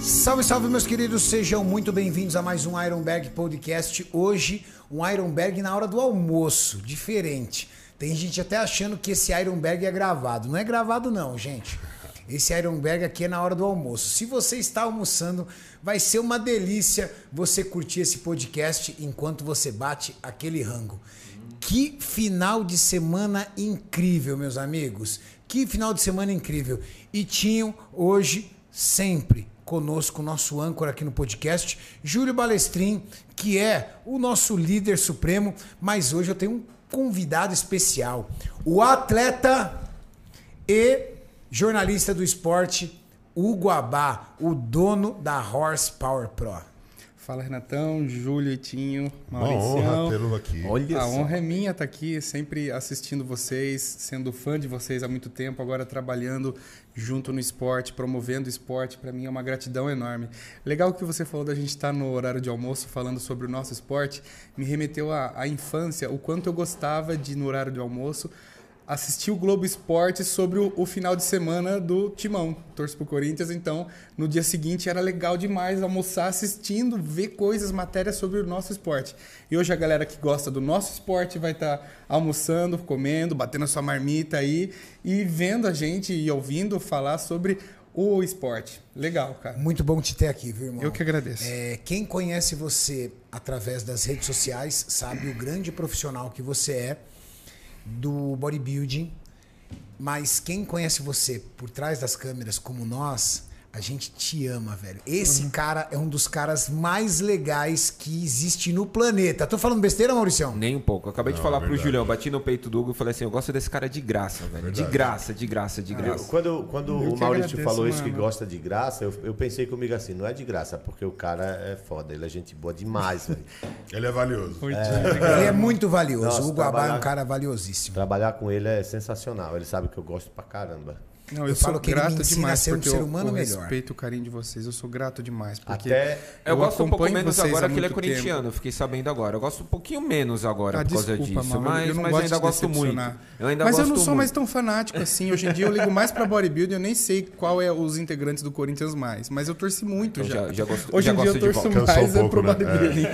Salve, salve, meus queridos, sejam muito bem-vindos a mais um Ironberg Podcast. Hoje, um Ironberg na hora do almoço, diferente. Tem gente até achando que esse Ironberg é gravado. Não é gravado, não, gente. Esse Ironberg aqui é na hora do almoço. Se você está almoçando, vai ser uma delícia você curtir esse podcast enquanto você bate aquele rango. Que final de semana incrível, meus amigos. Que final de semana incrível. E tinham hoje, sempre, conosco, nosso âncora aqui no podcast, Júlio Balestrin, que é o nosso líder supremo, mas hoje eu tenho um convidado especial, o atleta e jornalista do esporte, Hugo Abá, o dono da Horsepower Pro. Fala Renatão, Júlio, Itinho, Uma Mauricião. honra tê-lo aqui. Olha a só. honra é minha estar aqui, sempre assistindo vocês, sendo fã de vocês há muito tempo, agora trabalhando junto no esporte, promovendo o esporte, para mim é uma gratidão enorme. Legal que você falou da gente estar no horário de almoço falando sobre o nosso esporte, me remeteu à, à infância, o quanto eu gostava de, no horário de almoço, assistir o Globo Esporte sobre o, o final de semana do Timão. Torço pro Corinthians, então no dia seguinte era legal demais almoçar assistindo, ver coisas, matérias sobre o nosso esporte. E hoje a galera que gosta do nosso esporte vai estar almoçando, comendo, batendo a sua marmita aí e vendo a gente e ouvindo falar sobre o esporte. Legal, cara. Muito bom te ter aqui, viu, irmão? Eu que agradeço. É, quem conhece você através das redes sociais sabe o grande profissional que você é do bodybuilding. Mas quem conhece você por trás das câmeras, como nós, a gente te ama, velho. Esse cara é um dos caras mais legais que existe no planeta. Tô falando besteira, Mauricião? Nem um pouco. Eu acabei de Não, falar é pro. Julião, bati no peito do Hugo e falei assim: eu gosto desse cara de graça, velho. De Verdade. graça, de graça, de Eu- graça. quando quando Eu o Maurício agradeço, falou isso que mano. gosta de graça, eu, eu pensei comigo assim, não é de graça, porque o cara é foda, ele é gente boa demais, velho. Ele é valioso. Oi, Ele é muito valioso. Nossa, o Hugo Abá é um cara valiosíssimo. Trabalhar com ele é sensacional, ele sabe que eu gosto pra caramba. Não, Eu eu, sou grato demais a ser um ser eu- humano eu melhor. respeito o carinho de vocês. Eu sou grato demais porque Até Eu, gosto um pouco acompanho menos agora que ele é corintiano, tempo. eu fiquei sabendo agora. Eu gosto um pouquinho menos agora Ah, por causa desculpa, disso, Mauro, mas, eu não mas gosto ainda de gosto muito. Eu ainda Mas eu gosto não sou muito. mais tão fanático assim. Hoje em dia eu ligo mais pra bodybuilding, eu nem sei qual é os integrantes do Corinthians mais. Mas eu torci muito Então já. já- já gosto- Hoje em dia eu torço mais um é pro né? bodybuilding.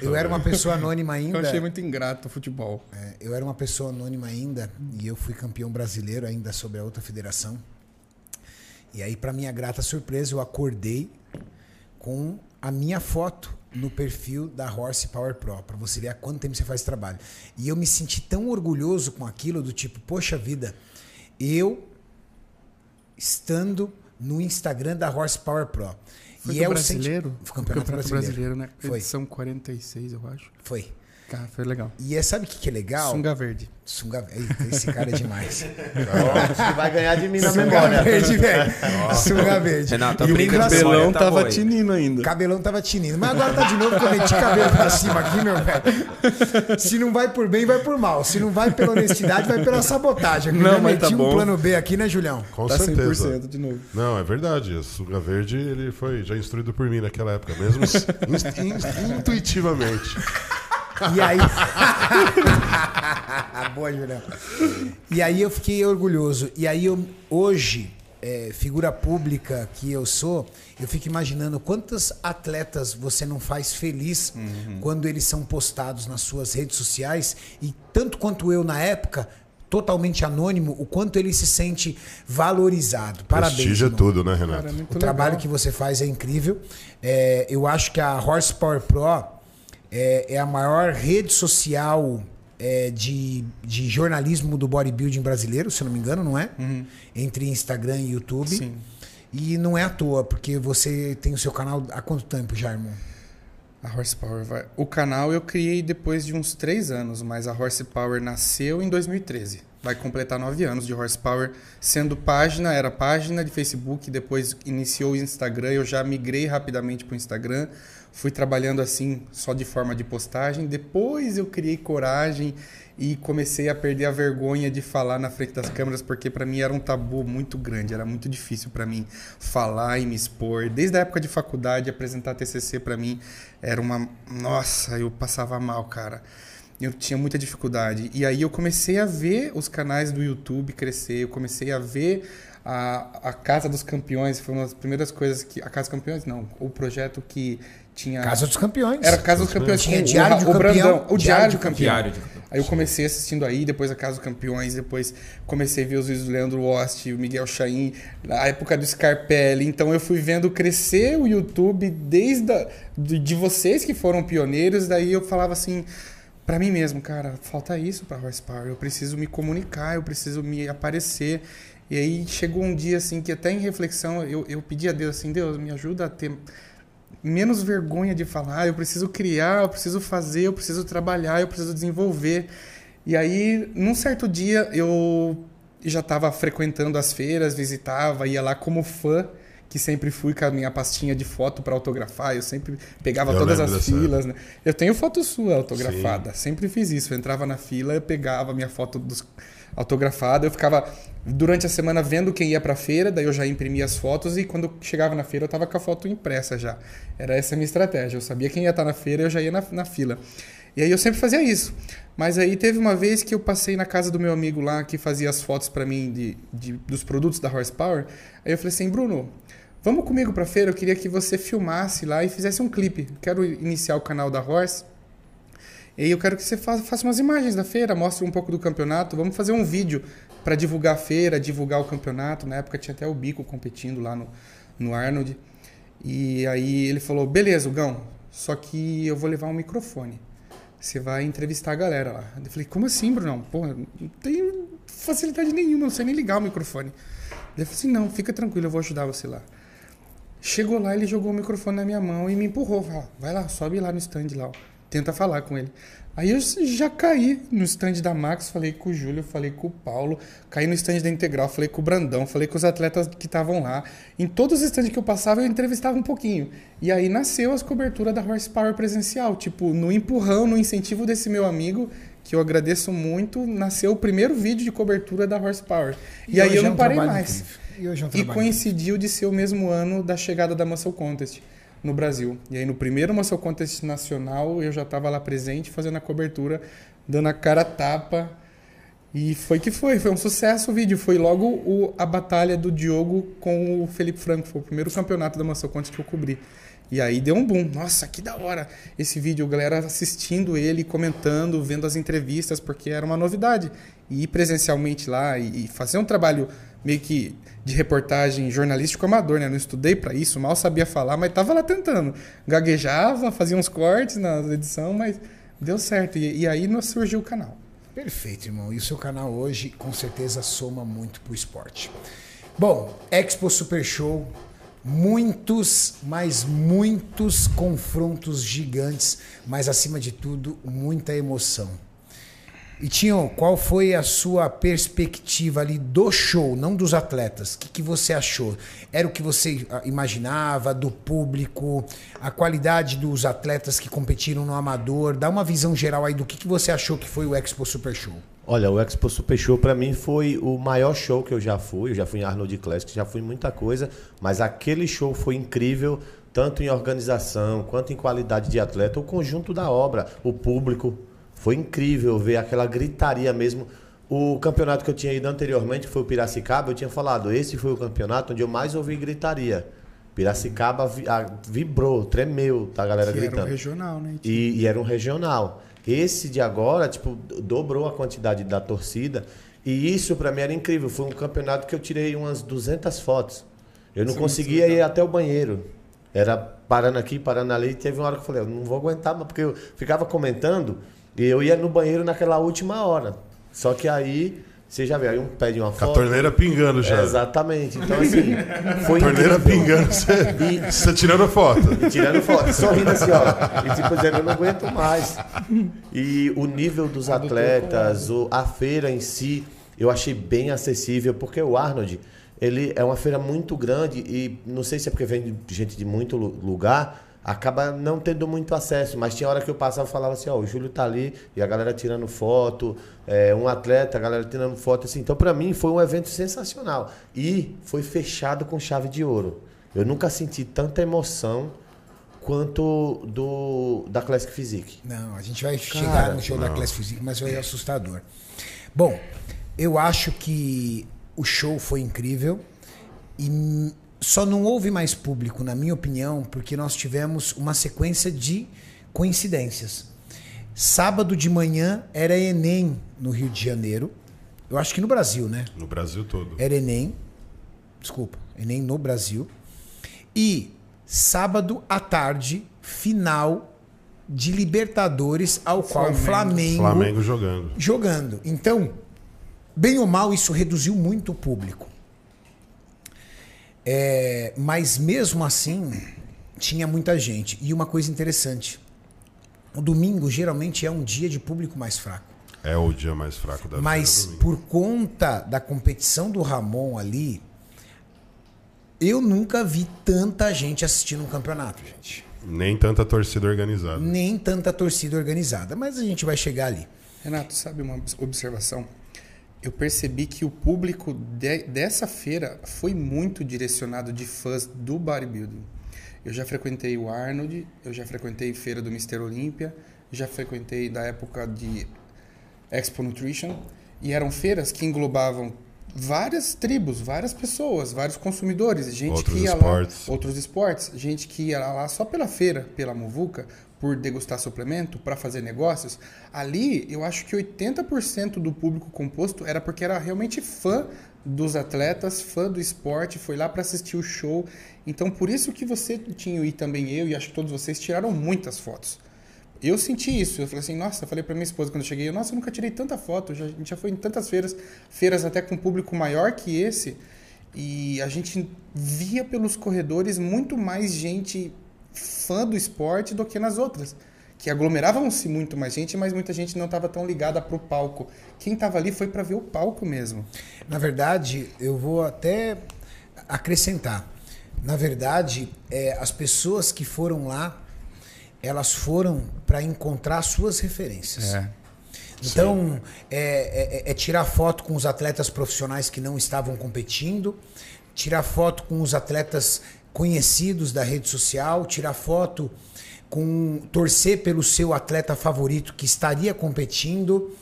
Eu era uma pessoa anônima Eu ainda. achei muito ingrato o futebol. É, eu era uma pessoa anônima ainda e eu fui campeão brasileiro ainda sobre a outra federação. E aí, para minha grata surpresa, eu acordei com a minha foto no perfil da Horse Power Pro, para você ver há quanto tempo você faz trabalho. E eu me senti tão orgulhoso com aquilo, do tipo, poxa vida, eu estando no Instagram da Horse Power Pro. Foi e é brasileiro? o senti... campeonato, brasileiro. né? Foi. Edição 46, eu acho. Foi. Cara, foi legal. E é, sabe o que, que é legal? Sunga verde. Sunga... Eita, esse cara é demais. Que vai ganhar de mim na Sunga memória. verde, velho. Sunga verde. Renato, e o cabelão tá tava aí. tinindo ainda. cabelão tava tinindo. Mas agora tá de novo que eu meti cabelo pra cima aqui, meu velho. Se não vai por bem, vai por mal. Se não vai pela honestidade, vai pela sabotagem. Não, mas meti tá um bom. plano B aqui, né, Julião? Com tá certeza. 100% de novo. Não, é verdade. O Suga Verde ele foi já instruído por mim naquela época, mesmo in- in- intuitivamente. E aí. Boa, Julião. E aí eu fiquei orgulhoso. E aí eu, hoje, é, figura pública que eu sou, eu fico imaginando quantas atletas você não faz feliz quando eles são postados nas suas redes sociais. E tanto quanto eu na época, totalmente anônimo, o quanto ele se sente valorizado. Parabéns. Prestígio é tudo, né, Renato? Cara, muito O legal. trabalho que você faz é incrível. É, eu acho que a Horsepower Pro é, é a maior rede social é, de, de jornalismo do bodybuilding brasileiro, se não me engano, não é? Entre Instagram e YouTube. Sim. E não é à toa, porque você tem o seu canal há quanto tempo já, irmão? A Horsepower vai. O canal eu criei depois de uns três anos, mas a Horsepower nasceu em 2013. Vai completar nove anos de Horsepower, sendo página, era página de Facebook, depois iniciou o Instagram, eu já migrei rapidamente para o Instagram, fui trabalhando assim, só de forma de postagem. Depois eu criei coragem e comecei a perder a vergonha de falar na frente das câmeras, porque para mim era um tabu muito grande, era muito difícil para mim falar e me expor. Desde a época de faculdade, apresentar TCC para mim era uma. Nossa, eu passava mal, cara. Eu tinha muita dificuldade. E aí eu comecei a ver os canais do YouTube crescer, eu comecei a ver a, a Casa dos Campeões, foi uma das primeiras coisas que. A Casa dos Campeões, não, o projeto que tinha. Casa dos Campeões. Era Casa dos Campeões. Tinha Diário o Campeão, Brandão, o Diário Diário do do Campeão. Diário de Campeão. Aí eu comecei assistindo aí, depois a Casa dos Campeões, depois comecei a ver os vídeos do Leandro Wost, o Miguel Chain, a época do Scarpelli. Então eu fui vendo crescer o YouTube desde a, de, de vocês que foram pioneiros. Daí eu falava assim pra mim mesmo, cara, falta isso pra Horsepower. Eu preciso me comunicar, eu preciso me aparecer. E aí chegou um dia assim que até em reflexão eu, eu pedi a Deus assim, Deus, me ajuda a ter menos vergonha de falar, eu preciso criar, eu preciso fazer, eu preciso trabalhar, eu preciso desenvolver. E aí, num certo dia, eu já estava frequentando as feiras, visitava, ia lá como fã, que sempre fui com a minha pastinha de foto para autografar, eu sempre pegava Eu todas as filas. Né? Eu tenho foto sua autografada, sempre fiz isso. Eu entrava na fila, eu pegava a minha foto dos autografada, eu ficava durante a semana vendo quem ia para a feira, daí eu já imprimia as fotos e quando chegava na feira eu tava com a foto impressa já. Era essa a minha estratégia. Eu sabia quem ia estar na feira, eu já ia na, na fila. E aí eu sempre fazia isso. Mas aí teve uma vez que eu passei na casa do meu amigo lá que fazia as fotos para mim de, de- dos produtos da Horsepower. Aí eu falei assim, Bruno, vamos comigo pra feira, eu queria que você filmasse lá e fizesse um clipe. Quero iniciar o canal da Horse. E eu quero que você faça, umas imagens da feira, mostre um pouco do campeonato. Vamos fazer um vídeo para divulgar a feira, divulgar o campeonato. Na época tinha até o Bico competindo lá no, no Arnold. E aí ele falou: beleza, Gão, só que eu vou levar um microfone. Você vai entrevistar a galera lá. Eu falei: como assim, Brunão? Porra, não tenho facilidade nenhuma, não sei nem ligar o microfone. Ele falou assim: não, fica tranquilo, eu vou ajudar você lá. Chegou lá, ele jogou o microfone na minha mão e me empurrou. Falou, vai lá, sobe lá no stand lá, ó. Tenta falar com ele. Aí eu já caí no stand da Max, falei com o Júlio, falei com o Paulo, caí no stand da Integral, falei com o Brandão, falei com os atletas que estavam lá. Em todos os stands que eu passava, eu entrevistava um pouquinho. E aí nasceu as coberturas da Horsepower presencial. Tipo, no empurrão, no incentivo desse meu amigo, que eu agradeço muito, nasceu o primeiro vídeo de cobertura da Horsepower. E, aí hoje eu é não um parei mais. incrível. E hoje é um E coincidiu de ser o mesmo ano da chegada da Muscle Contest no Brasil. E aí no primeiro Muscle Contest nacional eu já estava lá presente fazendo a cobertura, dando a cara tapa. E foi que foi, foi um sucesso o vídeo. Foi logo o- a batalha do Diogo com o Felipe Franco. Foi o primeiro campeonato da Muscle Contest que eu cobri. E aí deu um boom. Nossa, que da hora esse vídeo. Galera assistindo ele, comentando, vendo as entrevistas, porque era uma novidade. E ir presencialmente lá e, e fazer um trabalho meio que de reportagem jornalístico amador, né? Não estudei para isso, mal sabia falar, mas tava lá tentando. Gaguejava, fazia uns cortes na edição, mas deu certo. E, e aí surgiu o canal. Perfeito, irmão. E o seu canal hoje, com certeza, soma muito pro esporte. Bom, Expo Super Show, muitos, mas muitos confrontos gigantes, mas acima de tudo, muita emoção. E Tinho, qual foi a sua perspectiva ali do show, não dos atletas? O que, que você achou? Era o que você ah, imaginava do público, a qualidade dos atletas que competiram no amador? Dá uma visão geral aí do que, que você achou que foi o Expo Super Show. Olha, o Expo Super Show pra mim foi o maior show que eu já fui. Eu já fui em Arnold Classic, já fui em muita coisa, mas aquele show foi incrível, tanto em organização quanto em qualidade de atleta, o conjunto da obra, o público. Foi incrível ver aquela gritaria mesmo. O campeonato que eu tinha ido anteriormente, que foi o Piracicaba, eu tinha falado, esse foi o campeonato onde eu mais ouvi gritaria. Piracicaba vi- vibrou, tremeu, tá a galera Que era gritando. um regional, né? E, e era um regional. Esse de agora, tipo, dobrou a quantidade da torcida. E isso pra mim era incrível. Foi um campeonato que eu tirei umas 200 fotos. Eu não Sim, conseguia ir até o banheiro. Era parando aqui, parando ali. Teve uma hora que eu falei, eu não vou aguentar, mas porque eu ficava comentando eu ia no banheiro naquela última hora. Só que aí, você já vê, aí um pede uma Com a foto. torneira pingando já. É, exatamente. Então, assim, foi torneira incrível. pingando, você, E- você tirando foto. e tirando foto, sorrindo assim, ó. E tipo dizendo, eu não aguento mais. E o nível dos atletas, o, a feira em si, eu achei bem acessível, porque o Arnold, ele é uma feira muito grande e não sei se é porque vem de gente de muito lu- lugar, acaba não tendo muito acesso. Mas tinha hora que eu passava e falava assim, ó, o Júlio tá ali e a galera tirando foto, é, um atleta, a galera tirando foto, assim. Então, para mim, foi um evento sensacional. E foi fechado com chave de ouro. Eu nunca senti tanta emoção quanto do da Classic Physique. Não, a gente vai chegar no show da Class Physique, mas foi assustador. Bom, eu acho que o show foi incrível e só não houve mais público, na minha opinião, porque nós tivemos uma sequência de coincidências. Sábado de manhã era Enem no Rio de Janeiro. Eu acho que no Brasil, né? No Brasil todo. Era Enem. Desculpa, Enem no Brasil. E sábado à tarde, final de Libertadores, ao qual o Flamengo, Flamengo jogando. jogando. Então, bem ou mal, isso reduziu muito o público. É, mas mesmo assim, tinha muita gente. E uma coisa interessante: o domingo geralmente é um dia de público mais fraco. É o dia mais fraco da Mas por conta da competição do Ramon ali, eu nunca vi tanta gente assistindo um campeonato, gente. Nem tanta torcida organizada. Nem tanta torcida organizada. Mas a gente vai chegar ali. Renato, sabe uma obs- observação? Eu percebi que o público de- dessa feira foi muito direcionado de fãs do bodybuilding. Eu já frequentei o Arnold, eu já frequentei feira do Mr. Olímpia, já frequentei da época de Expo Nutrition, e eram feiras que englobavam várias tribos, várias pessoas, vários consumidores, gente Outros que ia esportes. lá, outros esportes, gente que ia lá só pela feira, pela muvuca, por degustar suplemento, para fazer negócios. Ali, eu acho que 80% do público composto era porque era realmente fã dos atletas, fã do esporte, foi lá para assistir o show. Então, por isso que você tinha e também eu e acho que todos vocês tiraram muitas fotos. Eu senti isso. Eu falei assim, nossa, falei pra minha esposa quando eu cheguei, nossa, eu nunca tirei tanta foto. Já, a gente já foi em tantas feiras, feiras até com público maior que esse. E a gente via pelos corredores muito mais gente fã do esporte do que nas outras. Que aglomeravam-se muito mais gente, mas muita gente não estava tão ligada pro palco. Quem estava ali foi para ver o palco mesmo. Na verdade, eu vou até acrescentar. Na verdade, é, as pessoas que foram lá, elas foram para encontrar suas referências. Então, é, é- é tirar foto com os atletas profissionais que não estavam competindo, tirar foto com os atletas conhecidos da rede social, tirar foto com torcer pelo seu atleta favorito que estaria competindo.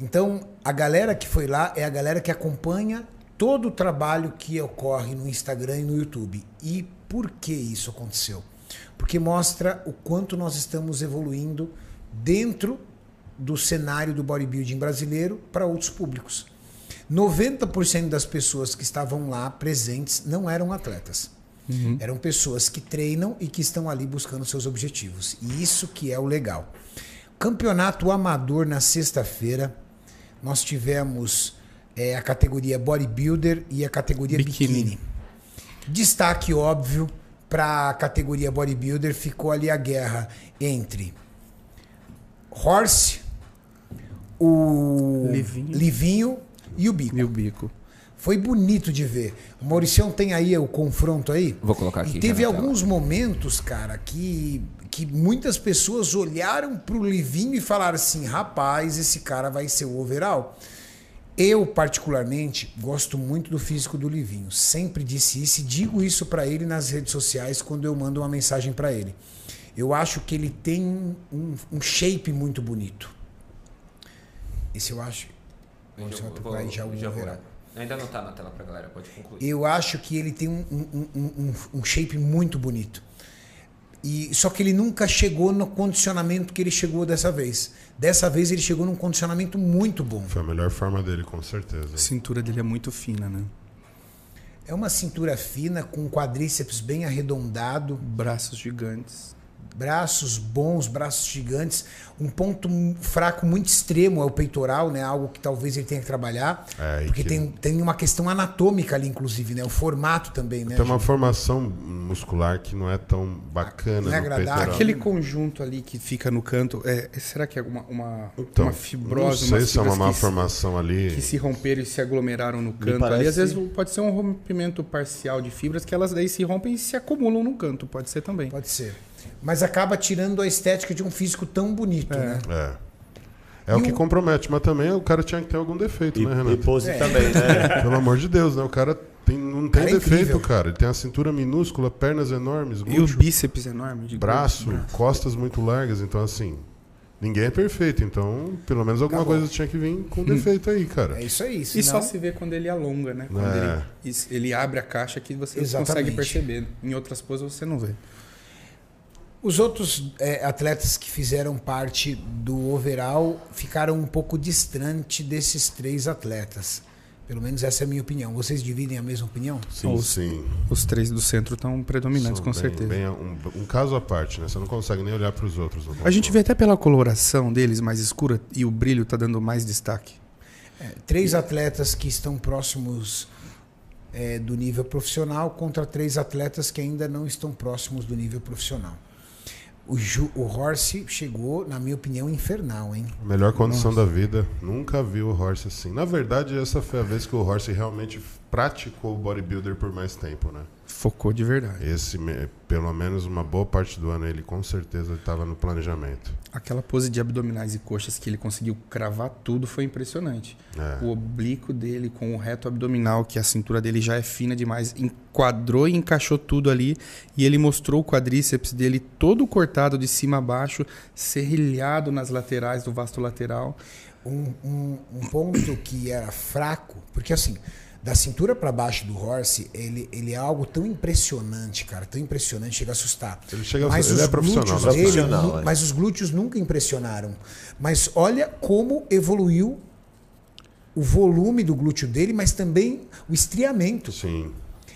Então, a galera que foi lá é a galera que acompanha todo o trabalho que ocorre no Instagram e no YouTube. E por que isso aconteceu? Porque mostra o quanto nós estamos evoluindo dentro do cenário do bodybuilding brasileiro para outros públicos. 90% das pessoas que estavam lá presentes não eram atletas. Eram pessoas que treinam e que estão ali buscando seus objetivos. E isso que é o legal. Campeonato amador na sexta-feira. Nós tivemos eh, a categoria bodybuilder e a categoria Biquíni. biquíni. Destaque óbvio para a categoria bodybuilder ficou ali a guerra entre Horse, o Livinho. Livinho e o Bico. E o bico. Foi bonito de ver. O Mauricião tem aí o confronto aí? Vou colocar aqui E teve na tela. alguns momentos, cara, que, que muitas pessoas olharam pro Livinho e falaram assim: rapaz, esse cara vai ser o overall. Eu, particularmente, gosto muito do físico do Livinho. Sempre disse isso e digo isso pra ele nas redes sociais quando eu mando uma mensagem pra ele. Eu acho que ele tem um, um shape muito bonito. Esse eu acho. Eu Você vai vou- procurar aí já o já vou. overall. Ainda não tá na tela pra galera, pode concluir. Eu acho que ele tem um, um- um- um- um shape muito bonito. E, só que ele nunca chegou no condicionamento que ele chegou dessa vez. Dessa vez ele chegou num condicionamento muito bom. Foi a melhor forma dele, com certeza. A cintura dele é muito fina, né? É uma cintura fina, com quadríceps bem arredondado, Braços gigantes. Braços bons, braços gigantes. Um ponto fraco muito extremo é o peitoral, né? Algo que talvez ele tenha que trabalhar. É, porque que- tem, tem uma questão anatômica ali, inclusive, né? O formato também, né? Tem uma gente? formação muscular que não é tão bacana Não é agradável. Aquele conjunto ali que fica no canto, é, será que é uma, uma, Então, uma fibrose? não sei se é uma má se- formação ali. que se romperam e se aglomeraram no canto ali. parece- Às vezes pode ser um rompimento parcial de fibras que elas daí se rompem e se acumulam no canto. Pode ser também. Pode ser. Mas acaba tirando a estética de um físico tão bonito, né? É. É o E que o- compromete, mas também o cara tinha que ter algum defeito, E, né, e Renato? pose também, né? Pelo amor de Deus, né? O cara tem, não tem Cara, é defeito, incrível. cara. Ele tem a cintura minúscula, pernas enormes, E o glúteo, bíceps enorme. De braço, braço. costas muito largas. Então, assim, ninguém é perfeito. Então, pelo menos alguma Acabou. coisa tinha que vir com defeito aí, cara. É isso aí. E senão- só se vê quando ele alonga, né? Quando É. ele, ele abre a caixa que você Exatamente. consegue perceber. Em outras poses você não vê. Os outros é, atletas que fizeram parte do overall ficaram um pouco distante desses três atletas. Pelo menos essa é a minha opinião. Vocês dividem a mesma opinião? Sim, Os- sim. Os três do centro estão predominantes, São com bem- certeza. bem um, um caso à parte, né? Você não consegue nem olhar para os outros. A gente vê até pela coloração deles mais escura e o brilho tá dando mais destaque. É, três atletas que estão próximos é, do nível profissional contra três atletas que ainda não estão próximos do nível profissional. O, Ju, o Horse chegou, na minha opinião, infernal, hein? Melhor condição da vida. Nunca vi o Horse assim. Na verdade, essa foi a vez que o Horse realmente praticou o bodybuilder por mais tempo, né? Focou de verdade. Esse, pelo menos uma boa parte do ano, ele com certeza estava no planejamento. Aquela pose de abdominais e coxas que ele conseguiu cravar tudo foi impressionante. É. O oblíquo dele com o reto abdominal, que a cintura dele já é fina demais, enquadrou e encaixou tudo ali. E ele mostrou o quadríceps dele todo cortado de cima a baixo, serrilhado nas laterais do vasto lateral. um, um, um ponto que era fraco, porque assim, da cintura para baixo do Horse, ele, ele é algo tão impressionante, cara, tão impressionante, chega a assustar. Ele chega mas ele os é profissional, né? dele, Profissional, é. mas os glúteos nunca impressionaram. Mas olha como evoluiu o volume do glúteo dele, mas também o estriamento. Sim.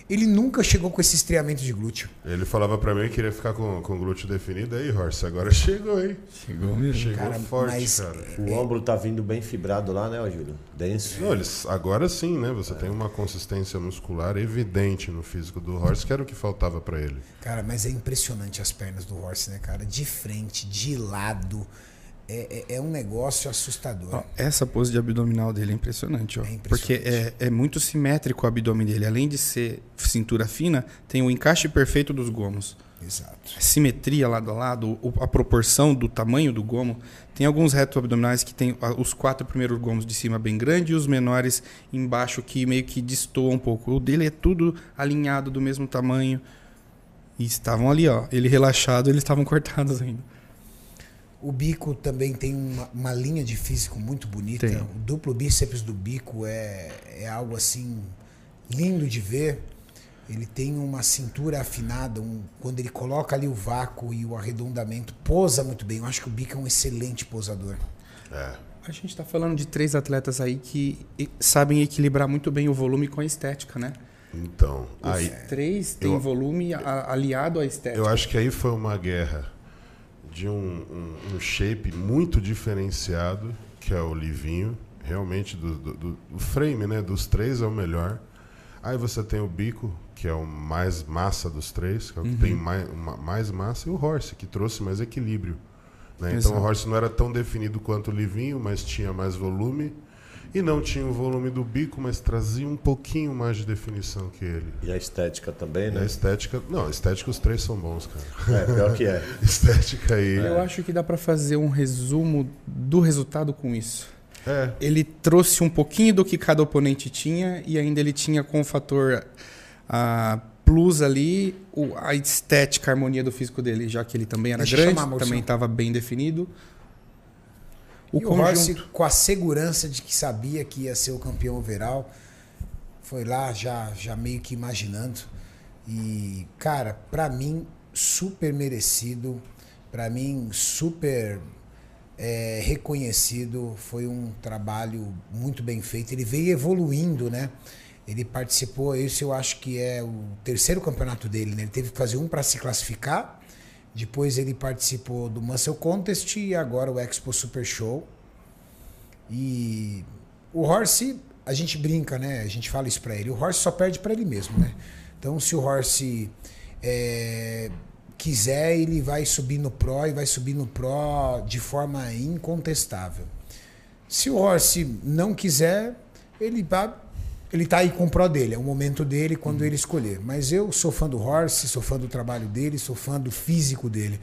Ele nunca chegou com esse estriamento de glúteo. Ele falava pra mim que queria ficar com, com o glúteo definido. Aí, Horse, agora chegou, hein? Chegou mesmo. Chegou Cara, forte, mas- cara. O ombro tá vindo bem fibrado lá, né, Júlio? Denso. Não, eles, agora sim, né? Você tem uma consistência muscular evidente no físico do Horse, que era o que faltava pra ele. Cara, mas é impressionante as pernas do Horse, né, cara? De frente, de lado. É, é- é um negócio assustador. Ó, essa pose de abdominal dele é impressionante, ó. É impressionante. Porque é, é muito simétrico o abdômen dele. Além de ser cintura fina, tem o encaixe perfeito dos gomos. Exato. A simetria lado a lado, a proporção do tamanho do gomo. Tem alguns reto abdominais que tem os quatro primeiros gomos de cima bem grande e os menores embaixo que meio que destoam um pouco. O dele é tudo alinhado do mesmo tamanho. E estavam ali, ó. Ele relaxado, eles estavam cortados ainda. O bico também tem uma, uma linha de físico muito bonita. Tem. O duplo bíceps do bico é, é algo assim lindo de ver. Ele tem uma cintura afinada, um- quando ele coloca ali o vácuo e o arredondamento, posa muito bem. Eu acho que o bico é um excelente posador. É. A gente está falando de três atletas aí que sabem equilibrar muito bem o volume com a estética, né? Então, Os aí, três têm eu- volume a- aliado à estética. eu acho que aí foi uma guerra de um, um- um shape muito diferenciado, que é o Livinho. Realmente, do, do- do- frame, né? Dos três é o melhor. Aí você tem o Bico, que é o mais massa dos três, que é o que tem mais, uma- mais massa, e o Horse, que trouxe mais equilíbrio. né? Então o Horse não era tão definido quanto o Livinho, mas tinha mais volume. E não tinha o volume do bico, mas trazia um pouquinho mais de definição que ele. E a estética também, E a né? estética. Não, a estética os três são bons, cara. É, pior que é. Estética aí. Eu acho que dá para fazer um resumo do resultado com isso. É. Ele trouxe um pouquinho do que cada oponente tinha e ainda ele tinha com o fator a plus ali o- a estética, a harmonia do físico dele, já que ele também era Deixa grande, chamar também estava bem definido. O e o Horse, com a segurança de que sabia que ia ser o campeão overall, foi lá já, já meio que imaginando. E, cara, pra mim, super merecido. Pra mim, super é, reconhecido. Foi um trabalho muito bem feito. Ele veio evoluindo, né? Ele participou, esse eu acho que é o terceiro campeonato dele, né? Ele teve que fazer um para se classificar. Depois ele participou do Muscle Contest e agora o Expo Super Show. E o Horse, a gente brinca, né? A gente fala isso pra ele. O Horse só perde pra ele mesmo, né? Então, se o Horse é, quiser, ele vai subir no Pro e vai subir no Pro de forma incontestável. Se o Horse não quiser, ele vai. Ele tá aí com o Pro dele, é o momento dele quando ele escolher. Mas eu sou fã do Horse, sou fã do trabalho dele, sou fã do físico dele.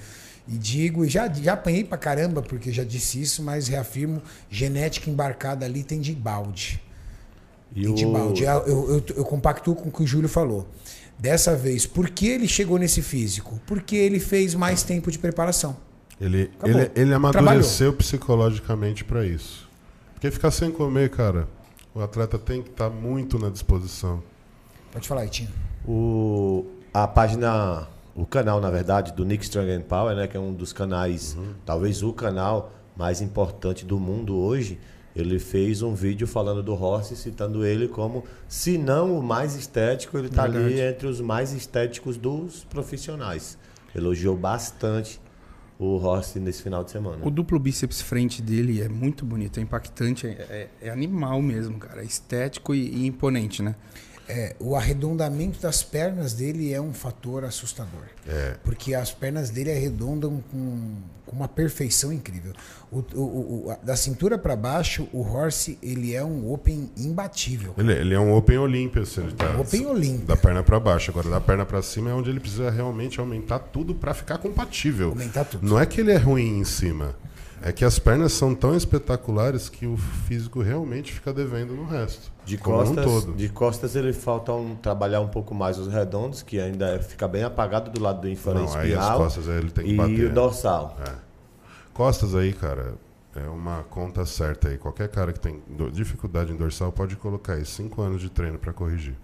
E digo, e já, já apanhei pra caramba, porque já disse isso, mas reafirmo, genética embarcada ali tem de balde. E Itibaldi, o... eu, eu, eu compactuo com o que o Júlio falou. Dessa vez, por que ele chegou nesse físico? Porque ele fez mais tempo de preparação. Ele, Acabou. ele, ele amadureceu psicologicamente para isso. Porque ficar sem comer, cara, o atleta tem que estar muito na disposição. Pode falar, Itinho. o, a página, o canal, na verdade, do Nick Strong and Power, né, que é um dos canais, talvez o canal mais importante do mundo hoje, ele fez um vídeo falando do Horse, citando ele como, se não o mais estético, ele está ali entre os mais estéticos dos profissionais. Elogiou bastante o Horse nesse final de semana. O duplo bíceps frente dele é muito bonito, é impactante, é, é- é animal mesmo, cara. É estético e, e imponente, né? É, o arredondamento das pernas dele é um fator assustador. É. Porque as pernas dele arredondam com, com uma perfeição incrível. O, o- o- da cintura para baixo, o Horse ele é um open imbatível. Ele, ele é um Open Olímpia, se ele tá. Open Olímpia. Da perna para baixo. Agora, da perna para cima é onde ele precisa realmente aumentar tudo para ficar compatível. Aumentar tudo. Não é que ele é ruim em cima. É que as pernas são tão espetaculares que o físico realmente fica devendo no resto. De um costas, todo. de costas ele falta um, trabalhar um pouco mais os redondos, que ainda é- fica bem apagado do lado do inferior Não, aí as costas aí ele tem que e bater. o dorsal. Costas aí, cara, é uma conta certa aí. Qualquer cara que tem dificuldade em dorsal pode colocar aí 5 anos de treino para corrigir.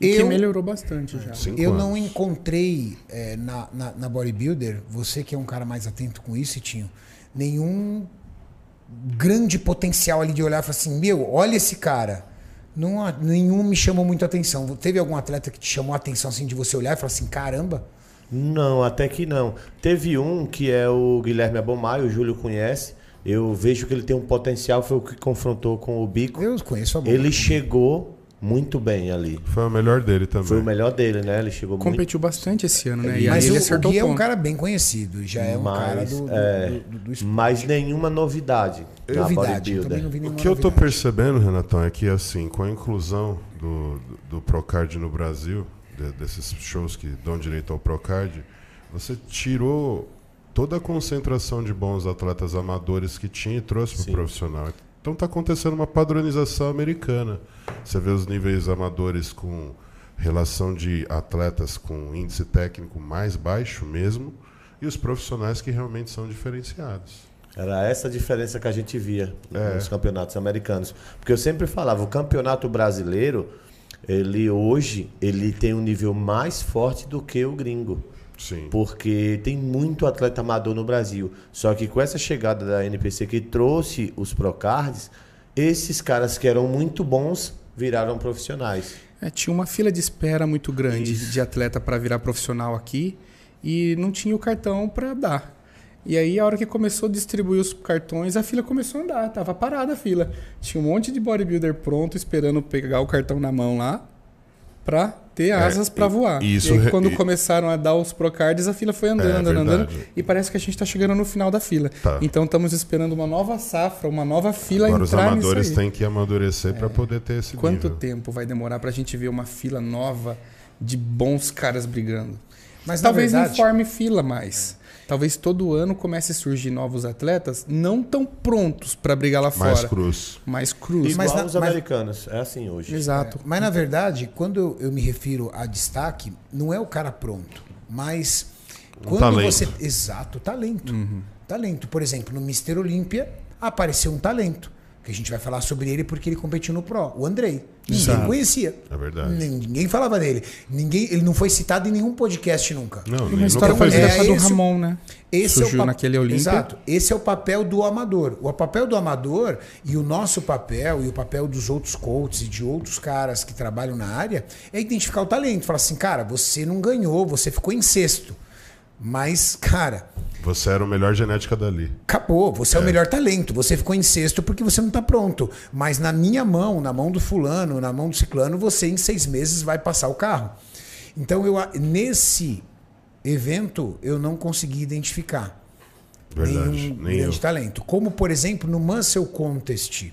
E que Eu- melhorou bastante já. Cinco Eu anos. não encontrei é, na, na, na bodybuilder, você que é um cara mais atento com isso, Tinho, nenhum grande potencial ali de olhar e falar assim, meu, olha esse cara. Não, nenhum me chamou muito a atenção. Teve algum atleta que te chamou a atenção assim de você olhar e falar assim, caramba? Não, até que não. Teve um que é o Guilherme Abomaio, o Júlio conhece. Eu vejo que ele tem um potencial, foi o que confrontou com o Bico. Eu conheço a boca. Ele chegou muito bem ali. Foi o melhor dele também. Foi o melhor dele, né? Ele chegou muito. Competiu bastante esse ano, né? E Mas aí ele o, o acertou Gui é um cara bem conhecido, já é um cara Mas, do, do, é, do, do, do. Mas nenhuma novidade. na Novidade, eu também bodybuilder. não vi O que eu tô novidade. percebendo, Renatão, é que assim, com a inclusão do, do, Procard no Brasil, de- desses shows que dão direito ao Procard, você tirou toda a concentração de bons atletas amadores que tinha e trouxe para o profissional. Então está acontecendo uma padronização americana. Você vê os níveis amadores com relação de atletas com índice técnico mais baixo mesmo, e os profissionais que realmente são diferenciados. Era essa a diferença que a gente via É. nos campeonatos americanos. Porque eu sempre falava, o campeonato brasileiro, ele hoje, ele tem um nível mais forte do que o gringo. Sim. Porque tem muito atleta amador no Brasil. Só que com essa chegada da NPC que trouxe os Procards, esses caras que eram muito bons viraram profissionais. É, tinha uma fila de espera muito grande Isso. de atleta para virar profissional aqui e não tinha o cartão para dar. E aí, a hora que começou a distribuir os cartões, a fila começou a andar. Tava parada a fila. Tinha um monte de bodybuilder pronto, esperando pegar o cartão na mão lá pra ter asas pra e- voar. isso e aí, quando e- começando a dar os procards, a fila foi andando, É, andando, andando. E parece que a gente tá chegando no final da fila. Tá. Então, estamos esperando uma nova safra, uma nova fila Agora os entrar amadores nisso aí. têm que amadurecer para poder ter esse Quanto nível. tempo vai demorar pra gente ver uma fila nova de bons caras brigando? Mas Talvez verdade, não forme fila mais. Talvez todo ano comece a surgir novos atletas não tão prontos pra brigar lá Mais fora. cruz. Mais cruz. Igual Mas na- os mas- americanos. É assim hoje. Exato. Mas na verdade, quando eu, eu me refiro a destaque, não é o cara pronto, mas quando talento. você exato, talento. Uhum. Talento, por exemplo, no Mister Olímpia apareceu um talento, que a gente vai falar sobre ele porque ele competiu no Pro, o Andrei. Ninguém Exato. conhecia. É verdade. Ninguém falava dele. Ninguém, ele não foi citado em nenhum podcast nunca. Não, uma história nunca foi é a do esse- Ramon, né? Esse Surgiu é o pa- naquele Olímpia. Exato. Esse é o papel do amador. O papel do amador e o nosso papel e o papel dos outros coaches e de outros caras que trabalham na área é identificar o talento. Falar assim, cara, você não ganhou, você ficou em sexto. Mas, cara, Você era o melhor genética dali. acabou. Você é, o melhor talento. Você ficou em sexto porque você não está pronto. Mas na minha mão, na mão do fulano, na mão do ciclano, você em seis meses vai passar o carro. Então, eu, nesse evento, eu não consegui identificar Verdade. nenhum Nem eu. grande talento. Como, por exemplo, no Muscle Contest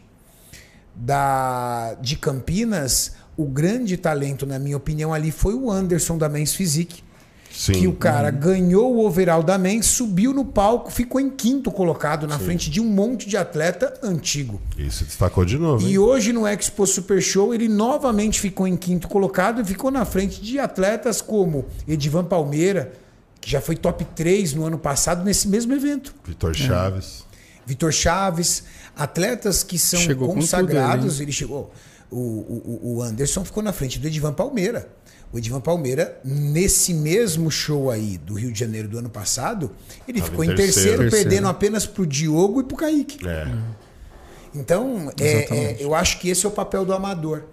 da, de Campinas, o grande talento, na minha opinião, ali foi o Anderson da Men's Physique. Sim. que o cara ganhou o overall da MEN, subiu no palco, ficou em quinto colocado na frente de um monte de atleta antigo. E se destacou de novo. E hein? hoje no Expo Super Show ele novamente ficou em quinto colocado e ficou na frente de atletas como Edivan Palmeira, que já foi top 3 no ano passado nesse mesmo evento. Vitor Chaves. Vitor Chaves, atletas que são Chegou com consagrados. tudo, ele chegou. O, o, o Anderson ficou na frente do Edivan Palmeira. O Edivan Palmeira, nesse mesmo show aí do Rio de Janeiro do ano passado, ele Tava ficou em em terceiro, terceiro. perdendo Terceiro. apenas pro Diogo e pro Kaique. É. Então, é, é, eu acho que esse é o papel do amador.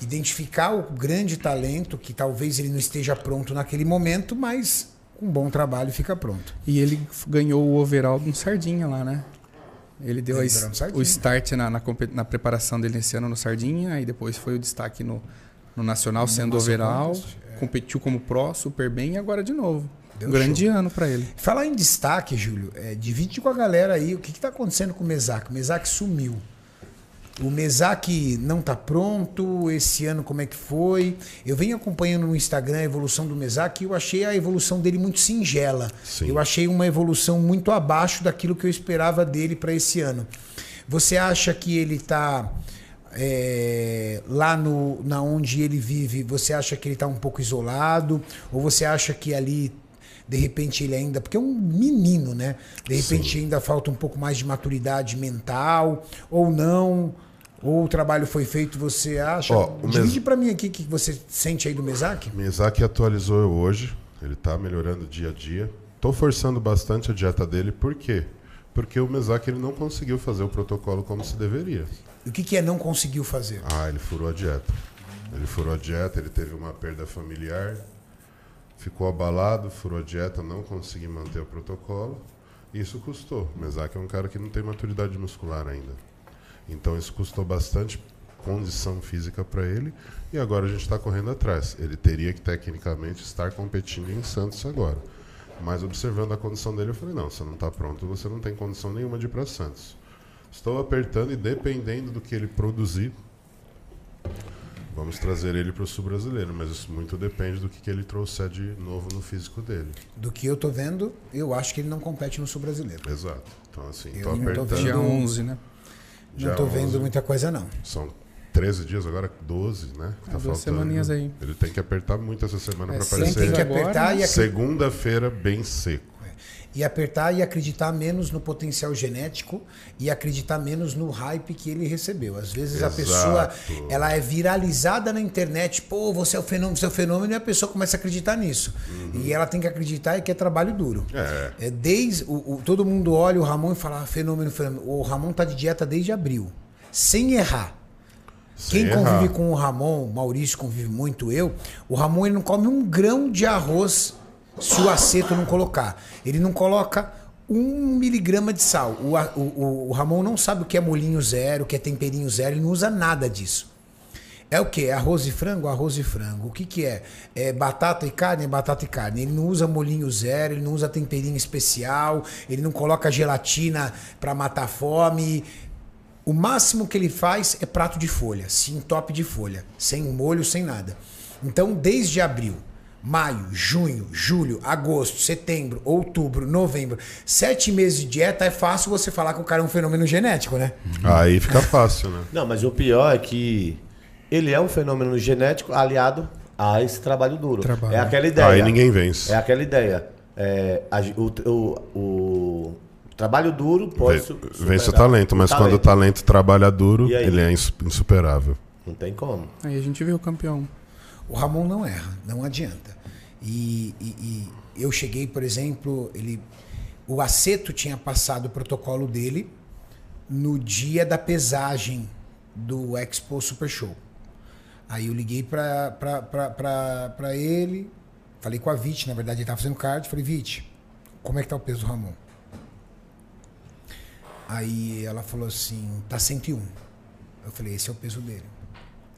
Identificar o grande talento, que talvez ele não esteja pronto naquele momento, mas com bom trabalho fica pronto. E ele ganhou o overall no Sardinha lá, né? Ele deu a o start na, na, na preparação dele esse ano no Sardinha, aí depois foi o destaque no, no Nacional sendo Master overall, Contest, competiu como pro, super bem e agora de novo. Deu um grande ano pra ele. Falar em destaque, Júlio, é, divide com a galera aí o que está acontecendo com o Mesac. O Mesac sumiu. O Mesac não está pronto, esse ano como é que foi? Eu venho acompanhando no Instagram a evolução do Mesac e eu achei a evolução dele muito singela. Sim. Eu achei uma evolução muito abaixo daquilo que eu esperava dele para esse ano. Você acha que ele está lá no, na onde ele vive? Você acha que ele está um pouco isolado? Ou você acha que ali de repente ele ainda, porque é um menino, né? De repente ainda falta um pouco mais de maturidade mental, ou não, ou o trabalho foi feito, você acha? Ó, Divide Mes- pra mim aqui o que você sente aí do Mesac. Miyazaki atualizou eu hoje. Ele tá melhorando dia a dia. Tô forçando bastante a dieta dele. Por quê? Porque o Miyazaki ele não conseguiu fazer o protocolo como se deveria. E o que, que é não conseguiu fazer? Ah, ele furou a dieta. Ele furou a dieta, ele teve uma perda familiar, ficou abalado, furou a dieta, não conseguiu manter o protocolo. Isso custou. Mezaki é um cara que não tem maturidade muscular ainda. Então isso custou bastante condição física para ele e agora a gente está correndo atrás. Ele teria que tecnicamente estar competindo em Santos agora. Mas observando a condição dele, eu falei: não, você não está pronto, você não tem condição nenhuma de ir para Santos. Estou apertando e dependendo do que ele produzir, vamos trazer ele para o sul brasileiro. Mas isso muito depende do que, que ele trouxer de novo no físico dele. Do que eu tô vendo, eu acho que ele não compete no sul brasileiro. Exato. Então, assim, Eu tô apertando. vendo- Dia 11, né? Já não tô vendo 11. muita coisa, não. São 13 dias, agora 12, né? É, duas semaninhas aí. Ele tem que apertar muito essa semana É, para sempre Tem aparecer. que apertar e, acre- Segunda-feira, bem seco. E apertar e acreditar menos no potencial genético e acreditar menos no hype que ele recebeu. Às vezes a Exato. pessoa ela é viralizada na internet, pô, você é o fenômeno, você é o fenômeno, e a pessoa começa a acreditar nisso. E ela tem que acreditar que é trabalho duro. É. É desde o, o- todo mundo olha o Ramon e fala ah, fenômeno, fenômeno. O Ramon tá de dieta desde abril, sem errar. Quem convive com o Ramon, o Maurício convive muito, eu, o Ramon ele não come um grão de arroz se o aceto não colocar. Ele não coloca um miligrama de sal. O, o, o- Ramon não sabe o que é molinho zero, o que é temperinho zero, ele não usa nada disso. É o que? Arroz e frango? Arroz e frango. O que, que é? É batata e carne? É batata e carne. Ele não usa molinho zero, ele não usa temperinho especial, ele não coloca gelatina para matar fome. O máximo que ele faz é prato de folha, sim, top de folha, sem molho, sem nada. Então, desde abril, maio, junho, julho, agosto, setembro, outubro, novembro, sete meses de dieta, é fácil você falar que o cara é um fenômeno genético, né? Aí fica fácil, né? Não, mas o pior é que ele é um fenômeno genético aliado a esse trabalho duro. Trabalho. É aquela ideia. Aí ninguém vence. É aquela ideia. É, a o, o, o trabalho duro pode Vence o talento, mas quando o talento trabalha duro, ele é insu- insuperável. Não tem como. Aí a gente viu o campeão. O Ramon não erra, não adianta. E, e- e eu cheguei, por exemplo, ele, o Aceto tinha passado o protocolo dele no dia da pesagem do Expo Super Show. Aí eu liguei pra ele, falei com a Vit, na verdade ele tava fazendo card, falei, Vit, como é que tá o peso do Ramon? Aí ela falou assim, tá 101. Eu falei, esse é o peso dele.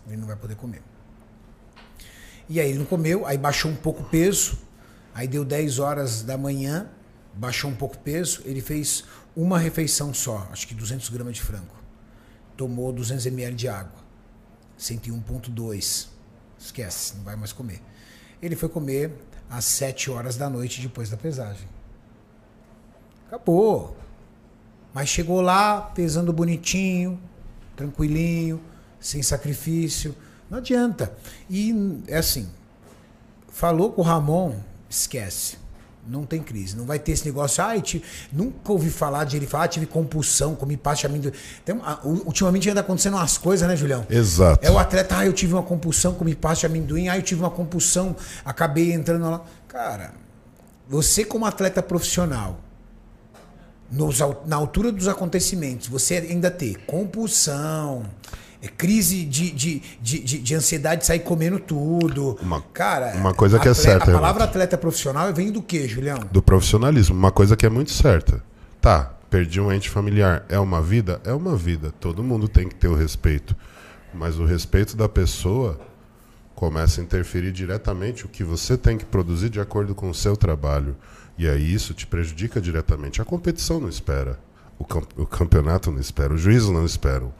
Ele não vai poder comer. E aí não comeu, aí baixou um pouco o peso, aí deu 10 horas da manhã, baixou um pouco o peso, ele fez uma refeição só, acho que 200 gramas de frango. Tomou 200 ml de água, 101.2. Esquece, não vai mais comer. Ele foi comer às 7 horas da noite depois da pesagem. Acabou. Mas chegou lá pesando bonitinho, tranquilinho, sem sacrifício. Não adianta. E é assim, falou com o Ramon, esquece. Não tem crise. Não vai ter esse negócio. Ah, tive, nunca ouvi falar de ele falar, ah, tive compulsão, comi pasta de amendoim. Tem, ah, ultimamente anda acontecendo umas coisas, né, Julião? Exato. É o atleta, ah, eu tive uma compulsão, comi pasta de amendoim, ah, eu tive uma compulsão, acabei entrando lá. Cara, você como atleta profissional, nos, na altura dos acontecimentos, você ainda ter compulsão, crise de, de, de, de, de ansiedade de sair comendo tudo. Uma- Cara, uma coisa que é atleta- certa, A palavra Renato. atleta profissional vem do quê, Julião? Do profissionalismo. Uma coisa que é muito certa. Tá, perdi um ente familiar. É uma vida? É uma vida. Todo mundo tem que ter o respeito. Mas o respeito da pessoa começa a interferir diretamente o que você tem que produzir de acordo com o seu trabalho. E aí isso te prejudica diretamente. A competição não espera. O, cam- o campeonato não espera. Os juízes não esperam.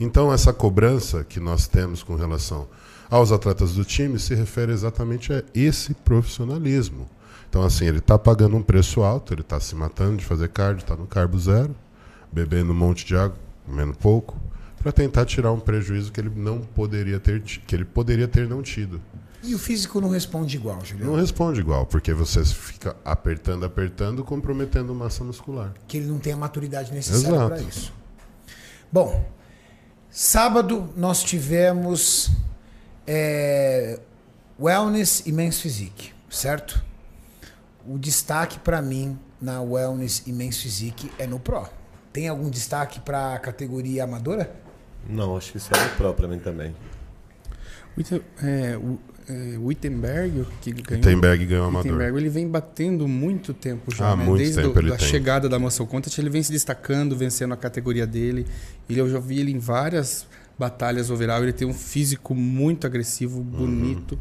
Então, essa cobrança que nós temos com relação aos atletas do time se refere exatamente a esse profissionalismo. Então, assim, ele está pagando um preço alto, ele está se matando de fazer cardio, está no carbo zero, bebendo um monte de água, comendo pouco, para tentar tirar um prejuízo que ele não poderia ter, que ele poderia ter não tido. E o físico não responde igual, Não Julião. responde igual, porque você fica apertando, apertando, comprometendo massa muscular. Que ele não tem a maturidade necessária para isso. Bom, sábado nós tivemos é, Wellness e Men's Physique, certo? O destaque para mim na Wellness e Men's Physique é no Pro. Tem algum destaque para a categoria amadora? Não, acho que isso é pro pra mim também. Witten- é, o, é, Wittenberg, que ganhou. Wittenberg ganhou amador. Wittenberg, ele vem batendo muito tempo já, Ah, né? muito Desde tempo o- ele da tem. chegada da Muscle Contest, ele vem se destacando, vencendo a categoria dele. Ele, eu já vi ele em várias batalhas overall, ele tem um físico muito agressivo, bonito.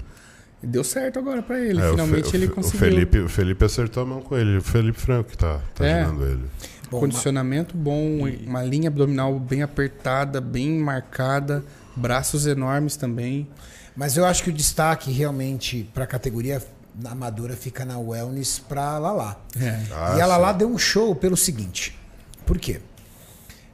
E deu certo agora pra ele, Uhum. É, o finalmente Fe- ele o Fe- conseguiu. O Felipe, o Felipe acertou a mão com ele. O Felipe Franco que tá, tá É. ajudando ele. Bom, Condicionamento bom, uma linha abdominal bem apertada, bem marcada, braços enormes também. Mas eu acho que o destaque realmente para a categoria amadora fica na Wellness para Lala. É. Ah, e a Lala sim. deu um show pelo seguinte. Por quê?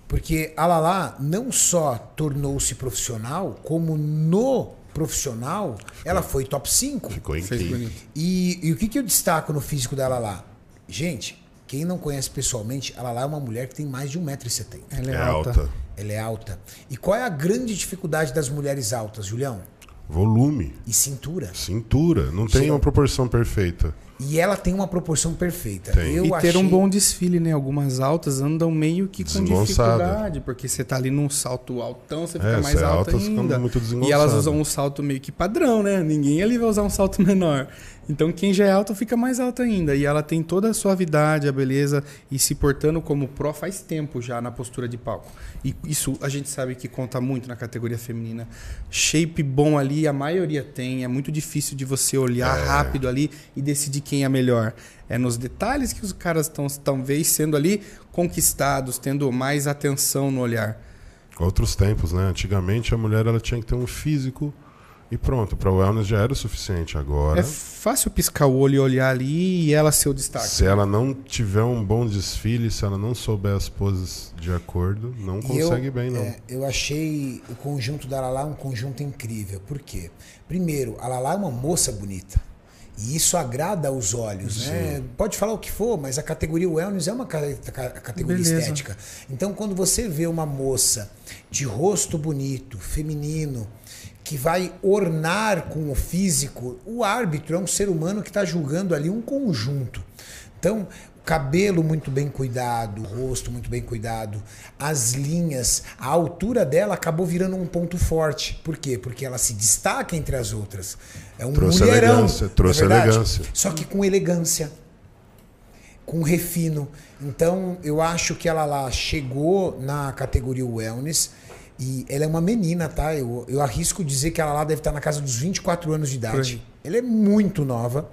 Porque a Lala não só tornou-se profissional, como no profissional ela foi top 5. Ficou bonito. E, e o que, que eu destaco no físico da Lala? Gente, quem não conhece pessoalmente, a Lala é uma mulher que tem mais de 1,70m. Ela é, É alta. alta. Ela é alta. E qual é a grande dificuldade das mulheres altas, Julião? Volume. E cintura. Cintura. Não tem Sim. uma proporção perfeita. E ela tem uma proporção perfeita. Tem. Eu E ter achei... um bom desfile, né? Algumas altas andam meio que com dificuldade, porque você tá ali num salto altão, você fica É, mais você é alta alta, ainda. muito e elas usam um salto meio que padrão, né? Ninguém ali vai usar um salto menor. Então quem já é alto fica mais alto ainda. E ela tem toda a suavidade, a beleza e se portando como pró faz tempo já na postura de palco. E isso a gente sabe que conta muito na categoria feminina. Shape bom ali, a maioria tem. É muito difícil de você olhar É. rápido ali e decidir quem é melhor. É nos detalhes que os caras estão talvez sendo ali conquistados, tendo mais atenção no olhar. Outros tempos, né? Antigamente a mulher ela tinha que ter um físico e pronto. Para o wellness já era o suficiente. Agora, É fácil piscar o olho e olhar ali e ela ser o destaque. se ela não tiver um bom desfile, se ela não souber as poses de acordo, não E consegue eu, bem, não. é, eu achei o conjunto da Lala um conjunto incrível. Por quê? Primeiro, a Lala é uma moça bonita. E isso agrada aos olhos, né? Pode falar o que for, mas a categoria wellness é uma ca- ca- categoria Beleza. estética. Então, quando você vê uma moça de rosto bonito, feminino, que vai ornar com o físico, o árbitro é um ser humano que está julgando ali um conjunto. Então, cabelo muito bem cuidado, rosto muito bem cuidado, as linhas, a altura dela acabou virando um ponto forte. Por quê? Porque ela se destaca entre as outras. É um Trouxe mulherão. elegância, trouxe não é elegância. Só que com elegância, com refino. Então, eu acho que ela lá chegou na categoria wellness e ela é uma menina, tá? Eu, eu arrisco dizer que ela lá deve estar na casa dos 24 anos de idade. Ela é muito nova.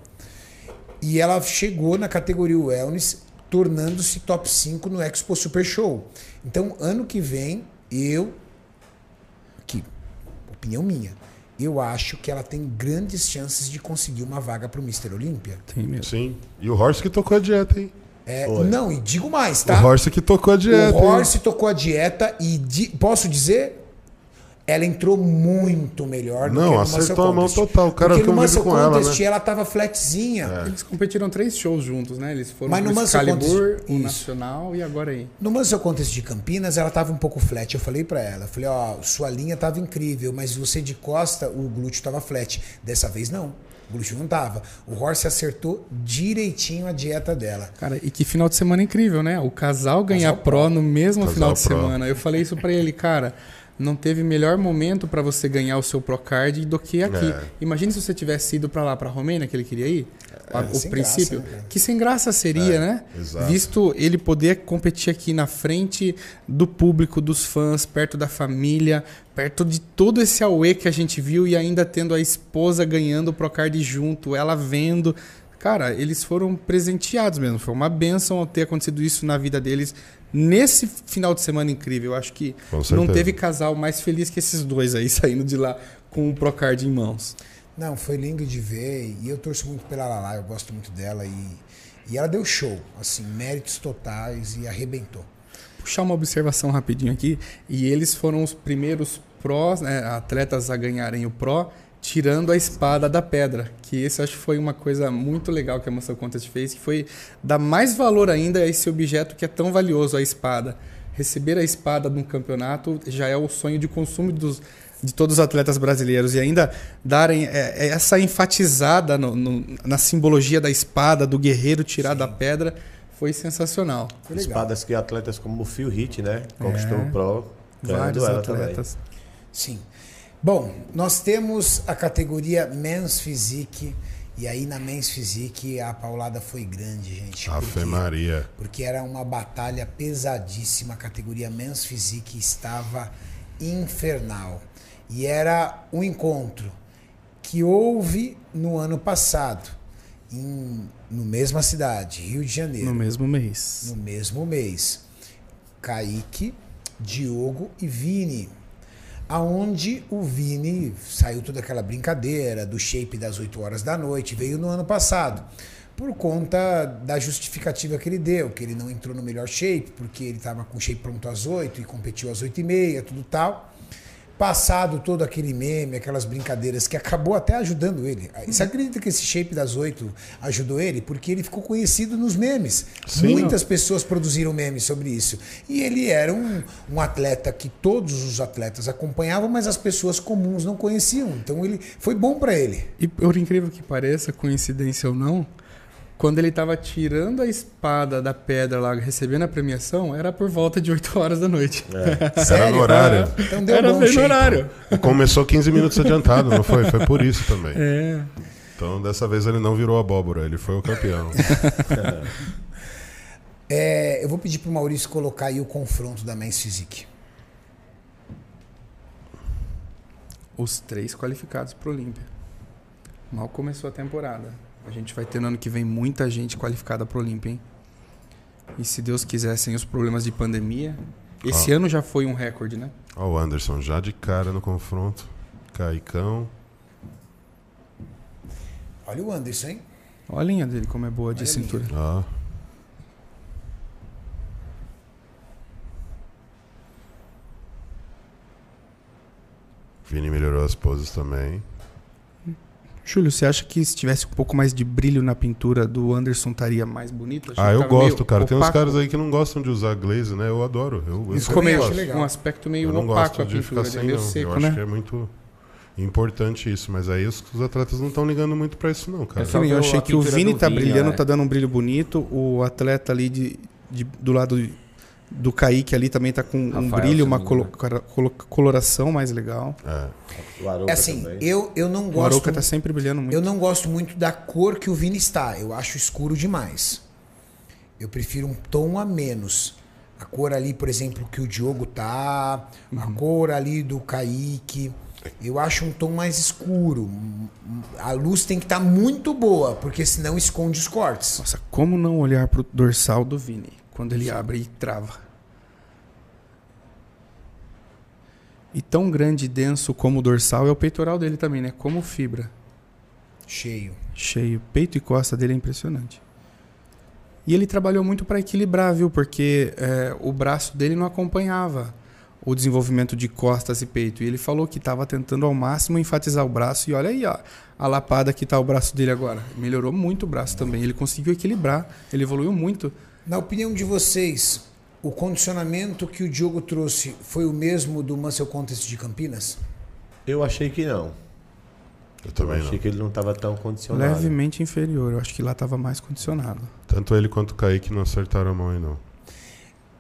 E ela chegou na categoria wellness, tornando-se top 5 no Expo Super Show. Então, ano que vem, eu. Aqui, opinião minha. eu acho que ela tem grandes chances de conseguir uma vaga pro Mr. Olímpia. Tem mesmo. Sim. E o Horst que tocou a dieta, hein? É, não, e digo mais, tá? O Horst que tocou a dieta. O hein? Horse tocou a dieta e di- posso dizer, ela entrou muito melhor do Não, que no acertou a mão Contest. total. O cara Porque no Muscle com ela, Contest né? ela tava flatzinha. Eles competiram três shows juntos, né? Eles foram Mas no Muscle Excalibur, Contest- o. Nacional e agora aí. No Muscle Contest de Campinas, ela tava um pouco flat. Eu falei pra ela, falei, ó, sua linha tava incrível, mas você de costa, o glúteo tava flat. Dessa vez não. O glúteo não tava. O Horse acertou direitinho a dieta dela. Cara, e que final de semana incrível, né? O casal ganhar Casal pro no mesmo Casal final de pro. semana. Eu falei isso pra ele, cara. Não teve melhor momento pra você ganhar o seu Procard do que aqui. É. Imagine se você tivesse ido pra lá, pra Romênia, que ele queria ir. A- o princípio. graça, né, que sem graça seria, É, né? exato. Visto ele poder competir aqui na frente do público, dos fãs, perto da família, perto de todo esse auê que a gente viu e ainda tendo a esposa ganhando o Procard junto, ela vendo. Cara, eles foram presenteados mesmo. Foi uma benção ter acontecido isso na vida deles nesse final de semana incrível. Eu acho que não teve casal mais feliz que esses dois aí saindo de lá com o Procard em mãos. Não, foi lindo de ver e eu torço muito pela Lala, eu gosto muito dela e, e ela deu show, assim, méritos totais e arrebentou. puxar uma observação rapidinho aqui. E eles foram os primeiros prós, né, atletas a ganharem o Pro, tirando a espada da pedra. Que esse eu acho que foi uma coisa muito legal que a Muscle Contest fez, que foi dar mais valor ainda a esse objeto que é tão valioso, a espada. Receber a espada num campeonato já é o sonho de consumo dos, de todos os atletas brasileiros. E ainda darem é, é, essa enfatizada no- no- na simbologia da espada, do guerreiro tirar da pedra, foi sensacional. Foi. Espadas que atletas como o Phil Heath, né? Conquistou É. o Pro. Vários atletas. Sim. Bom, nós temos a categoria Men's Physique e aí na Men's Physique a paulada foi grande, gente. Ave porque- Maria. porque era uma batalha pesadíssima. A categoria Men's Physique estava infernal. E era um encontro que houve no ano passado, em, no mesma cidade, Rio de Janeiro, No mesmo mês. no mesmo mês. Kaique, Diogo e Vini. Aonde o Vini saiu toda aquela brincadeira do shape das 8 horas da noite, veio no ano passado. Por conta da justificativa que ele deu, que ele não entrou no melhor shape, porque ele estava com o shape pronto às 8 e competiu às 8 e meia, tudo tal. Passado todo aquele meme, aquelas brincadeiras que acabou até ajudando ele. Você acredita que esse shape das oito ajudou ele? Porque ele ficou conhecido nos memes. Sim. Muitas pessoas produziram memes sobre isso. E ele era um, um atleta que todos os atletas acompanhavam, mas as pessoas comuns não conheciam. Então ele foi bom para ele. E por incrível que pareça, coincidência ou não, quando ele estava tirando a espada da pedra lá, recebendo a premiação, era por volta de 8 horas da noite. Era no horário. Então deu era bom no shape. horário. Começou 15 minutos adiantado, não foi? Foi por isso também. É. Então, dessa vez ele não virou abóbora, ele foi o campeão. É, eu vou pedir pro Maurício colocar aí o confronto da Men's Physique. Os três qualificados para o Olímpia. Mal começou a temporada. A gente vai ter no ano que vem muita gente qualificada para o Olímpia, hein? E se Deus quiser, sem os problemas de pandemia. Esse ano já foi um recorde, né? Ó, o Anderson já de cara no confronto. Caicão. Olha o Anderson, hein? Olha a linha dele como é boa de Olha linha. cintura. Ó. Vini melhorou as poses também. Júlio, você acha que se tivesse um pouco mais de brilho na pintura do Anderson estaria mais bonito? Achei Ah, eu gosto, cara. Tem uns opaco. caras aí que não gostam de usar glaze, né? Eu adoro. Eu, eu Isso também ficou meio legal. um aspecto meio Eu não opaco gosto a de pintura, ficar é sem, meio não. seco, eu né? acho que é muito importante isso. Mas aí os, os atletas não estão ligando muito pra isso, não, cara. É eu achei que o Vini tá brilhando, é. tá dando um brilho bonito. O atleta ali de, de- do lado do Kaique ali também tá com um Rafael, brilho, se uma me colo- coloração mais legal. É. O É assim, também. eu, eu não O gosto. Arouca tá sempre brilhando muito. Eu não gosto muito da cor que o Vini está. Eu acho escuro demais. Eu prefiro um tom a menos. A cor ali, por exemplo, que o Diogo tá, a cor ali do Kaique. Eu acho um tom mais escuro. A luz tem que estar muito boa, porque senão esconde os cortes. Nossa, como não olhar pro dorsal do Vini quando ele abre e trava? E tão grande e denso como o dorsal é o peitoral dele também, né? Como fibra. Cheio. Cheio. Peito e costa dele é impressionante. E ele trabalhou muito para equilibrar, viu? Porque é, o braço dele não acompanhava o desenvolvimento de costas e peito. E ele falou que estava tentando ao máximo enfatizar o braço. E olha aí, ó, a lapada que está o braço dele agora. Melhorou muito o braço também. Ele conseguiu equilibrar. Ele evoluiu muito. Na opinião de vocês, o condicionamento que o Diogo trouxe foi o mesmo do Muscle Contest de Campinas? Eu achei que não. Eu Eu também achei não. que ele não estava tão condicionado. Levemente inferior. Eu acho que lá estava mais condicionado. Tanto ele quanto o Kaique não acertaram a mão aí, não.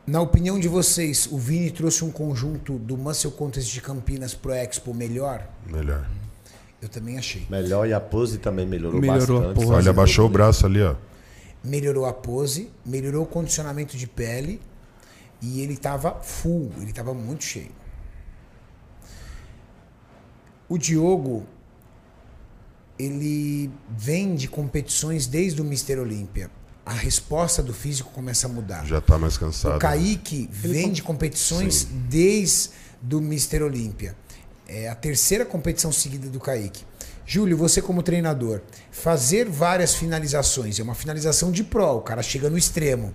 Na opinião de vocês, o Vini trouxe um conjunto do Muscle Contest de Campinas pro Expo melhor? Melhor. Eu também achei. Melhor e a pose também melhorou, Melhorou a bastante. pose. Olha, abaixou o braço ali, ó. Melhorou a pose, melhorou o condicionamento de pele e ele tava full, ele tava muito cheio. O Diogo, ele vem de competições desde o Mister Olímpia. A resposta do físico começa a mudar. Já tá mais cansado. O Kaique vem de competições desde do Mister Olímpia. É a terceira competição seguida do Kaique. Júlio, você como treinador, fazer várias finalizações, é uma finalização de pró, o cara chega no extremo.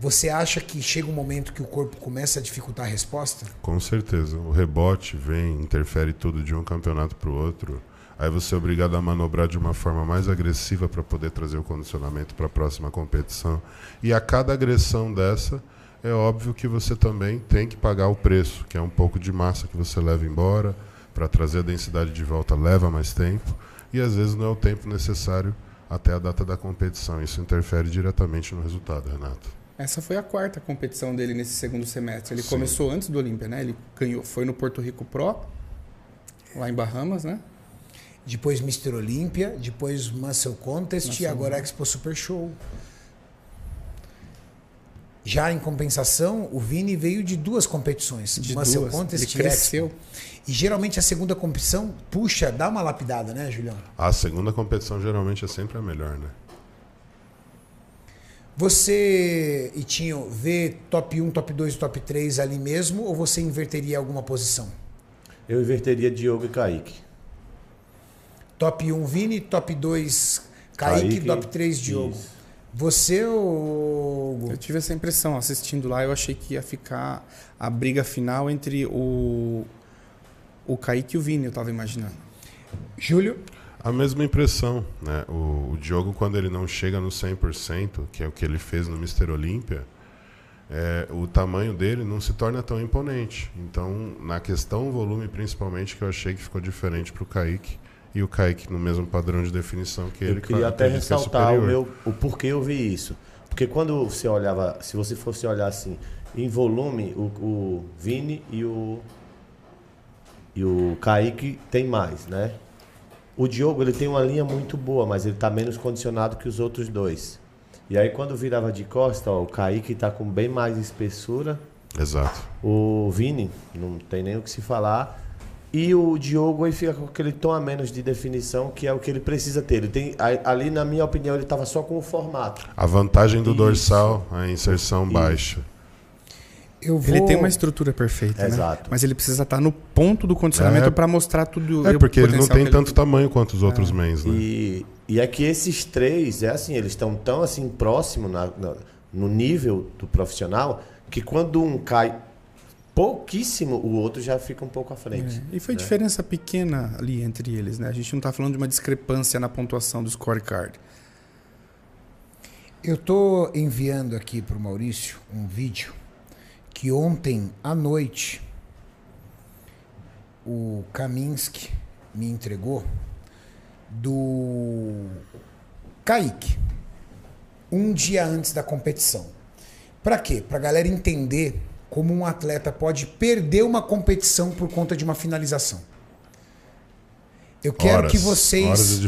Você acha que chega um momento que o corpo começa a dificultar a resposta? Com certeza. O rebote vem, interfere tudo de um campeonato para o outro. Aí você é obrigado a manobrar de uma forma mais agressiva para poder trazer o condicionamento para a próxima competição. E a cada agressão dessa, é óbvio que você também tem que pagar o preço, que é um pouco de massa que você leva embora. Para trazer a densidade de volta leva mais tempo. E às vezes não é o tempo necessário até a data da competição. Isso interfere diretamente no resultado, Renato. Essa foi a quarta competição dele nesse segundo semestre. Ele Sim. começou antes do Olímpia, né? Ele ganhou, foi no Porto Rico Pro, lá em Bahamas, né? Depois Mister Olímpia, depois Muscle Contest e Muscle agora Expo Super Show. Já em compensação, o Vini veio de duas competições, De Muscle duas. Contest Ele e cresceu. Expo. E geralmente a segunda competição puxa, dá uma lapidada, né, Julião? A segunda competição geralmente é sempre a melhor, né? Você, Itinho, vê top 1, top 2 top 3 ali mesmo ou você inverteria alguma posição? Eu inverteria Diogo e Kaique. Top 1 Vini, top 2 Kaique, Kaique, top 3 Diogo. isso. Você ou Eu tive essa impressão assistindo lá. Eu achei que ia ficar a briga final entre o, o Kaique e o Vini, eu tava imaginando. Júlio? A mesma impressão, né? O, o Diogo, quando ele não chega no 100%, que é o que ele fez no Mr. Olímpia, é, o tamanho dele não se torna tão imponente. Então, na questão volume, principalmente, que eu achei que ficou diferente para o Kaique. E o Kaique no mesmo padrão de definição que ele. Eu queria que até que é ressaltar o, meu, o porquê eu vi isso. Porque quando você olhava, se você fosse olhar assim, em volume, o, o Vini e o, e o Kaique tem mais, né? O Diogo ele tem uma linha muito boa, mas ele está menos condicionado que os outros dois. E aí quando virava de costa, ó, o Kaique está com bem mais espessura, Exato. o Vini não tem nem o que se falar. E o Diogo aí fica com aquele tom a menos de definição, que é o que ele precisa ter. Ele tem, ali, na minha opinião, ele estava só com o formato. A vantagem do Isso. dorsal, a inserção Isso. baixa. Eu vou... Ele tem uma estrutura perfeita, né? Exato. Mas ele precisa estar no ponto do condicionamento É. para mostrar tudo É o porque ele não tem que tanto tamanho quanto os outros mens, né? E, e é que esses três, é assim, eles estão tão assim próximos na- na- no nível do profissional, que quando um cai pouquíssimo, o outro já fica um pouco à frente. É, E foi né? diferença pequena ali entre eles, né? A gente não tá falando de uma discrepância na pontuação do scorecard. Eu tô enviando aqui pro Maurício um vídeo que ontem à noite o Kaminski me entregou do Kaique, um dia antes da competição. Para quê? Para galera entender como um atleta pode perder uma competição por conta de uma finalização. Eu quero Horas, que vocês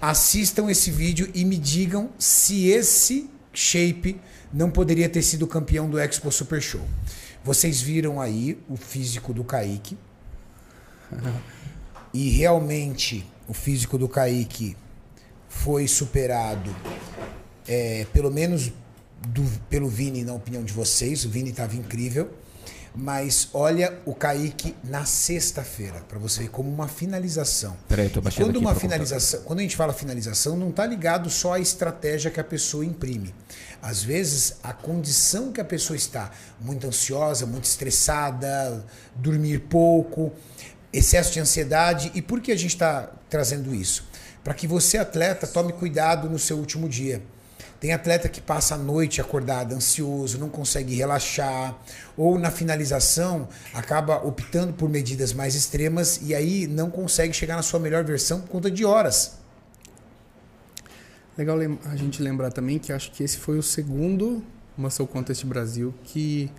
assistam esse vídeo e me digam se esse shape não poderia ter sido campeão do Expo Super Show. Vocês viram aí o físico do Kaique. E realmente o físico do Kaique foi superado, é, pelo menos do- pelo Vini, na opinião de vocês. O Vini estava incrível. Mas olha o Kaique na sexta-feira, para você ver como uma finalização. Peraí, tô E baixando quando uma finalização, quando a gente fala finalização, não está ligado só à estratégia que a pessoa imprime. Às vezes, a condição que a pessoa está, muito ansiosa, muito estressada, dormir pouco, excesso de ansiedade. E por que a gente está trazendo isso? Para que você, atleta, tome cuidado no seu último dia. Tem atleta que passa a noite acordado, ansioso, não consegue relaxar, ou na finalização acaba optando por medidas mais extremas e aí não consegue chegar na sua melhor versão por conta de horas. Legal a gente lembrar também que acho que esse foi o segundo Muscle Contest Brasil que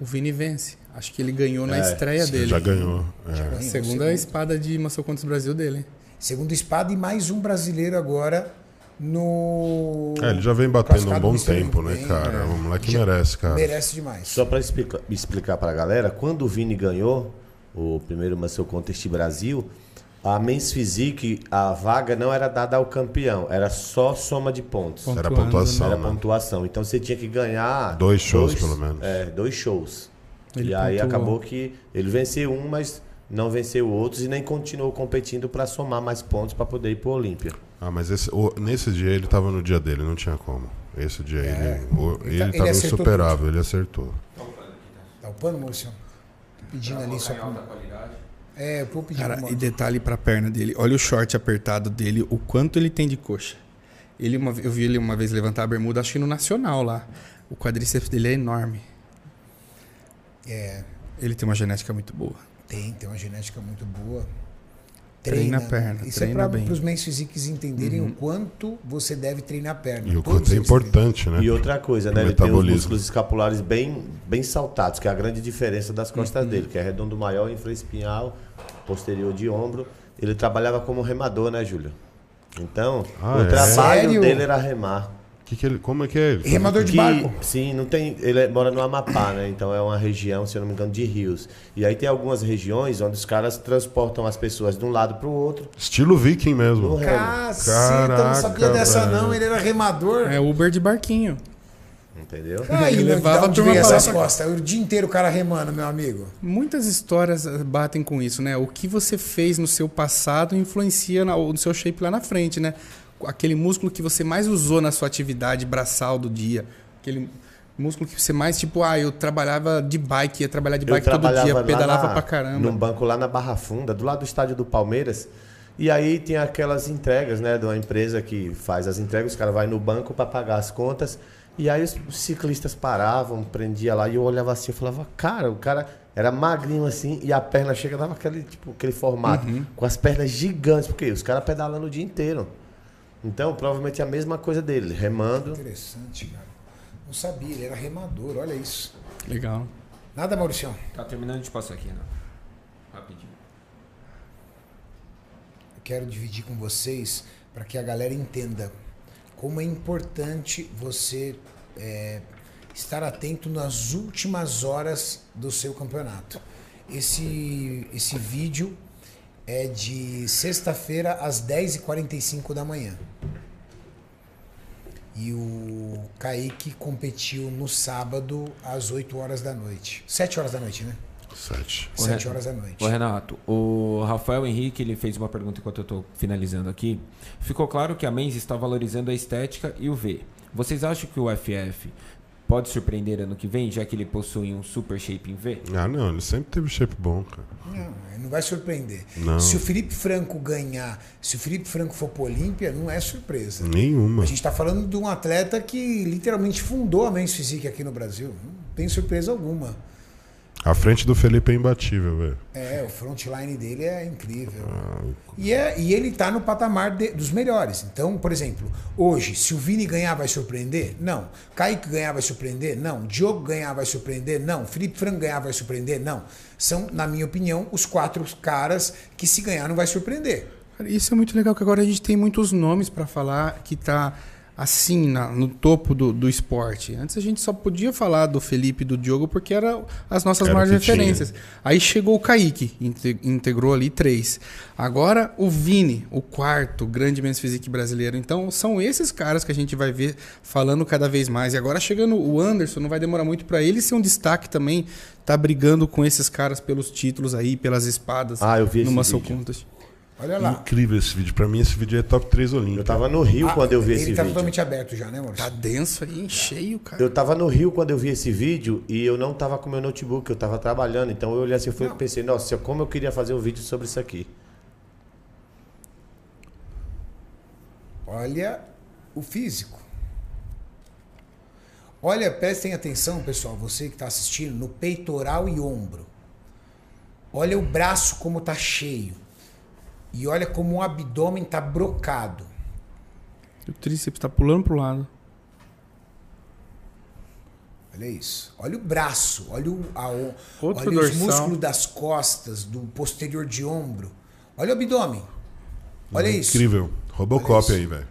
o Vini vence. Acho que ele ganhou na É, estreia Você dele. já ganhou. é. A ganhou, segunda segundo. espada de Muscle Contest Brasil dele. Segundo espada e mais um brasileiro agora no. É, ele já vem batendo um bom tempo, né, bem. cara? É. O moleque Já- merece, cara. Merece demais. Só para explicar, explicar para a galera, quando o Vini ganhou o primeiro Muscle Contest Brasil, a Men's Physique, a vaga não era dada ao campeão, era só soma de pontos. Ponto. Era Pontuando, pontuação, Era né? pontuação. Então você tinha que ganhar. Dois shows, pelo menos. É, dois shows. Ele e aí pontuou. acabou que ele venceu um, mas não venceu outros e nem continuou competindo para somar mais pontos para poder ir para o Olímpia. Ah, mas esse, o- nesse dia ele tava no dia dele, não tinha como. Esse dia ele, o- Ele ele, tá- ele tava acertou insuperável, ele acertou. Dá o pano, Maurício? Tô pedindo ali só pra... qualidade. É, eu vou pedir Cara, e detalhe pra perna dele. Olha o short apertado dele, o quanto ele tem de coxa. Ele uma, eu vi ele uma vez levantar a bermuda, acho que no Nacional lá. O quadríceps dele é enorme. É, Ele tem uma genética muito boa. tem, tem uma genética muito boa. Treina a perna, Isso treina é para os mens physiques entenderem o quanto você deve treinar a perna. E o quanto é importante, né? E outra coisa, né? O Ele tem os metabolismo. músculos escapulares bem, bem saltados, que é a grande diferença das costas dele, que é redondo maior, infraespinhal, posterior de ombro. Ele trabalhava como remador, né, Júlio? Então, Ah, o é? trabalho Sério? dele era remar. Que que ele, como é que é ele? Remador de Que, barco. sim, não tem. Ele mora no Amapá, né? Então é uma região, se eu não me engano, de rios. E aí tem algumas regiões onde os caras transportam as pessoas de um lado para o outro. Estilo viking mesmo. Caceta, eu não sabia dessa velho. não. Ele era remador. É Uber de barquinho. Entendeu? Aí, Ele levava de a onde turma essas costas? O dia inteiro o cara remando, meu amigo. Muitas histórias eh, batem com isso, né? O que você fez no seu passado influencia no seu shape lá na frente, né? Aquele músculo que você mais usou na sua atividade braçal do dia. Aquele músculo que você mais, tipo, ah, eu trabalhava de bike, ia trabalhar de bike todo dia, pedalava na- pra caramba. Num banco lá na Barra Funda, do lado do estádio do Palmeiras. E aí tem aquelas entregas, né, de uma empresa que faz as entregas, os caras vai no banco para pagar as contas. E aí os ciclistas paravam, prendia lá e eu olhava assim, eu falava, cara, o cara era magrinho assim e a perna chega dava aquele tipo aquele formato, Uhum. com as pernas gigantes, porque os caras pedalando o dia inteiro. Então, provavelmente é a mesma coisa dele, remando. Interessante, cara. Não sabia, ele era remador, olha isso. Legal. Nada, Mauricião? Tá terminando de passar aqui, né? Rapidinho. Eu quero dividir com vocês para que a galera entenda como é importante você é, estar atento nas últimas horas do seu campeonato. Esse, esse vídeo é de sexta-feira às 10h45 da manhã. E o Kaique competiu no sábado às 8 horas da noite. 7 horas da noite, né? Sete. Ô, 7 Ren- horas da noite. Ô, Renato, o Rafael Henrique ele fez uma pergunta enquanto eu estou finalizando aqui. Ficou claro que a Men's está valorizando a estética e o V. Vocês acham que o FF pode surpreender ano que vem, já que ele possui um super shape em V? Ah, não, ele sempre teve shape bom, cara. Não, ele não vai surpreender. Não. Se o Felipe Franco ganhar, se o Felipe Franco for pro Olímpia, não é surpresa. Nenhuma. A gente está falando de um atleta que literalmente fundou a Men's Physique aqui no Brasil. Não tem surpresa alguma. A frente do Felipe é imbatível, velho. É, o frontline dele é incrível. Ah, E, é, e ele tá no patamar de- dos melhores. Então, por exemplo, hoje, se o Vini ganhar, vai surpreender? Não. Kaique ganhar, vai surpreender? Não. Diogo ganhar, vai surpreender? Não. Felipe Franco ganhar, vai surpreender? Não. São, na minha opinião, os quatro caras que se ganhar não vai surpreender. Cara, Isso é muito legal, que agora a gente tem muitos nomes pra falar que tá assim na- no topo do, do esporte. Antes a gente só podia falar do Felipe e do Diogo porque eram as nossas Era maiores que tinha. referências. Aí chegou o Kaique, inte- integrou ali três. Agora o Vini, o quarto grande men's physique brasileiro. Então são esses caras que a gente vai ver falando cada vez mais. E agora chegando o Anderson, não vai demorar muito para ele ser um destaque também. Tá brigando com esses caras pelos títulos aí, pelas espadas Ah, eu vi esse vídeo. Contest. Olha lá. Incrível esse vídeo. Pra mim, esse vídeo é top 3 Olímpico. Eu tava no Rio Ah, quando eu vi ele esse tá vídeo. totalmente aberto já, né, amor? Tá denso aí, cheio, cara. Eu tava no Rio quando eu vi esse vídeo e eu não tava com meu notebook, eu tava trabalhando. Então eu olhei assim e pensei, nossa, como eu queria fazer um vídeo sobre isso aqui. Olha o físico. Olha, prestem atenção, pessoal, você que está assistindo, no peitoral e ombro. Olha o braço como tá cheio. E olha como o abdômen tá brocado. O tríceps tá pulando pro lado. Olha isso. Olha o braço, olha, o, a, olha os dorsal. músculos das costas, do posterior de ombro. Olha o abdômen. Olha isso. Incrível. Robocop aí, velho.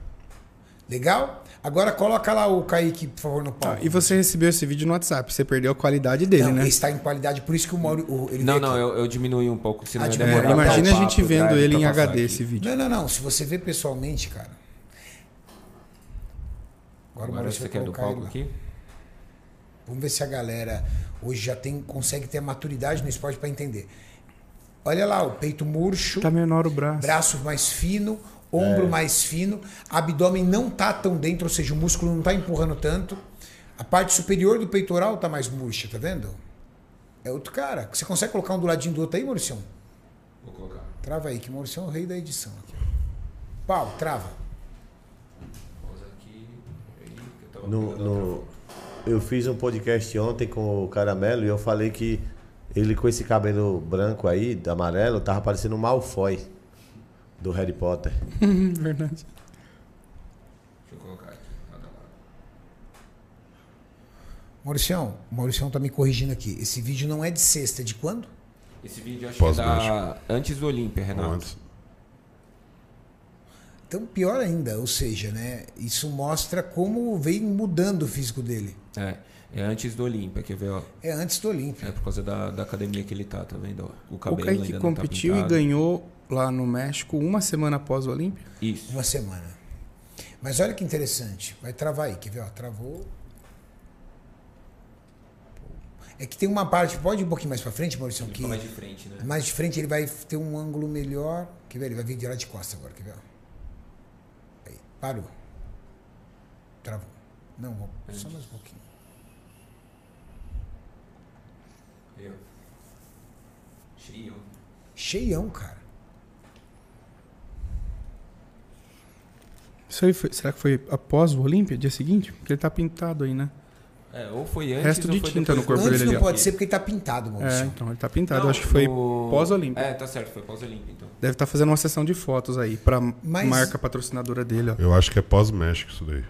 Legal? Agora coloca lá o Kaique, por favor, no palco. Ah, e você recebeu esse vídeo no WhatsApp, você perdeu a qualidade dele, não, né? ele está em qualidade, por isso que o Mauro. o- Ele Não, não, eu, eu diminui um pouco, senão Ah, É, Imagina o a gente papo, vendo drive ele em HD aqui. esse vídeo. Não, não, não. Se você vê pessoalmente, cara. Agora, o Agora Maurício você quer do palco aqui? Vamos ver se a galera hoje já tem, consegue ter maturidade no esporte para entender. Olha lá, o peito murcho, Tá menor o braço. braço mais fino, ombro mais fino, abdômen não tá tão dentro, ou seja, o músculo não tá empurrando tanto. A parte superior do peitoral tá mais murcha, tá vendo? É outro cara. Você consegue colocar um do ladinho do outro aí, Mauricião? Vou colocar. Trava aí, que o Mauricião é o rei da edição. Aqui. Pau, trava. No, no- eu fiz um podcast ontem com o Caramelo e eu falei que ele com esse cabelo branco aí, amarelo, tava parecendo um Malfoy do Harry Potter. Verdade. Deixa eu colocar aqui. Mauricião, o Mauricião tá me corrigindo aqui. Esse vídeo não é de sexta, é de quando? Esse vídeo eu acho que é da... antes do Olímpia, Renato. Antes. Então, pior ainda, ou seja, né? Isso mostra como vem mudando o físico dele. É, é antes do Olímpia, quer ver, ó. É antes do Olímpia. É por causa da, da academia que ele tá, tá vendo? ó? O O cabelo Kaique ainda não tá competiu e pintado. ganhou lá no México uma semana após o Olímpia. Isso. Uma semana. Mas olha que interessante. Vai travar aí, quer ver? Ó, travou. É que tem uma parte, pode ir um pouquinho mais pra frente, Maurício, que mais de frente, né? mais de frente ele vai ter um ângulo melhor. Quer ver? Ele vai vir de lá de costa agora, quer ver? Aí, parou. Travou. Não, vou, só mais um pouquinho. Aí, ó. Cheio. Cheião, cara. Isso aí foi, será que foi após o Olímpia, dia seguinte? Porque ele tá pintado aí, né? É, ou foi antes Resto ou de foi tinta no corpo Antes dele não ó. pode ser porque ele tá pintado, Maurício. É, então ele tá pintado. Não, Acho que foi o- pós-Olímpia. É, tá certo, foi pós-Olímpia, então. Deve estar fazendo uma sessão de fotos aí pra Mas- marca patrocinadora dele, ó. Eu acho que é pós-México isso daí.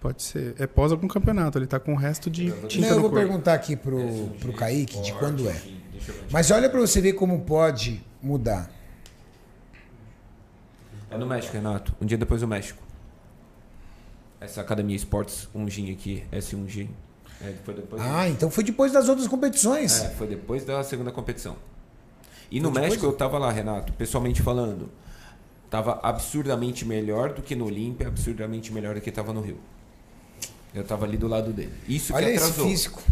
Pode ser. É pós algum campeonato, ele tá com o resto de Não, tinta eu no vou corpo. perguntar aqui pro, pro Kaique de quando é. Eu. Mas olha pra você ver como pode mudar. É no México, Renato. Um dia depois do México. Essa academia Esportes 1G aqui, S1G. É, foi depois do- Ah, então foi depois das outras competições. É, foi depois da segunda competição. E no Foi depois? México eu tava lá, Renato, pessoalmente falando. Tava absurdamente melhor do que no Olímpia, absurdamente melhor do que tava no Rio. Eu tava ali do lado dele. Isso Olha que esse atrasou. físico.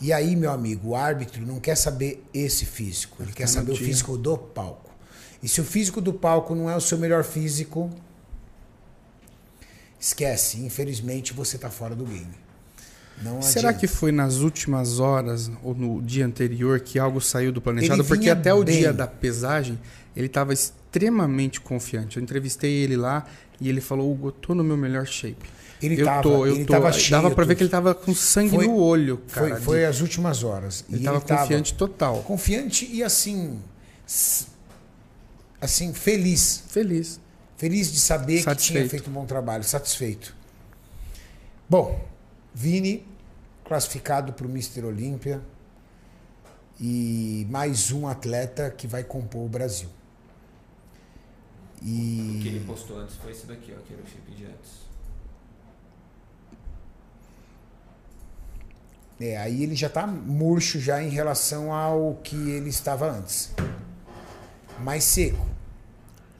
E aí, meu amigo, o árbitro não quer saber esse físico, ele quer saber o físico do palco. E se o físico do palco não é o seu melhor físico, esquece, infelizmente você tá fora do game. Não Será adianta. que foi nas últimas horas ou no dia anterior que algo saiu do planejado? Porque até o bem. dia da pesagem ele estava extremamente confiante. Eu entrevistei ele lá e ele falou: Hugo, eu tô no meu melhor shape. Ele eu tava- tô, eu ele tô. tava cheio, Dava pra ver que ele tava com sangue Foi- no olho, cara. foi, foi de- as últimas horas. Ele e tava ele tava confiante total. confiante e assim assim feliz. Feliz. Feliz de saber que tinha Satisfeito. feito um bom trabalho, satisfeito. Bom, Vini classificado para o Mister Olímpia e mais um atleta que vai compor o Brasil. O que ele postou antes foi esse daqui, ó, que era o shape de antes. É, aí ele já tá murcho já em relação ao que ele estava antes. Mais seco.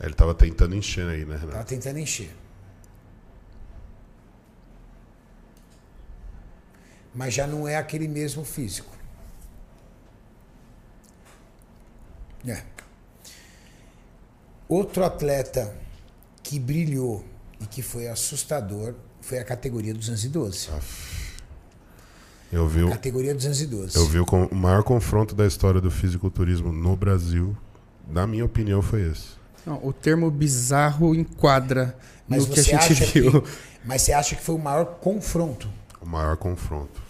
Ele tava tentando encher aí, né, Renato? Tá tentando encher. Mas já não é aquele mesmo físico. É. Outro atleta que brilhou e que foi assustador foi a categoria 212. Eu vi, o, Categoria 212. eu vi o, o maior confronto da história do fisiculturismo no Brasil, na minha opinião, foi esse. Não, o termo bizarro enquadra Mas no que a você gente acha viu. que, mas você acha que foi o maior confronto? O maior confronto.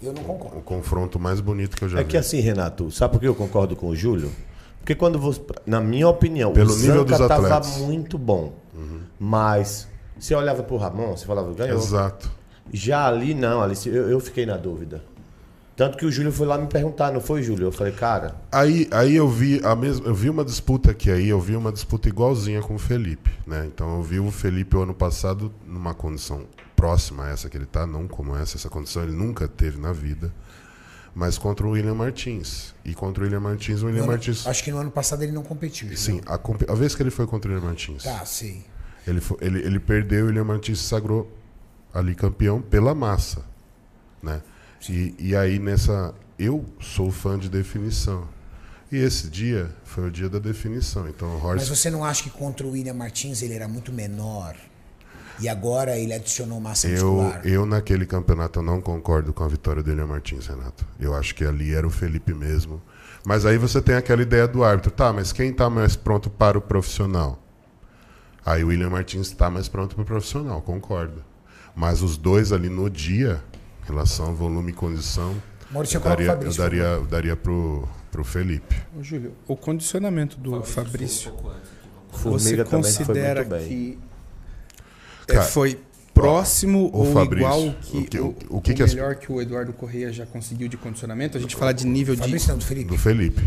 Eu não concordo. O confronto mais bonito que eu já É vi. que assim, Renato, sabe por que eu concordo com o Júlio? Porque quando você. Na minha opinião, Pelo o nível Zanca tava atletas. muito bom. Mas você olhava pro Ramon, você falava, ganhou. Exato. Já ali não, ali eu, eu fiquei na dúvida. Tanto que o Júlio foi lá me perguntar, não foi, Júlio? Eu falei, cara, Aí, aí eu vi a mesma, eu vi uma disputa aqui aí, eu vi uma disputa igualzinha com o Felipe, né? Então eu vi o Felipe o ano passado numa condição próxima a essa que ele tá, não como essa, essa condição ele nunca teve na vida, mas contra o William Martins. E contra o William Martins, o William No ano- Martins, Acho que no ano passado ele não competiu. sim, a, a vez que ele foi contra o William Martins, Tá, sei. ele, fo- ele, ele perdeu e o William Martins se sagrou ali campeão pela massa, né? E, e aí nessa, eu sou fã de definição. E esse dia foi o dia da definição. Então o Mas Horst, você não acha que contra o William Martins ele era muito menor? E agora ele adicionou massa eu, muscular? eu naquele campeonato eu não concordo com a vitória do William Martins, Renato. Eu acho que ali era o Felipe mesmo. Mas aí você tem aquela ideia do árbitro, tá, mas quem tá mais pronto para o profissional? Aí o William Martins está mais pronto para o profissional, concordo. Mas os dois ali no dia, em relação ao volume e condição, Maurício, eu daria, eu Fabrício, daria, eu daria pro, pro Felipe. Ô, Júlio, o condicionamento do Foi Fabrício, Um você Formiga foi considera que é, Cara, foi próximo ou Fabrício, igual que o que- o, o- o que que as- melhor que o Eduardo Correia já conseguiu de condicionamento? A gente fala de nível de, Fabrício não, do Felipe. Do Felipe,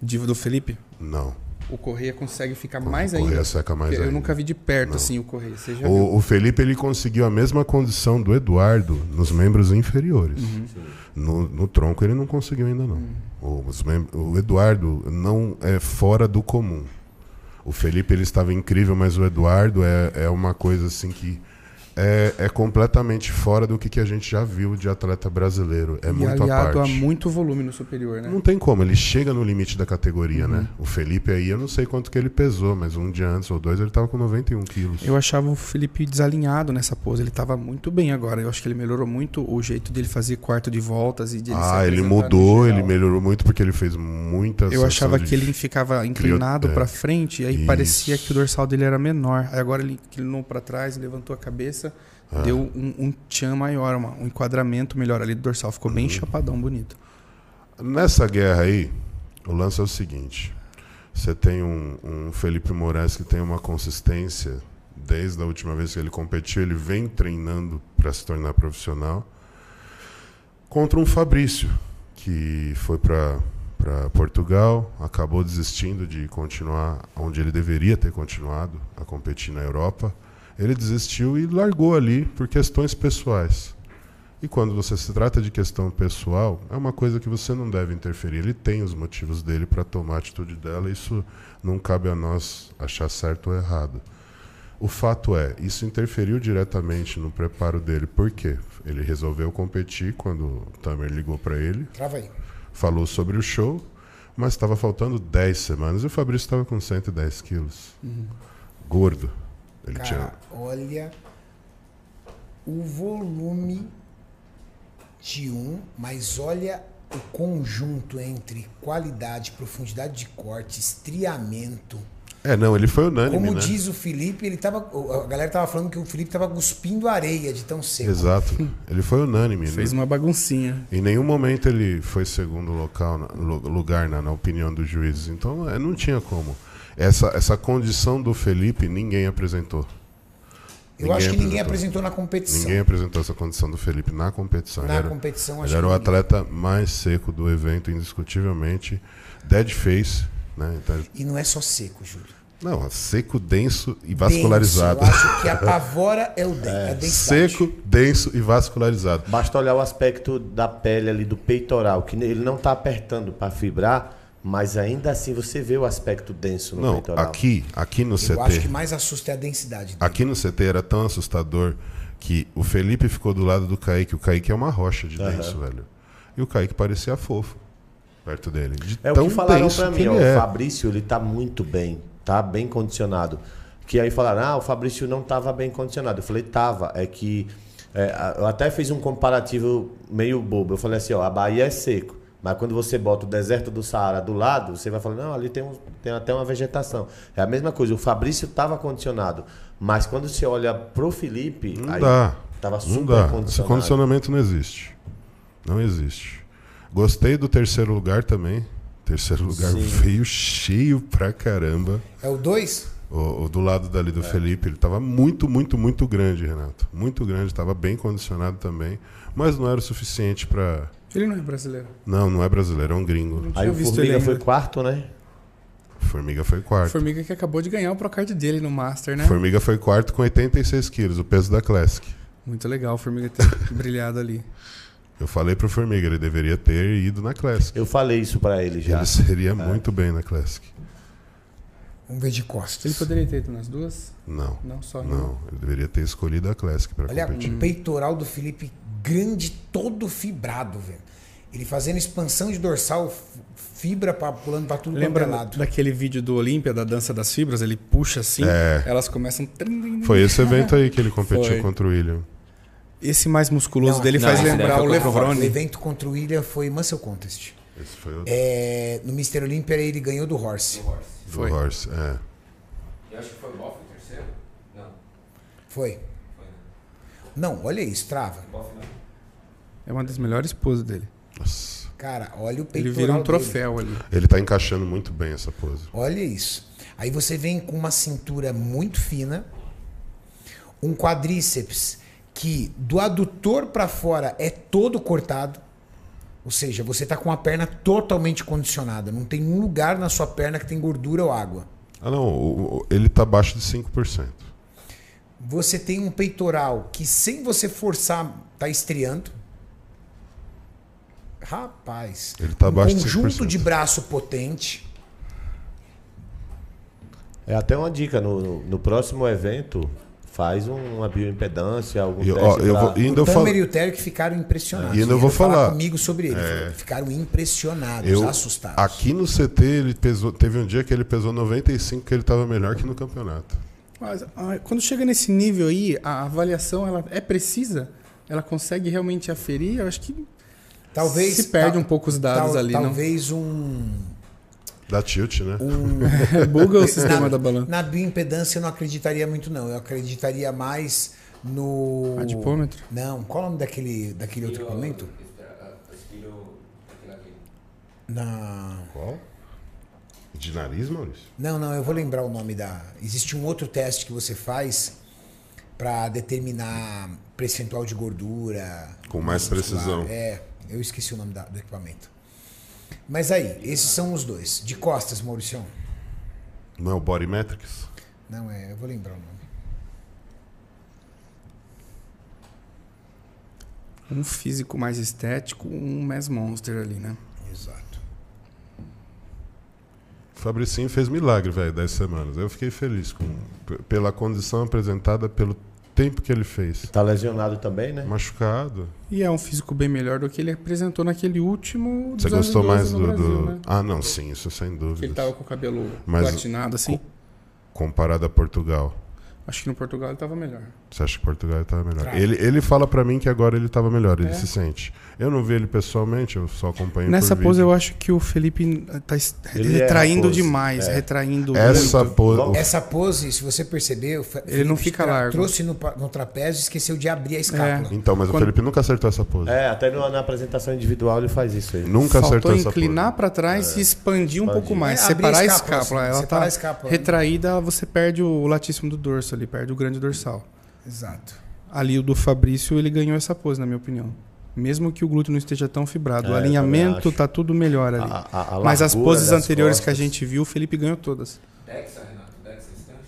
de- do Felipe. não. O Correia consegue ficar mais o Correia ainda. seca mais Eu ainda. nunca vi de perto Não. assim o Correia. O, o Felipe ele conseguiu a mesma condição do Eduardo nos membros inferiores. No, no tronco ele não conseguiu ainda não. Mem- o Eduardo não é fora do comum. O Felipe ele estava incrível, mas o Eduardo é, é uma coisa assim que é, é completamente fora do que, que a gente já viu de atleta brasileiro. É e muito à aliado a muito volume no superior, né? Não tem como, ele chega no limite da categoria, Uhum. né? O Felipe aí, eu não sei quanto que ele pesou, mas um dia antes ou dois ele estava com 91 quilos. Eu achava o Felipe desalinhado nessa pose. Ele tava muito bem agora. Eu acho que ele melhorou muito o jeito dele fazer quarto de voltas e de ele Ah, ele mudou, ele melhorou muito porque ele fez muitas. Eu achava que ele ficava inclinado pra frente e aí Isso. parecia que o dorsal dele era menor. Aí agora ele inclinou pra trás, levantou a cabeça, Ah. deu um, um tchan maior, uma- um enquadramento melhor ali do dorsal. Ficou Uhum. bem chapadão, bonito. Nessa guerra aí, o lance é o seguinte: você tem um, um Felipe Moraes que tem uma consistência desde a última vez que ele competiu, ele vem treinando para se tornar profissional, contra um Fabrício que foi para para Portugal, acabou desistindo de continuar onde ele deveria ter continuado a competir na Europa. Ele desistiu e largou ali por questões pessoais. E quando você se trata de questão pessoal, é uma coisa que você não deve interferir. Ele tem os motivos dele para tomar a atitude dela, isso não cabe a nós achar certo ou errado. O fato é, isso interferiu diretamente no preparo dele. Por quê? Ele resolveu competir quando o Tamer ligou para ele, Trava aí. falou sobre o show, mas estava faltando 10 semanas e o Fabrício estava com 110 quilos. Gordo. Ele tinha. Cara, olha o volume de um, mas olha o conjunto entre qualidade, profundidade de corte, estriamento. É, não, ele foi unânime, Como né? diz o Felipe, ele tava. A galera tava falando que o Felipe tava cuspindo areia de tão seco. Exato. Ele foi unânime. Fez né? uma baguncinha. Em nenhum momento ele foi segundo local, lugar na, na opinião dos juízes. Então é, não tinha como. Essa, essa condição do Felipe ninguém apresentou. Eu acho que ninguém apresentou na competição. Ninguém apresentou essa condição do Felipe na competição. Na ele era, competição, acho ele era o ninguém. atleta mais seco do evento, indiscutivelmente. Dead face, né? Então, E não é só seco, Júlio. Não, seco, denso e vascularizado. Denso. Eu acho que apavora é o den é. a densidade. Seco, denso e vascularizado. Basta olhar o aspecto da pele ali do peitoral, que ele não está apertando para fibrar, mas ainda assim você vê o aspecto denso no não, peitoral. Aqui, aqui no Eu CT. acho que mais assusta é a densidade. dele. Aqui no CT era tão assustador que o Felipe ficou do lado do Kaique. O Kaique é uma rocha de denso, velho. E o Kaique parecia fofo perto dele. De É o tão que falaram denso pra que mim, ele ó, é. o Fabrício, ele tá muito bem, tá bem condicionado. Que aí falaram, ah, o Fabrício não tava bem condicionado. Eu falei, tava, é que... é, eu até fiz um comparativo meio bobo. Eu falei assim, ó, a Bahia é seco. Mas quando você bota o deserto do Saara do lado, você vai falar, não, ali tem, um, tem até uma vegetação. É a mesma coisa, o Fabrício tava condicionado. Mas quando você olha pro Felipe, Não aí dá. tava Não super dá. Esse condicionado. condicionamento não existe. Não existe. Gostei do terceiro lugar também. Terceiro lugar Sim. veio cheio pra caramba. É o 2? O, o do lado dali É. do Felipe, ele tava muito, muito, muito grande, Renato. Muito grande, tava bem condicionado também. Mas não era o suficiente pra. Ele não é brasileiro. Não, não é brasileiro, é um gringo. Aí o visto Formiga ele foi quarto, né? Formiga foi quarto. Formiga que acabou de ganhar o Procard dele no Master, né? Formiga foi quarto com 86 quilos, o peso da Classic. Muito legal o Formiga ter brilhado ali. Eu falei pro Formiga, ele deveria ter ido na Classic. Eu falei isso pra ele já. Ele seria muito bem na Classic. Vamos ver de costas. Ele poderia ter ido nas duas? Não, Não, só não. Ele deveria ter escolhido a Classic pra Olha competir. o peitoral do Felipe grande, todo fibrado, velho. Ele fazendo expansão de dorsal, fibra pra, pulando pra tudo é Lembra lado. daquele vídeo do Olímpia, da dança das fibras? Ele puxa assim, É. elas começam... Foi esse evento aí que ele competiu Foi. contra o William. Esse mais musculoso Não, dele não, faz lembrar o contra o evento contra o William foi Muscle Contest. Esse foi o É, no Mr. Olympia ele ganhou do Horse. do Foi. Horse. É. Eu acho que foi o Boff o terceiro? Não. Foi. Não, olha isso, trava. Boff não. É uma das melhores poses dele. Nossa. Cara, olha o Ele peitoral vira um dele. troféu ali. Ele tá encaixando muito bem essa pose. Olha isso. Aí você vem com uma cintura muito fina, um quadríceps que do adutor para fora é todo cortado. Ou seja, você tá com a perna totalmente condicionada. Não tem um lugar na sua perna que tem gordura ou água. Ah, não. ele tá abaixo de 5%. Você tem um peitoral que, sem você forçar, tá estreando. Rapaz. Ele tá abaixo um de conjunto 5%. de braço potente. É até uma dica, no, no- no próximo evento, faz um- uma bioimpedância, algum E, teste ó, eu pra- vou, ainda o eu falo, Tamer e o Terek ficaram impressionados. E ainda eu vou falar. comigo sobre ele. Ficaram impressionados, eu, assustados. aqui no CT ele pesou, teve um dia que ele pesou 95 que ele tava melhor que no campeonato. Mas ah, quando chega nesse nível aí, a avaliação ela é precisa? Ela consegue realmente aferir? Eu acho que Talvez se perde tal- um pouco os dados tal- ali, não? Talvez um, Da tilt, né? um buga o sistema na, da balança. Na bioimpedância eu não acreditaria muito não. Eu acreditaria mais no Adipômetro? Não, qual é o nome daquele daquele outro equipamento? Na Qual? De nariz, Maurício? Não, não, eu vou lembrar o nome da. Existe um outro teste que você faz para determinar percentual de gordura. Com mais muscular. precisão. É, eu esqueci o nome da- do equipamento. Mas aí, esses são os dois. De costas, Maurício. Não é o Body Metrics? Não é, eu vou lembrar o nome. Um físico mais estético, um mass monster ali, né? Exato. O Fabricinho fez milagre, velho, 10 semanas. Eu fiquei feliz com pela condição apresentada, pelo tempo que ele fez. Tá lesionado também, né? Machucado. E é um físico bem melhor do que ele apresentou naquele último. Você gostou 212 mais do. Brasil, do- né? Ah, não, sim, isso sem Que ele dúvida. tava com o cabelo Mas- platinado assim. Comparado a Portugal. Acho que no Portugal ele tava melhor. Você acha que Portugal estava melhor? Claro. Ele, ele fala pra mim que agora ele estava melhor, ele É. se sente. Eu não vi ele pessoalmente, eu só acompanho Nessa por pose vídeo. eu acho que o Felipe tá es- Ele retraindo demais, É. retraindo Essa muito. pose. Essa pose, se você percebeu, Fe- Ele não Felipe fica largo. Trouxe no, no trapézio e esqueceu de abrir a escápula. Então, mas Quando- o Felipe nunca acertou essa pose. É, até no- na apresentação individual ele faz isso aí. Nunca Faltou acertou essa inclinar pose. para trás e expandir um Expandir. pouco mais, É, separar a a escápula, escápula. assim, Ela separar tá a escápula. retraída, você perde o latíssimo do dorso ali, perde o grande dorsal. Exato. Ali o do Fabrício, ele ganhou essa pose, na minha opinião mesmo que o glúteo não esteja tão fibrado. É, o alinhamento tá tudo melhor ali. A, a, a Mas as poses anteriores costas. que a gente viu, o Felipe ganhou todas. Dexa, Renato, Dexa, esse tempo.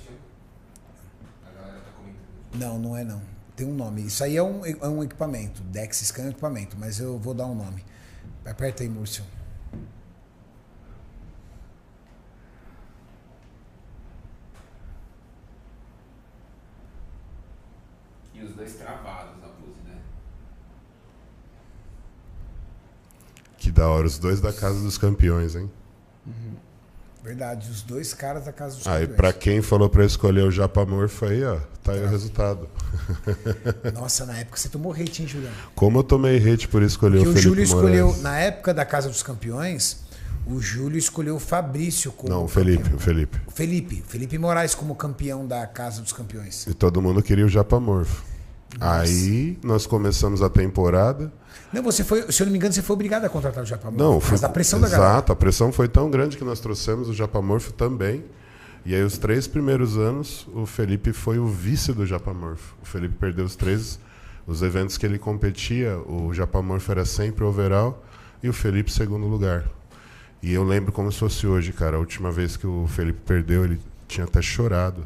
A galera tá comentando. Não, não é não. Tem um nome. Isso aí é um, é um equipamento. Dex Scan é um equipamento, mas eu vou dar um nome. Aperta aí, Múrcio. E os dois travados, ó. Que da hora, os dois da Casa dos Campeões, hein? Verdade, os dois caras da casa dos Aí, Campeões. pra quem falou pra escolher o Japamorfo aí, ó, tá aí o resultado. Nossa, na época você tomou hate, hein, Juliano? Como eu tomei hate por escolher Que o o Felipe Júlio escolheu, Moraes. na época da Casa dos Campeões, o Júlio escolheu o Fabrício como. Não, o Felipe, campeão. o Felipe. O Felipe. Felipe Moraes como campeão da Casa dos Campeões. E todo mundo queria o Japamorfo. Aí nós começamos a temporada. Não, você foi, se eu não me engano, você foi obrigado a contratar o Japamor. Não, foi da pressão da galera. Exato, a pressão foi tão grande que nós trouxemos o Japamorfo também. E aí, os três primeiros anos, o Felipe foi o vice do Japamorfo. O Felipe perdeu os três os eventos que ele competia. O Japamorfo era sempre overall e o Felipe segundo lugar. E eu lembro como se fosse hoje, cara. A última vez que o Felipe perdeu, ele tinha até chorado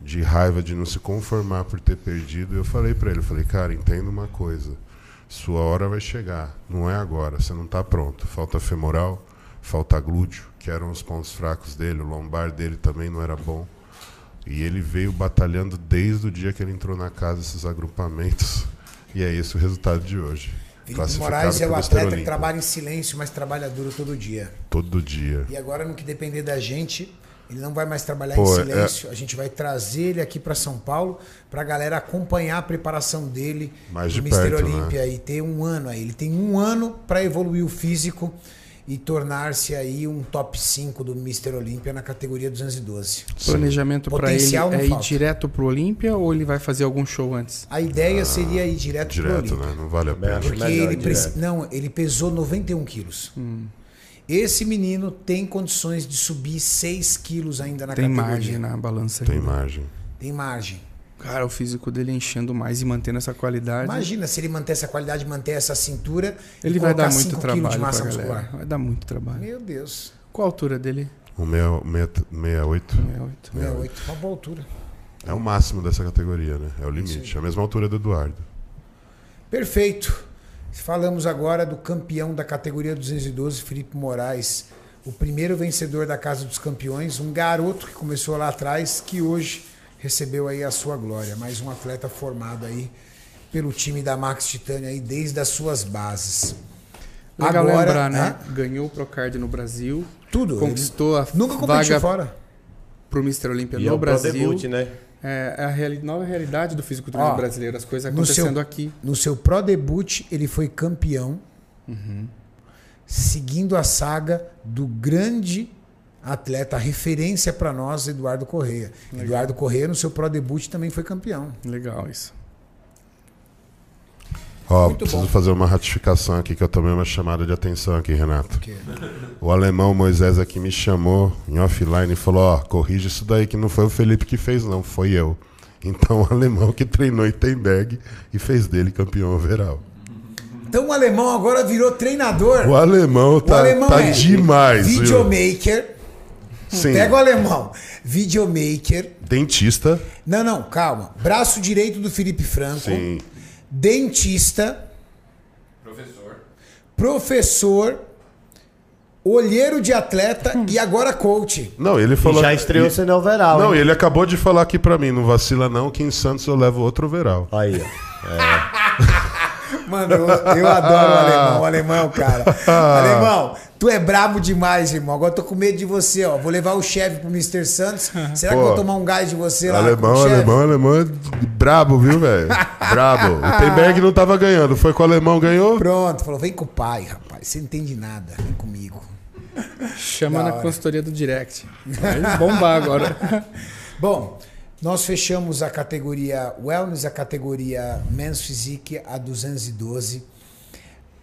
de raiva de não se conformar por ter perdido. E eu falei pra ele, eu falei, cara, entenda uma coisa. Sua hora vai chegar, não é agora, você não está pronto. Falta femoral, falta glúteo, que eram os pontos fracos dele, o lombar dele também não era bom. E ele veio batalhando desde o dia que ele entrou na casa esses agrupamentos. E é esse o resultado de hoje. Felipe Moraes é o atleta que trabalha em silêncio, mas trabalha duro todo dia. Todo dia. E agora, no que depender da gente, ele não vai mais trabalhar Pô, em é- silêncio. A gente vai trazer ele aqui para São Paulo para a galera acompanhar a preparação dele Mais no de Mr. perto, né? Olímpia e ter um ano aí. Ele tem um ano para evoluir o físico e tornar-se aí um top 5 do Mr. Olímpia na categoria 212. Planejamento para ele é ir falta. direto pro Olímpia ou ele vai fazer algum show antes? A ideia seria ir direto, pro Direto, Olímpia. né? Não vale a pena. Porque melhor ele preci- não, ele pesou 91 quilos. Esse menino tem condições de subir 6 quilos ainda na Tem categoria. margem na balança. Tem ainda. margem. Tem margem. Cara, o físico dele enchendo mais e mantendo essa qualidade. Imagina se ele manter essa qualidade, manter essa cintura. e ele vai dar muito 5 quilos de trabalho massa galera. muscular. Vai dar muito trabalho. Meu Deus. Qual a altura dele? O meia- meia- 68 68. 68, uma boa altura. é o máximo dessa categoria, né? É o limite. É a mesma altura do Eduardo. Perfeito. Falamos agora do campeão da categoria 212, Felipe Moraes. O primeiro vencedor da Casa dos Campeões, um garoto que começou lá atrás, que hoje recebeu aí a sua glória. Mais um atleta formado aí pelo time da Max Titânia aí desde as suas bases. Legal Agora, lembrar, né? Ganhou o Procard no Brasil. Tudo. Conquistou a nunca competiu vaga fora. pro Mr. Olímpia é no o Pro Brasil. debut, né? É é a reali- nova realidade do fisiculturismo Ó, brasileiro, as coisas no acontecendo seu- aqui. No seu Pro Debut, ele foi campeão, seguindo a saga do grande atleta, referência para nós, Eduardo Correia. Eduardo Correia, no seu Pro Debut, também foi campeão. Legal isso. Ó, Muito preciso bom. fazer uma ratificação aqui, que eu tomei uma chamada de atenção aqui, Renato. O alemão Moisés aqui me chamou em offline e falou, ó, corrige isso daí, que não foi o Felipe que fez, não, foi eu. Então o alemão que treinou Itenberg e fez dele campeão overall. Então o alemão agora virou treinador. O alemão O tá, alemão tá é demais, videomaker. Sim, Pega o alemão. Videomaker. dentista, Não, não, calma. Braço direito do Felipe Franco. sim. Dentista. Professor. Professor. Olheiro de atleta e agora coach. Não, ele E falou... já estreou e- sendo overall. Não, hein? ele acabou de falar aqui pra mim, não vacila não, que em Santos eu levo outro overall. Aí, ó. Mano, eu, eu adoro o alemão, o alemão, é o cara. Alemão, tu é brabo demais, irmão. Agora eu tô com medo de você, ó. Vou levar o chefe pro Mr. Santos. Será que eu Pô, vou tomar um gás de você lá? com Alemão, alemão, alemão é brabo, viu, velho? brabo. O Tenberg não tava ganhando, foi com o alemão ganhou? Pronto, falou: vem com o pai, rapaz. Você não entende nada. Vem comigo. Chama Da na hora. consultoria do Direct. Vai bombar agora. Bom, nós fechamos a categoria Wellness, a categoria Men's Physique, a 212.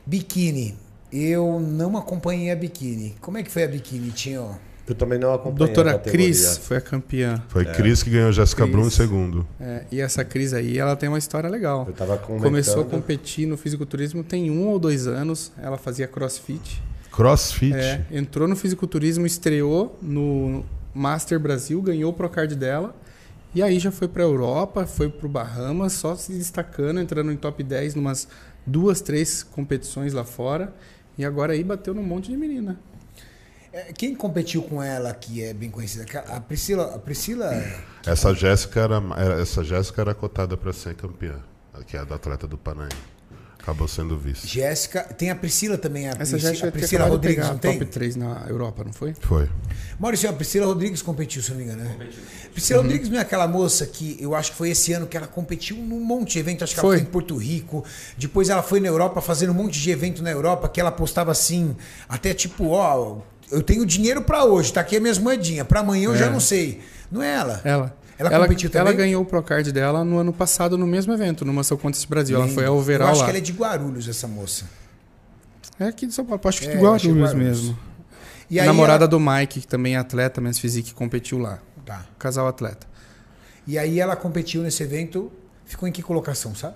Biquíni. Eu não acompanhei a biquíni. Como é que foi a biquíni, Tinho? Eu também não acompanhei Doutora a categoria. Cris foi a campeã. Foi Cris que ganhou Jéssica. Brum em segundo. É, e essa Cris aí, ela tem uma história legal. Eu tava comentando... Começou a competir no fisiculturismo tem um ou dois anos. Ela fazia crossfit. Crossfit. É, entrou no fisiculturismo, estreou no Master Brasil, ganhou o Procard dela E aí já foi pra Europa, foi pro Bahamas, só se destacando, entrando em top 10 numas duas, três competições lá fora. E agora aí bateu num monte de menina. É, Quem competiu com ela que é bem conhecida? A Priscila. A Priscila. Essa Jéssica era, essa Jéssica era cotada para ser campeã, que é a da atleta do Panaim. Acabou sendo vice. Jéssica. Tem a Priscila também. A, Essa Prisci- já a Priscila Rodrigues, pegar não tem? top 3 na Europa, não foi? Foi. Maurício, a Priscila Rodrigues competiu, se eu não me engano, né? Priscila Uhum. Rodrigues não é aquela moça que eu acho que foi esse ano que ela competiu num monte de evento, acho que Foi. ela foi em Porto Rico, depois ela foi na Europa fazendo um monte de evento na Europa, que ela postava assim, até tipo, ó, eu tenho dinheiro pra hoje, tá aqui as minhas moedinhas, pra amanhã eu já É. não sei. Não é ela? Ela. Ela competiu ela também? ganhou o Procard dela no ano passado, no mesmo evento, no Mansell Contest Brasil. Ela Lembro. foi ao Eu overall acho lá. que ela é de Guarulhos, essa moça. É aqui de São Paulo, acho que É, de eu acho que Guarulhos Guarulhos. mesmo. E a aí namorada ela... do Mike, que também é atleta, Men's Physique, competiu lá. Tá. Casal atleta. E aí ela competiu nesse evento, ficou em que colocação, sabe?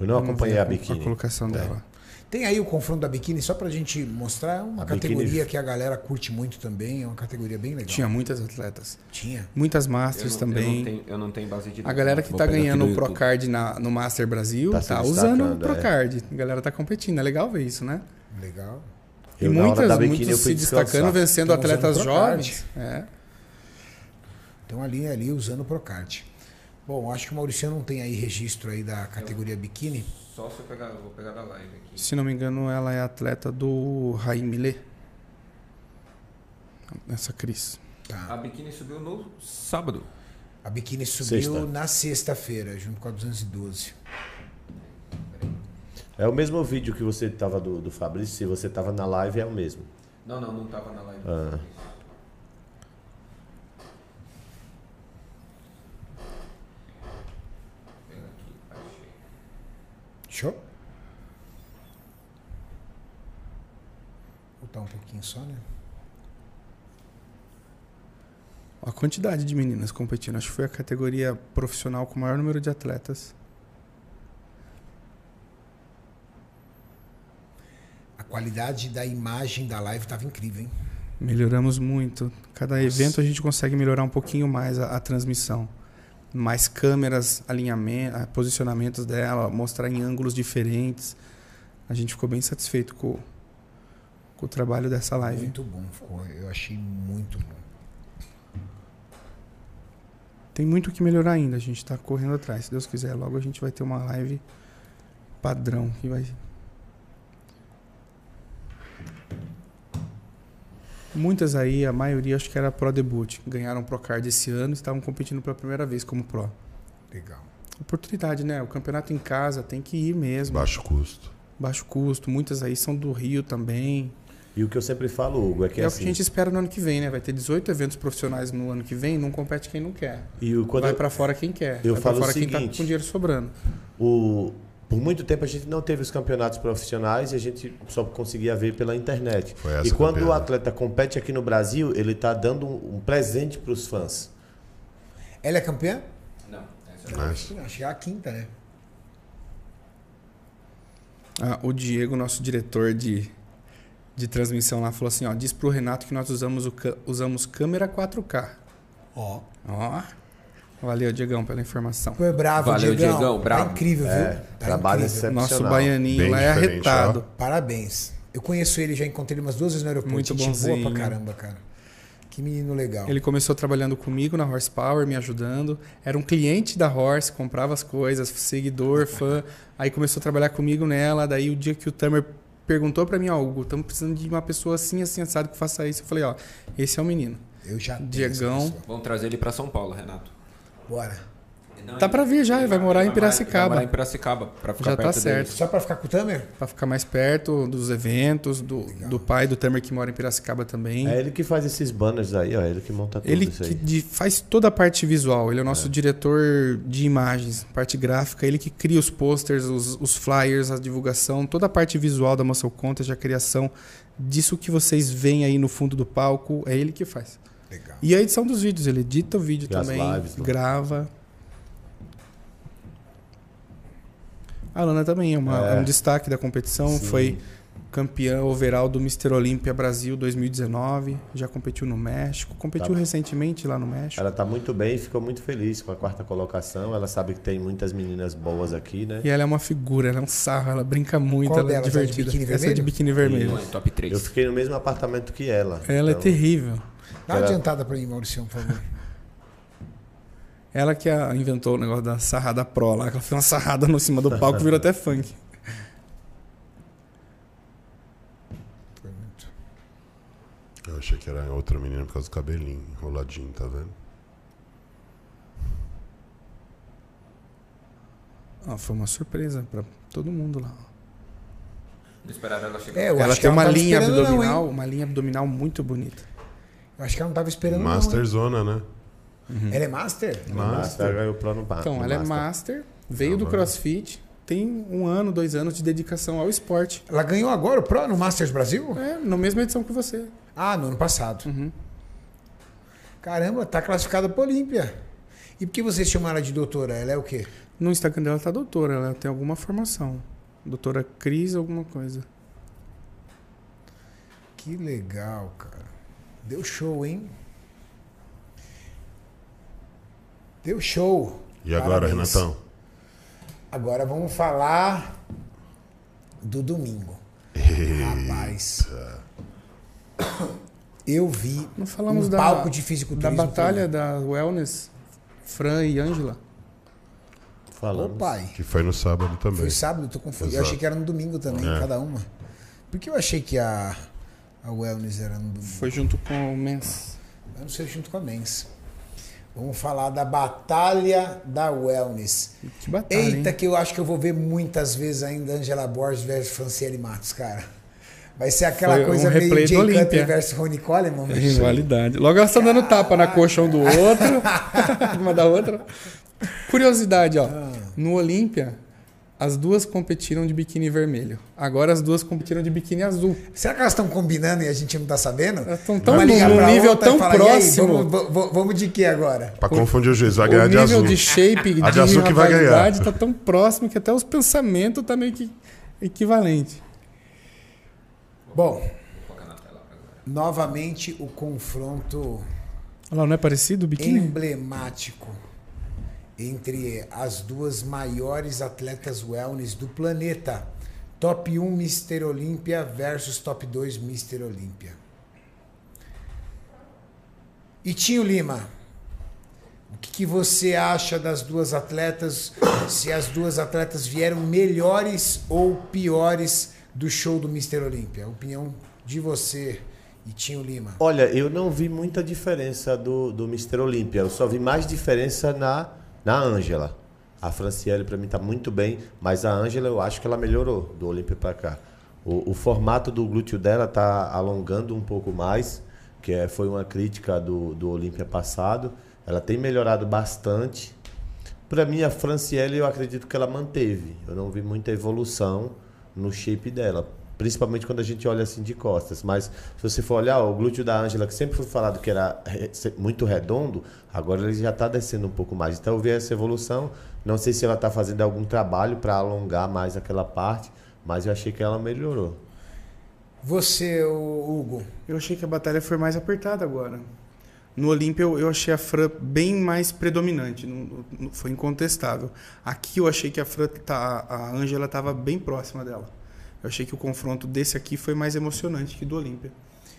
Eu não acompanhei vi a A biquíni. colocação dela. Tem aí o confronto da biquíni, só pra gente mostrar, é uma A categoria biquíni- que a galera curte muito também, é uma categoria bem legal. Tinha muitas atletas. Tinha. Muitas Eu Masters não, também. Eu não, tenho, eu não tenho base de A galera que Vou tá ganhando do o. Procard na, no Master Brasil Tá tá, usando o destacando, é. Procard. A galera tá competindo. É legal ver isso, né? Legal. Eu, e muitas, biquíni, muitos eu se destacando, vencendo atletas Procard. jovens. É. Então ali ali usando o Procard. Bom, acho que o Maurício não tem aí registro aí da categoria biquíni. Só se eu pegar, vou pegar da live aqui. Se não me engano, ela é atleta do Raim Millet. Essa Cris. Tá. A biquíni subiu no sábado. A biquíni subiu Sexta. na sexta-feira, junto com a 212. É o mesmo vídeo que você tava do, do Fabrício, se você tava na live, é o mesmo. Não, não, não tava na live. Ah. Pega aqui, achei. Show? Voltar um pouquinho só, né? A quantidade de meninas competindo. Acho que foi a categoria profissional com o maior número de atletas. A qualidade da imagem da live tava incrível, hein? Melhoramos muito. Cada evento a gente consegue melhorar um pouquinho mais a, a transmissão. Mais câmeras, alinhamento, ah, posicionamentos dela, mostrar em ângulos diferentes. A gente ficou bem satisfeito com, com o trabalho dessa live. Muito bom, ficou. Eu achei muito bom. Tem muito o que melhorar ainda, a gente está correndo atrás. Se Deus quiser, logo a gente vai ter uma live padrão que vai. Muitas aí, a maioria acho que era Pro Debut. Ganharam Pro Card esse ano e estavam competindo pela primeira vez como Pro. Legal. Oportunidade, né? O campeonato em casa tem que ir mesmo. Baixo custo. Baixo custo. Muitas aí são do Rio também. E o que eu sempre falo, Hugo, é que é o assim. que a gente espera no ano que vem, né? Vai ter 18 eventos profissionais no ano que vem, não compete quem não quer. E o, quando vai eu- pra fora quem quer. eu vai pra falo o fora quem tá seguinte, com dinheiro sobrando. o, por muito tempo a gente não teve os campeonatos profissionais e a gente só conseguia ver pela internet. E quando campeã, o atleta compete aqui no Brasil, ele está dando um, um presente para os fãs. Ela é campeã? Não, essa Mas, Acho que é a quinta, né? Ah, o Diego, nosso diretor de, de transmissão lá, falou assim: ó, diz pro Renato que nós usamos, o, usamos câmera 4K. Ó. Ó. Valeu, Diegão, pela informação. Foi bravo, Valeu, Diegão. Diegão, bravo. Tá incrível, É, viu? Tá trabalho incrível. Nosso baianinho Bem lá é arretado. Parabéns. Eu conheço ele, já encontrei ele umas duas vezes no aeroporto. Muito Gente boa bonzinho. pra caramba, cara. Que menino legal. Ele começou trabalhando comigo na Horsepower, me ajudando. Era um cliente da Horse, comprava as coisas, seguidor, fã. Aí começou a trabalhar comigo nela. Daí o dia que o Tamer perguntou pra mim, ó, Hugo, estamos precisando de uma pessoa assim, assim, assado que faça isso. Eu falei, ó, esse é o menino. Eu já Diegão. Vamos trazer ele pra São Paulo, Renato. Bora. Tá pra vir já, ele vai morar em Vai Piracicaba. morar em Piracicaba, pra ficar Já tá perto certo. deles. Só pra ficar com o Tamer? Pra ficar mais perto dos eventos, do, do pai do Tamer que mora em Piracicaba também. É ele que faz esses banners aí, ó. Ele que monta tudo Ele isso que de- faz toda a parte visual, ele é o nosso diretor de imagens, parte gráfica, ele que cria os posters, os, os flyers, a divulgação, toda a parte visual da Muscle Contest, a criação disso que vocês veem aí no fundo do palco, é ele que faz. Legal. E a edição dos vídeos, ele edita o vídeo E também, lives, grava. A Lana também é, uma- É. é um destaque da competição, Sim. foi campeã overall do Mr. Olímpia Brasil 2019. Já competiu no México. Competiu Tá. recentemente lá no México. Ela tá muito bem e ficou muito feliz com a quarta colocação. Ela sabe que tem muitas meninas boas aqui, né? E ela é uma figura, ela é um sarro, ela brinca muito, Qual ela é delas? A de divertida. biquíni Essa é de vermelho? biquíni vermelho. É top 3. Eu fiquei no mesmo apartamento que ela. Ela é então- terrível. Dá uma Ela- adiantada pra mim, Maurício, por favor. Ela que a- inventou o negócio da sarrada pro lá, que ela fez uma sarrada no cima do palco, virou até funk. Eu achei que era outra menina por causa do cabelinho enroladinho, tá vendo? Ah, foi uma surpresa pra todo mundo lá. Esperaram ela chegar. É, ela tem ela uma não linha não, abdominal, hein? uma linha abdominal muito bonita. Eu acho que ela não tava esperando não, Master hein? Zona, né? Ela é Master? Master ganhou o plano Então, ela é master, veio Ah, do. CrossFit, tem um ano, dois anos de dedicação ao esporte. Ela ganhou agora o Pro no Masters Brasil? É, na mesma edição que você. Ah, no ano passado. Uhum. Caramba, tá classificada pra Olímpia. E por que vocês chamam ela de doutora? Ela é o quê? No Instagram dela tá doutora, ela tem alguma formação. Doutora Cris, alguma coisa. Que legal, cara. Deu show, hein? Deu show. E agora, Parabéns. Renatão? Agora vamos falar do domingo. Rapaz. Eu vi Não falamos um da, palco de da batalha da Wellness, Fran e Ângela. Ô, Falando. pai. Que foi no sábado também. Foi sábado, eu tô confuso. Eu achei que era no domingo também, É. cada uma. Por que eu achei que a, a Wellness era no domingo? Foi junto com o Mens. Eu não sei junto com a Mens. Vamos falar da Batalha da Wellness. Que batalha, Eita, hein? que eu acho que eu vou ver muitas vezes ainda Angela Borges versus Franciele Matos, cara. Vai ser aquela Foi um coisa meio replay do Jay. Cutler versus Ronnie Coleman. bicho. Rivalidade. Logo elas estão dando tapa na coxa um do outro, uma da outra. Curiosidade, ó. Ah. No Olímpia, as duas competiram de biquíni vermelho. Agora as duas competiram de biquíni azul. Será que elas estão combinando e a gente não tá sabendo? Elas estão tão num nível e tão falar, "E aí, próximo. vamos, vamos- de que agora? Pra confundir o juiz, vai O ganhar de nível azul. de shape, A de, de azul que vai ganhar. rivalidade tá tão próximo que até os pensamentos tá meio que equivalente. Bom, novamente o confronto Olha lá, não é parecido o biquíni? emblemático entre as duas maiores atletas wellness do planeta. Top 1 Mr. Olímpia versus Top 2 Mr. Olímpia. E Tinho Lima, o que, que você acha das duas atletas? Se as duas atletas vieram melhores ou piores do show do Mr. Olímpia? Opinião de você e Tinho Lima. Olha, eu não vi muita diferença do, do Mr. Olímpia. Eu só vi mais diferença na na Ângela. A Franciele para mim tá muito bem, mas a Ângela eu acho que ela melhorou do Olímpia para cá. O, o formato do glúteo dela tá alongando um pouco mais, que é, foi uma crítica do, do Olímpia passado. Ela tem melhorado bastante. Para mim, a Franciele, eu acredito que ela manteve. Eu não vi muita evolução no shape dela. Principalmente quando a gente olha assim de costas. Mas se você for olhar, o glúteo da Ângela, que sempre foi falado que era re- se- muito redondo, agora ele já está descendo um pouco mais. Então eu vi essa evolução. Não sei se ela está fazendo algum trabalho para alongar mais aquela parte, mas eu achei que ela melhorou. Você, Hugo, Eu achei que a batalha foi mais apertada agora. No Olímpia eu, eu achei a Fran bem mais predominante, não- não- foi incontestável. Aqui eu achei que a Fran tá, a Ângela estava bem próxima dela. Eu achei que o confronto desse aqui foi mais emocionante que do Olímpia.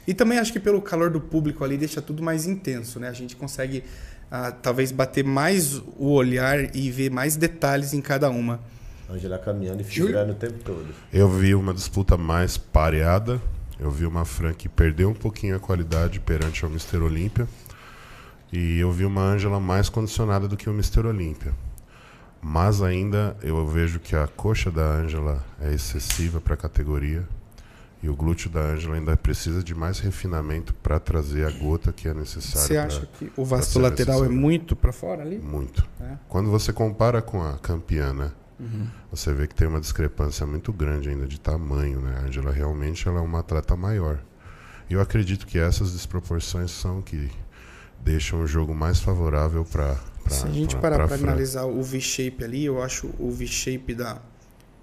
E também acho que pelo calor do público ali deixa tudo mais intenso, né? A gente consegue ah, talvez bater mais o olhar e ver mais detalhes em cada uma. A Ângela caminhando e figurando o tempo todo. Eu vi uma disputa mais pareada. Eu vi uma Fran que perdeu um pouquinho a qualidade perante ao Mr. Olímpia. E eu vi uma Ângela mais condicionada do que o Mr. Olímpia. Mas ainda eu vejo que a coxa da Ângela é excessiva para a categoria. E o glúteo da Ângela ainda precisa de mais refinamento para trazer a gota que é necessária. Você pra- acha que o pra vasto lateral é muito para fora ali? Muito. É. Quando você compara com a campeã, né? Você vê que tem uma discrepância muito grande ainda de tamanho, né? A Angela realmente ela é uma atleta maior. E eu acredito que essas desproporções são que deixam o jogo mais favorável para Se a gente parar para analisar o V-shape ali, eu acho o V-shape da,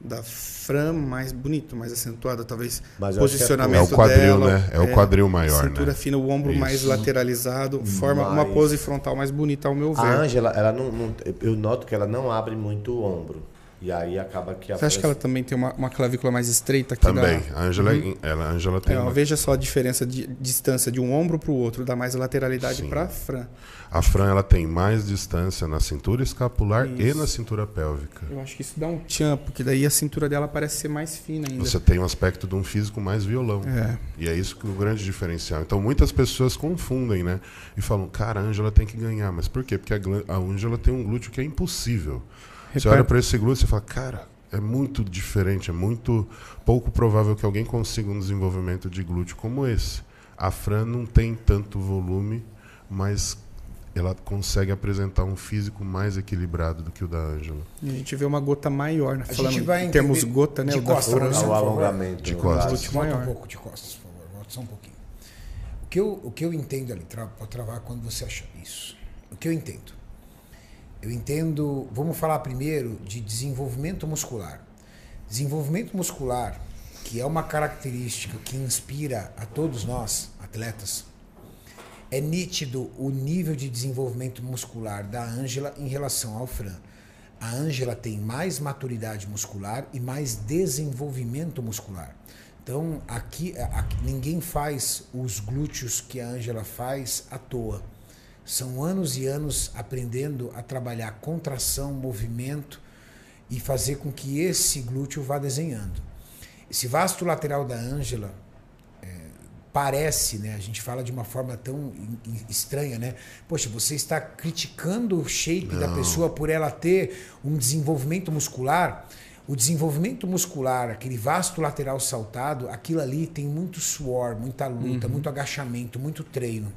da Fran mais bonito, mais acentuada, talvez Mas é posicionamento É o quadril, dela, né? É o quadril maior, cintura né? fina, o ombro mais Isso. lateralizado, forma uma Mais- pose frontal mais bonita ao meu ver. A Ângela, ela não, não- eu noto que ela não abre muito o ombro. E aí acaba que a Você acha que ela também tem uma, uma clavícula mais estreita aqui Também. da- A Angela, ela, a Angela tem É, uma... Veja só a diferença de distância de um ombro para o outro, dá mais lateralidade para Fran. A Fran, ela tem mais distância na cintura escapular e Isso. na cintura pélvica. Eu acho que isso dá um tchan, porque daí a cintura dela parece ser mais fina ainda. Você tem um aspecto de um físico mais violão. É. E é isso que é o grande diferencial. Então muitas pessoas confundem, né? E falam, cara, a Ângela tem que ganhar. Mas por quê? Porque a a Ângela tem um glúteo que é impossível. Você olha para esse glúteo e fala, cara, é muito diferente, é muito pouco provável que alguém consiga um desenvolvimento de glúteo como esse. A Fran não tem tanto volume, mas ela consegue apresentar um físico mais equilibrado do que o da Ângela. E a gente vê uma gota maior, né? A Falando gente vai em termos gota, né? de o da costas, Fran. O alongamento. De costas. Volta maior. um pouco de costas, por favor. Volta só um pouquinho. O que eu, o que eu entendo ali, pode travar quando você achar isso. O que eu entendo? Eu entendo. Vamos falar primeiro de desenvolvimento muscular. Desenvolvimento muscular, que é uma característica que inspira a todos nós, atletas, é nítido o nível de desenvolvimento muscular da Ângela em relação ao Fran. A Ângela tem mais maturidade muscular e mais desenvolvimento muscular. Então, aqui, aqui ninguém faz os glúteos que a Ângela faz à toa. São anos e anos aprendendo a trabalhar contração, movimento e fazer com que esse glúteo vá desenhando. Esse vasto lateral da Ângela é, parece, né? A gente fala de uma forma tão estranha, né? Poxa, você está criticando o shape da pessoa por ela ter um desenvolvimento muscular. O desenvolvimento muscular, aquele vasto lateral saltado, aquilo ali tem muito suor, muita luta, muito agachamento, muito treino.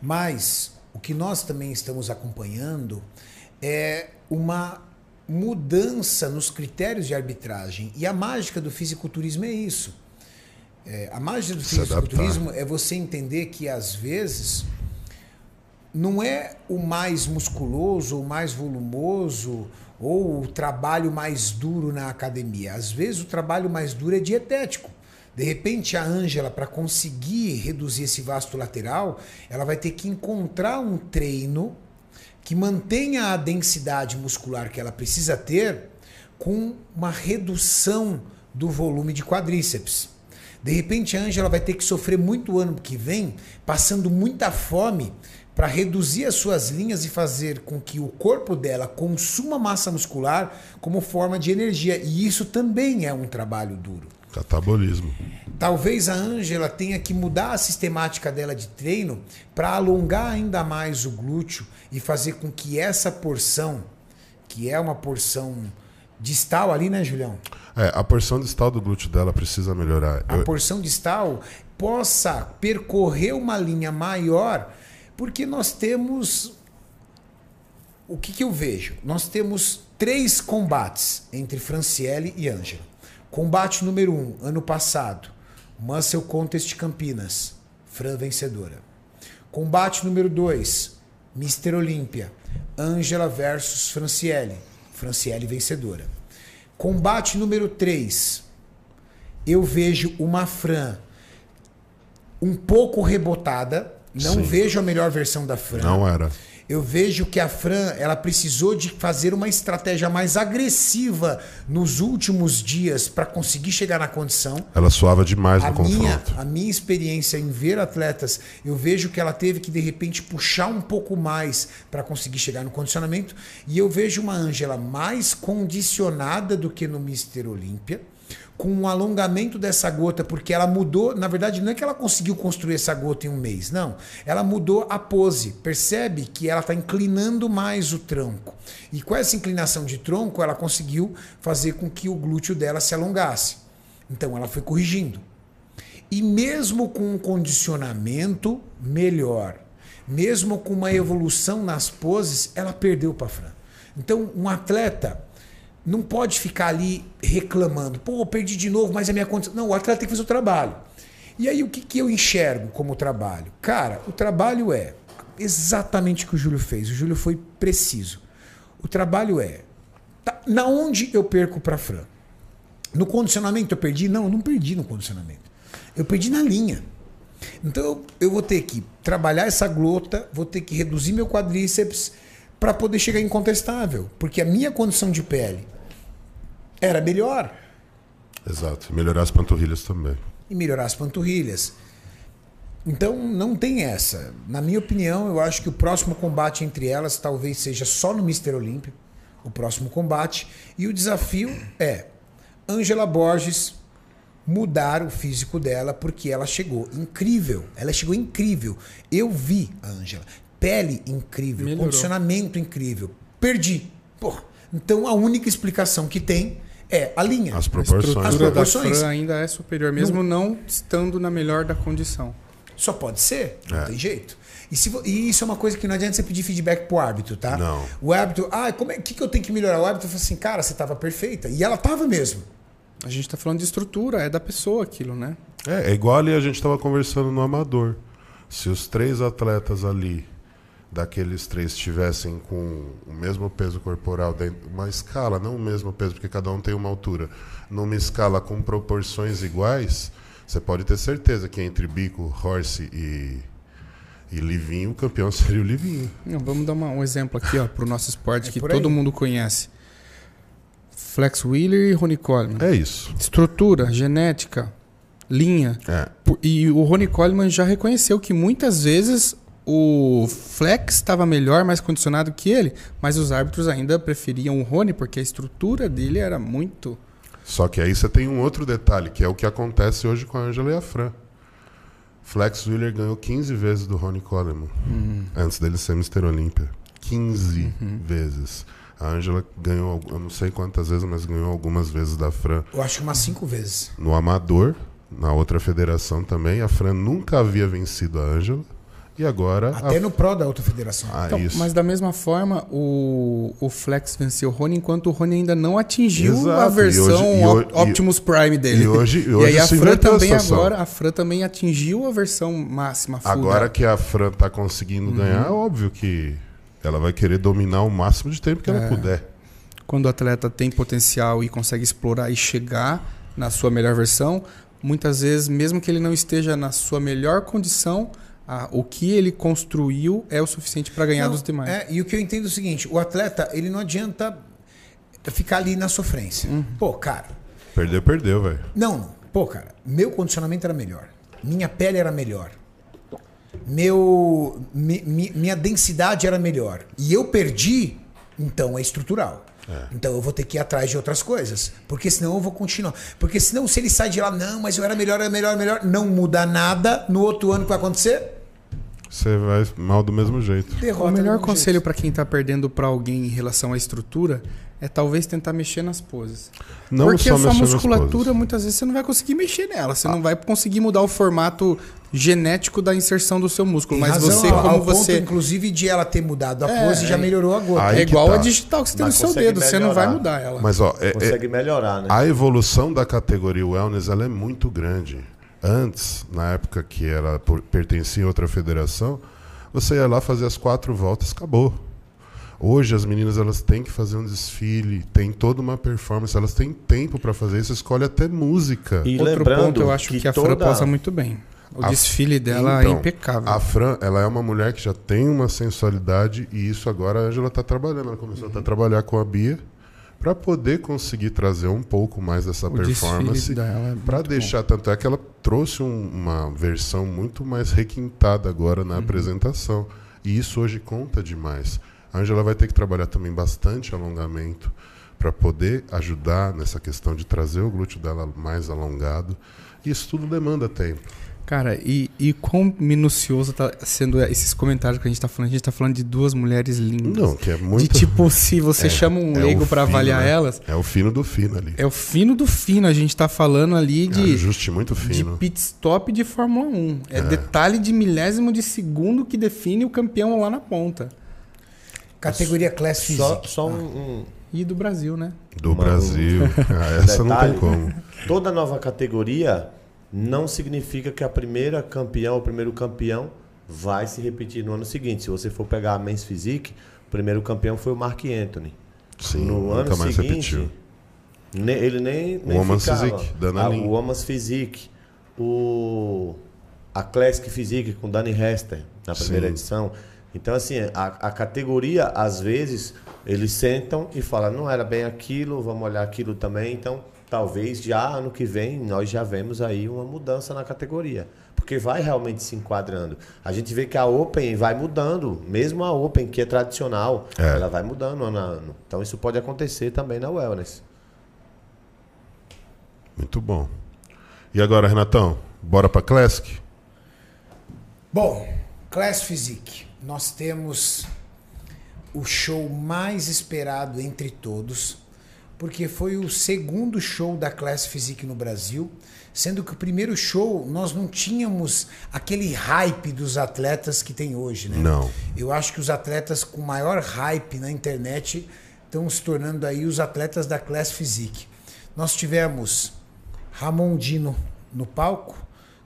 Mas o que nós também estamos acompanhando é uma mudança nos critérios de arbitragem. E a mágica do fisiculturismo é isso. É, a mágica do fisiculturismo é você entender que às vezes não é o mais musculoso, o mais volumoso ou o trabalho mais duro na academia. Às vezes o trabalho mais duro é dietético. De repente a Ângela, para conseguir reduzir esse vasto lateral, ela vai ter que encontrar um treino que mantenha a densidade muscular que ela precisa ter com uma redução do volume de quadríceps. De repente a Ângela vai ter que sofrer muito ano que vem, passando muita fome para reduzir as suas linhas e fazer com que o corpo dela consuma massa muscular como forma de energia. E isso também é um trabalho duro. Catabolismo. Talvez a Ângela tenha que mudar a sistemática dela de treino para alongar ainda mais o glúteo e fazer com que essa porção, que é uma porção distal ali, né, Julião? É, a porção distal do glúteo dela precisa melhorar. A Eu- porção distal possa percorrer uma linha maior, porque nós temos. O que, que eu vejo? Nós temos três combates entre Franciele e Ângela. Combate número um, ano passado, Muscle Contest Campinas, Fran vencedora. Combate número dois, Mr. Olímpia, Ângela versus Franciele, Franciele vencedora. Combate número 3, eu vejo uma Fran um pouco rebotada, não Sim. vejo a melhor versão da Fran. Não era. Eu vejo que a Fran ela precisou de fazer uma estratégia mais agressiva nos últimos dias para conseguir chegar na condição. Ela suava demais A no minha, confronto. a minha experiência em ver atletas, eu vejo que ela teve que de repente puxar um pouco mais para conseguir chegar no condicionamento. E eu vejo uma Ângela mais condicionada do que no Mister Olímpia, com um alongamento dessa gota, porque ela mudou. Na verdade, não é que ela conseguiu construir essa gota em um mês, não. Ela mudou a pose. Percebe que ela está inclinando mais o tronco. E com essa inclinação de tronco, ela conseguiu fazer com que o glúteo dela se alongasse. Então, ela foi corrigindo. E mesmo com um condicionamento melhor, mesmo com uma evolução nas poses, ela perdeu para Fran. Então, um atleta não pode ficar ali reclamando, pô, perdi de novo, mas a minha condição. Não, o atleta tem que fazer o trabalho. E aí, o que, que eu enxergo como trabalho? Cara, o trabalho é exatamente o que o Júlio fez. O Júlio foi preciso. O trabalho é Tá, na onde eu perco para Fran? No condicionamento eu perdi? Não, eu não perdi no condicionamento. Eu perdi na linha. Então eu, eu vou ter que trabalhar essa glota, vou ter que reduzir meu quadríceps para poder chegar incontestável, porque a minha condição de pele era melhor Exato. Melhorar as panturrilhas também. e melhorar as panturrilhas. Então não tem essa. Na minha opinião, eu acho que o próximo combate entre elas talvez seja só no Mr. Olímpio, o próximo combate, e o desafio é Angela Borges mudar o físico dela porque ela chegou incrível. Ela chegou incrível. Eu vi a Angela. Pele incrível, Melhorou. condicionamento incrível. Perdi. Porra. Então a única explicação que tem é a linha. As A proporções. As da proporções. Fran ainda é superior, mesmo não estando na melhor da condição. Só pode ser, não É. tem jeito. E, se e isso é uma coisa que não adianta você pedir feedback pro árbitro, tá? Não. O árbitro, ah, como é que, que eu tenho que melhorar? O árbitro fala assim, cara, você tava perfeita. E ela tava mesmo. A gente tá falando de estrutura, é da pessoa aquilo, né? É, é igual ali a gente estava conversando no Amador. Se os três atletas ali, daqueles três, estivessem com o mesmo peso corporal, dentro, uma escala, não o mesmo peso, porque cada um tem uma altura, numa escala com proporções iguais, você pode ter certeza que entre Bico, Horse e, e Livinho, o campeão seria o Livinho. Não, vamos dar uma- um exemplo aqui, ó, pro nosso esporte É que todo mundo conhece. Flex Wheeler e Ronnie Coleman. É isso. Estrutura, genética, linha. É. E o Ronnie Coleman já reconheceu que muitas vezes o Flex estava melhor, mais condicionado que ele, mas os árbitros ainda preferiam o Rony porque a estrutura dele era muito. Só que aí você tem um outro detalhe, que é o que acontece hoje com a Angela e a Fran. Flex Wheeler ganhou 15 vezes do Ronnie Coleman, antes dele ser Mr. Olímpia. 15 vezes. A Angela ganhou, eu não sei quantas vezes, mas ganhou algumas vezes da Fran. Eu acho que umas cinco vezes. No Amador, na outra federação também, a Fran nunca havia vencido a Angela. E agora... Até a... no pró da outra federação. Ah, Então, mas da mesma forma, o, o Flex venceu o Rony enquanto o Rony ainda não atingiu Exato, a e versão hoje- e hoje- e- Optimus Prime dele. e hoje- e e hoje aí a Fran a também situação. agora, a Fran também atingiu a versão máxima full Agora dela. que a Fran tá conseguindo ganhar, é óbvio que ela vai querer dominar o máximo de tempo que ela puder. quando o atleta tem potencial e consegue explorar e chegar na sua melhor versão, muitas vezes, mesmo que ele não esteja na sua melhor condição, a- o que ele construiu é o suficiente para ganhar Não, dos demais. é, e o que eu entendo é o seguinte: o atleta, ele não adianta ficar ali na sofrência. Uhum. Pô, cara, Perdeu, perdeu, velho. Não, não. Pô, cara, meu condicionamento era melhor. Minha pele era melhor. Meu, mi- mi- minha densidade era melhor. E eu perdi, então é estrutural. Então eu vou ter que ir atrás de outras coisas. Porque senão eu vou continuar. Porque senão, se ele sai de lá, não, mas eu era melhor, era melhor, era melhor, não muda nada, no outro ano o que vai acontecer? Você vai mal do mesmo jeito. Derrota. O melhor conselho para quem está perdendo para alguém em relação à estrutura é talvez tentar mexer nas poses. Não Porque só a sua musculatura, muitas vezes, você não vai conseguir mexer nela. Você não vai conseguir mudar o formato genético da inserção do seu músculo. Mas razão, você, como ao ponto, você. inclusive, de ela ter mudado a É, pose, já é. melhorou a gota. Aí É igual tá. a digital que você tem no Mas seu consegue dedo. Você não vai melhorar. mudar ela. Mas, ó, é- é- Consegue melhorar, né? a evolução da categoria wellness ela é muito grande. Antes, na época que ela por- pertencia a outra federação, você ia lá fazer as quatro voltas, acabou. Hoje as meninas elas têm que fazer um desfile, tem toda uma performance, elas têm tempo para fazer isso, escolhe até música. E Outro ponto, eu acho que, a Fran toda- posa muito bem. O A- desfile dela Então, é impecável. A Fran, ela é uma mulher que já tem uma sensualidade e isso agora a Angela está trabalhando. Ela começou Uhum. a trabalhar com a Bia para poder conseguir trazer um pouco mais dessa O performance. é Para muito bom. deixar, tanto é que ela trouxe um- uma versão muito mais requintada agora Uhum. na apresentação. E isso hoje conta demais. A Angela vai ter que trabalhar também bastante alongamento para poder ajudar nessa questão de trazer o glúteo dela mais alongado. E isso tudo demanda tempo. Cara, e, e quão minucioso tá sendo esses comentários que a gente tá falando? A gente tá falando de duas mulheres lindas. Não, que é muito. De tipo, se você É, chama um é leigo fino, avaliar né? elas, É o fino do fino ali. é o fino do fino. A gente tá falando ali É um de, ajuste muito de fino. pit stop de Fórmula 1. É, detalhe de milésimo de segundo que define o campeão lá na ponta. Categoria Class Physique. Só, só um, um- E do Brasil, né? Do Uma- Brasil. Ah, essa não detalhe. tem como. Toda nova categoria não significa que a primeira campeão ou o primeiro campeão vai se repetir no ano seguinte. Se você for pegar a Men's Physique, o primeiro campeão foi o Mark Anthony. Sim, no nunca ano mais seguinte, repetiu. ne- ele nem, nem Woman's ficava. Physique, Dana Ah, o Woman's Physique, o a Classic Physique com Dani Hester na primeira Sim. edição. Então assim, a, a categoria às vezes eles sentam e falam, não era bem aquilo, vamos olhar aquilo também. Então, talvez já ano que vem nós já vemos aí uma mudança na categoria. Porque vai realmente se enquadrando. A gente vê que a Open vai mudando, mesmo a Open, que é tradicional, É. ela vai mudando ano a ano. Então isso pode acontecer também na Wellness. Muito bom. E agora, Renatão, bora pra Classic? Bom, Class Physique. Nós temos o show mais esperado entre todos, porque foi o segundo show da Class Physique no Brasil, sendo que o primeiro show nós não tínhamos aquele hype dos atletas que tem hoje, né? Não. Eu acho que os atletas com maior hype na internet estão se tornando aí os atletas da Class Physique. Nós tivemos Ramon Dino no palco,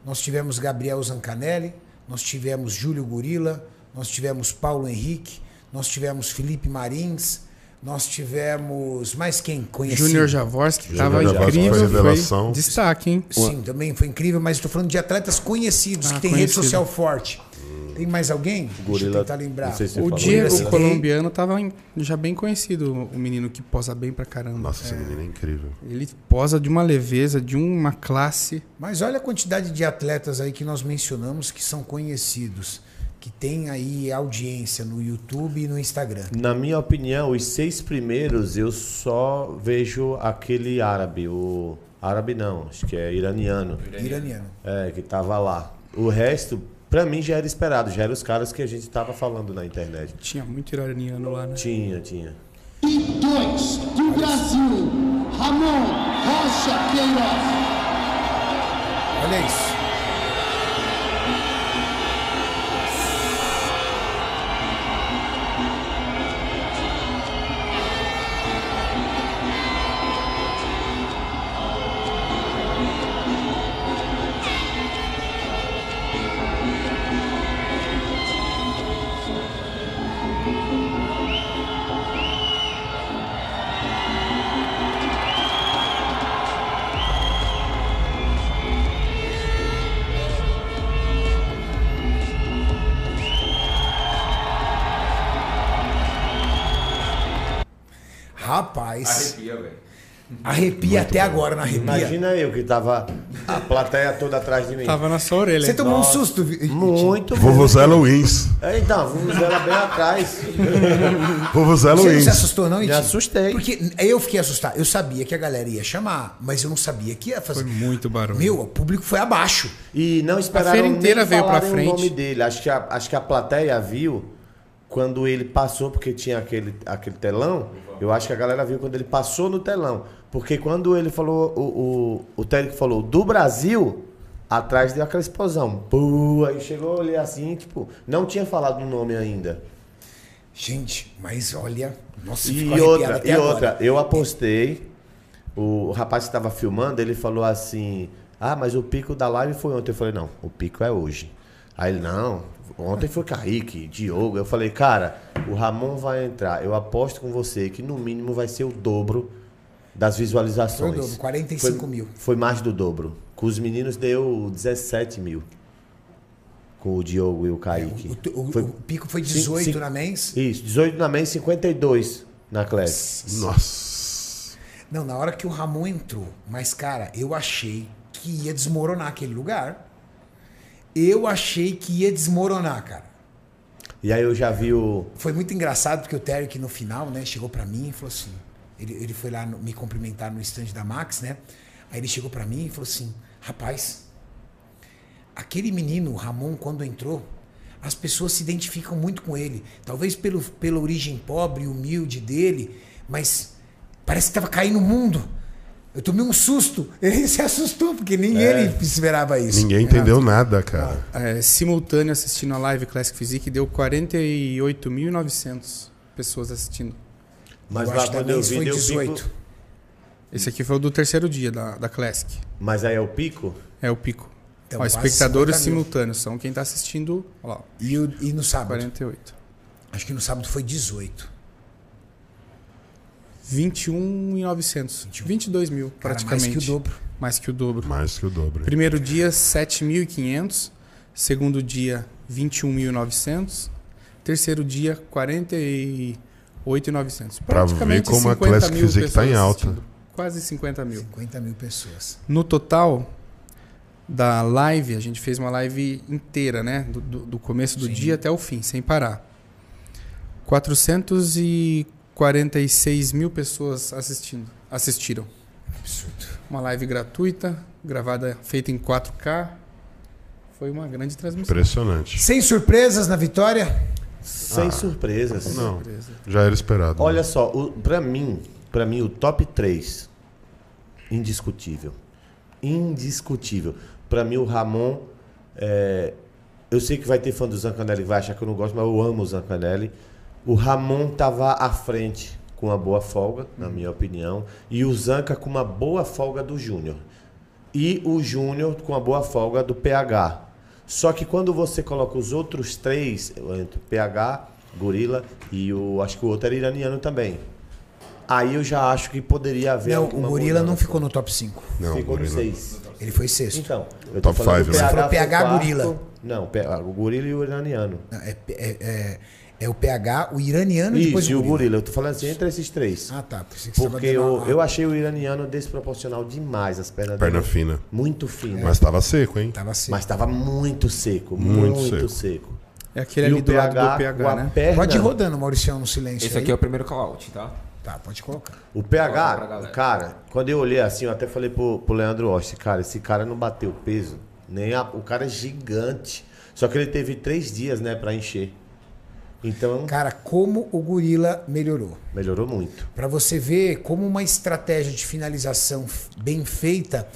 nós tivemos Gabriel Zancanelli, nós tivemos Júlio Gorila, nós tivemos Paulo Henrique, nós tivemos Felipe Marins, nós tivemos mais quem conhecido? Júnior Javorski Júnior tava Javorski incrível, foi foi, revelação. destaque, hein? Sim, também foi incrível, mas estou falando de atletas conhecidos, Ah, que tem rede social forte. Tem mais alguém? Deixa eu Gorila, tentar lembrar. se O Diego, o colombiano, tava em- já bem conhecido, o menino que posa bem pra caramba. Nossa, esse menino é incrível. Ele posa de uma leveza, de uma classe. Mas olha a quantidade de atletas aí que nós mencionamos que são conhecidos, que tem aí audiência no YouTube e no Instagram. Na minha opinião, os seis primeiros eu só vejo aquele árabe, o árabe não, acho que é iraniano, Iraniano. é, que tava lá. O resto, pra mim já era esperado, já eram os caras que a gente tava falando na internet. Tinha muito iraniano lá, né? Tinha, tinha. E dois do Brasil, Ramon Rocha Queiroz. Olha isso. Arrepia até agora, não arrepia? Imagina eu que tava a plateia toda atrás de mim. Tava na sua orelha. Você tomou um susto? Muito Vovozela Wins. É, então, vamos ela bem atrás. Vovozela Você não se assustou, não, Me Itinho? assustei. Porque eu fiquei assustado. Eu sabia que a galera ia chamar, mas eu não sabia que ia fazer. Foi muito barulho. Meu, o público foi abaixo. E não esperaram feira inteira nem veio pra falarem frente. o nome dele. Acho que, a, acho que a plateia viu quando ele passou, porque tinha aquele, aquele telão. Eu acho que a galera viu quando ele passou no telão. Porque quando ele falou, o, o, o técnico falou do Brasil, atrás deu aquela explosão. Pô, aí chegou ali assim, tipo, não tinha falado o nome ainda. Gente, mas olha. Nossa, E outra, e agora. outra, eu apostei. O rapaz que estava filmando, ele falou assim: Ah, mas o pico da live foi ontem. Eu falei: Não, o pico é hoje. Aí ele: Não, ontem foi Kaique, Diogo. Eu falei: Cara, o Ramon vai entrar. Eu aposto com você que no mínimo vai ser o dobro das visualizações. Foi o dobro, 45 Foi- mil. Foi mais do dobro. Com os meninos deu 17 mil. Com o Diogo e o Kaique. O, o- Foi- o pico foi Sim, 18 sim. na mens. Isso, 18 na mens, 52 na classe. Nossa. Não, na hora que o Ramon entrou. Mas, cara, eu achei que ia desmoronar aquele lugar. Eu achei que ia desmoronar, cara. E aí eu já vi o. Foi muito engraçado porque o Terry no final, né, chegou pra mim e falou assim, ele, ele foi lá no- me cumprimentar no estande da Max, né? Aí ele chegou pra mim e falou assim, rapaz, aquele menino, o Ramon, quando entrou, as pessoas se identificam muito com ele. Talvez pelo, pela origem pobre e humilde dele, mas parece que tava caindo o mundo. Eu tomei um susto. Ele se assustou, porque nem ele esperava isso. Ninguém entendeu nada, cara. É, simultâneo assistindo a live Classic Physique deu 48.900 pessoas assistindo. Mas eu lá acho que quando eu vi, foi deu 18. pico. Esse aqui foi o do terceiro dia da, da Classic. Mas aí é o pico? É o pico. Então, Ó, espectadores 50 mil. simultâneos são quem está assistindo. Ó, E, o- e no sábado? 48. Acho que no sábado foi 18. 21,900. 22 mil, Cara, praticamente. mais que o dobro. Mais que o dobro. Mais que o dobro. Primeiro dia, 7.500. Segundo dia, 21.900. Terceiro dia, 48.900. Pra ver Praticamente como a 50 Classic mil Physique tá em alta. assistindo. Quase 50 mil. 50 mil pessoas. No total da live, a gente fez uma live inteira, né? Do, do- do começo do Sim. dia até o fim, sem parar. 446 mil pessoas assistindo, assistiram. Absurdo. Uma live gratuita, gravada, feita em 4K. Foi uma grande transmissão. Impressionante. Sem surpresas na vitória? Sem surpresas. Não, Surpresa. já era esperado. Olha só, o, pra mim, para mim o top 3 indiscutível. Indiscutível. Pra mim o Ramon é, eu sei que vai ter fã do Zancanelli que vai achar que eu não gosto, mas eu amo o Zancanelli. O Ramon tava à frente com uma boa folga, na minha opinião, e o Zanca com uma boa folga do Júnior. E o Júnior com uma boa folga do PH. Só que quando você coloca os outros três, entre PH, Gorila e o acho que o outro era iraniano também. Aí eu já acho que poderia haver Não, o Gorila não mudança. ficou no top 5. Não, ficou no Gorila. 6. Ele foi sexto. Então, eu tô Top falando five, do né? Você falou foi PH quarto. Gorila. Não, o Gorila e o iraniano. Não, É, é- é- é o PH, o iraniano e depois Isso, e o o gorila. gorila. Eu tô falando assim, entre esses três. Ah, tá. Porque eu, dando eu uma- achei o iraniano desproporcional demais, as pernas Perna dele. fina. Muito fino. Mas tava seco, hein? Tava assim. Mas tava muito seco, Muito muito, seco. seco. É aquele E ali o do lado PH, do com PH, a né? perna, Pode ir rodando, Mauricião, no silêncio. Esse aí. aqui é o primeiro call-out, tá? Tá, pode colocar. O PH, cara, quando eu olhei assim, eu até falei pro, pro Leandro Oste, cara, esse cara não bateu peso. Nem a- o cara é gigante. Só que ele teve três dias, né, pra encher. Então, Cara, como o gorila melhorou. melhorou muito. Pra você ver como uma estratégia de finalização bem feita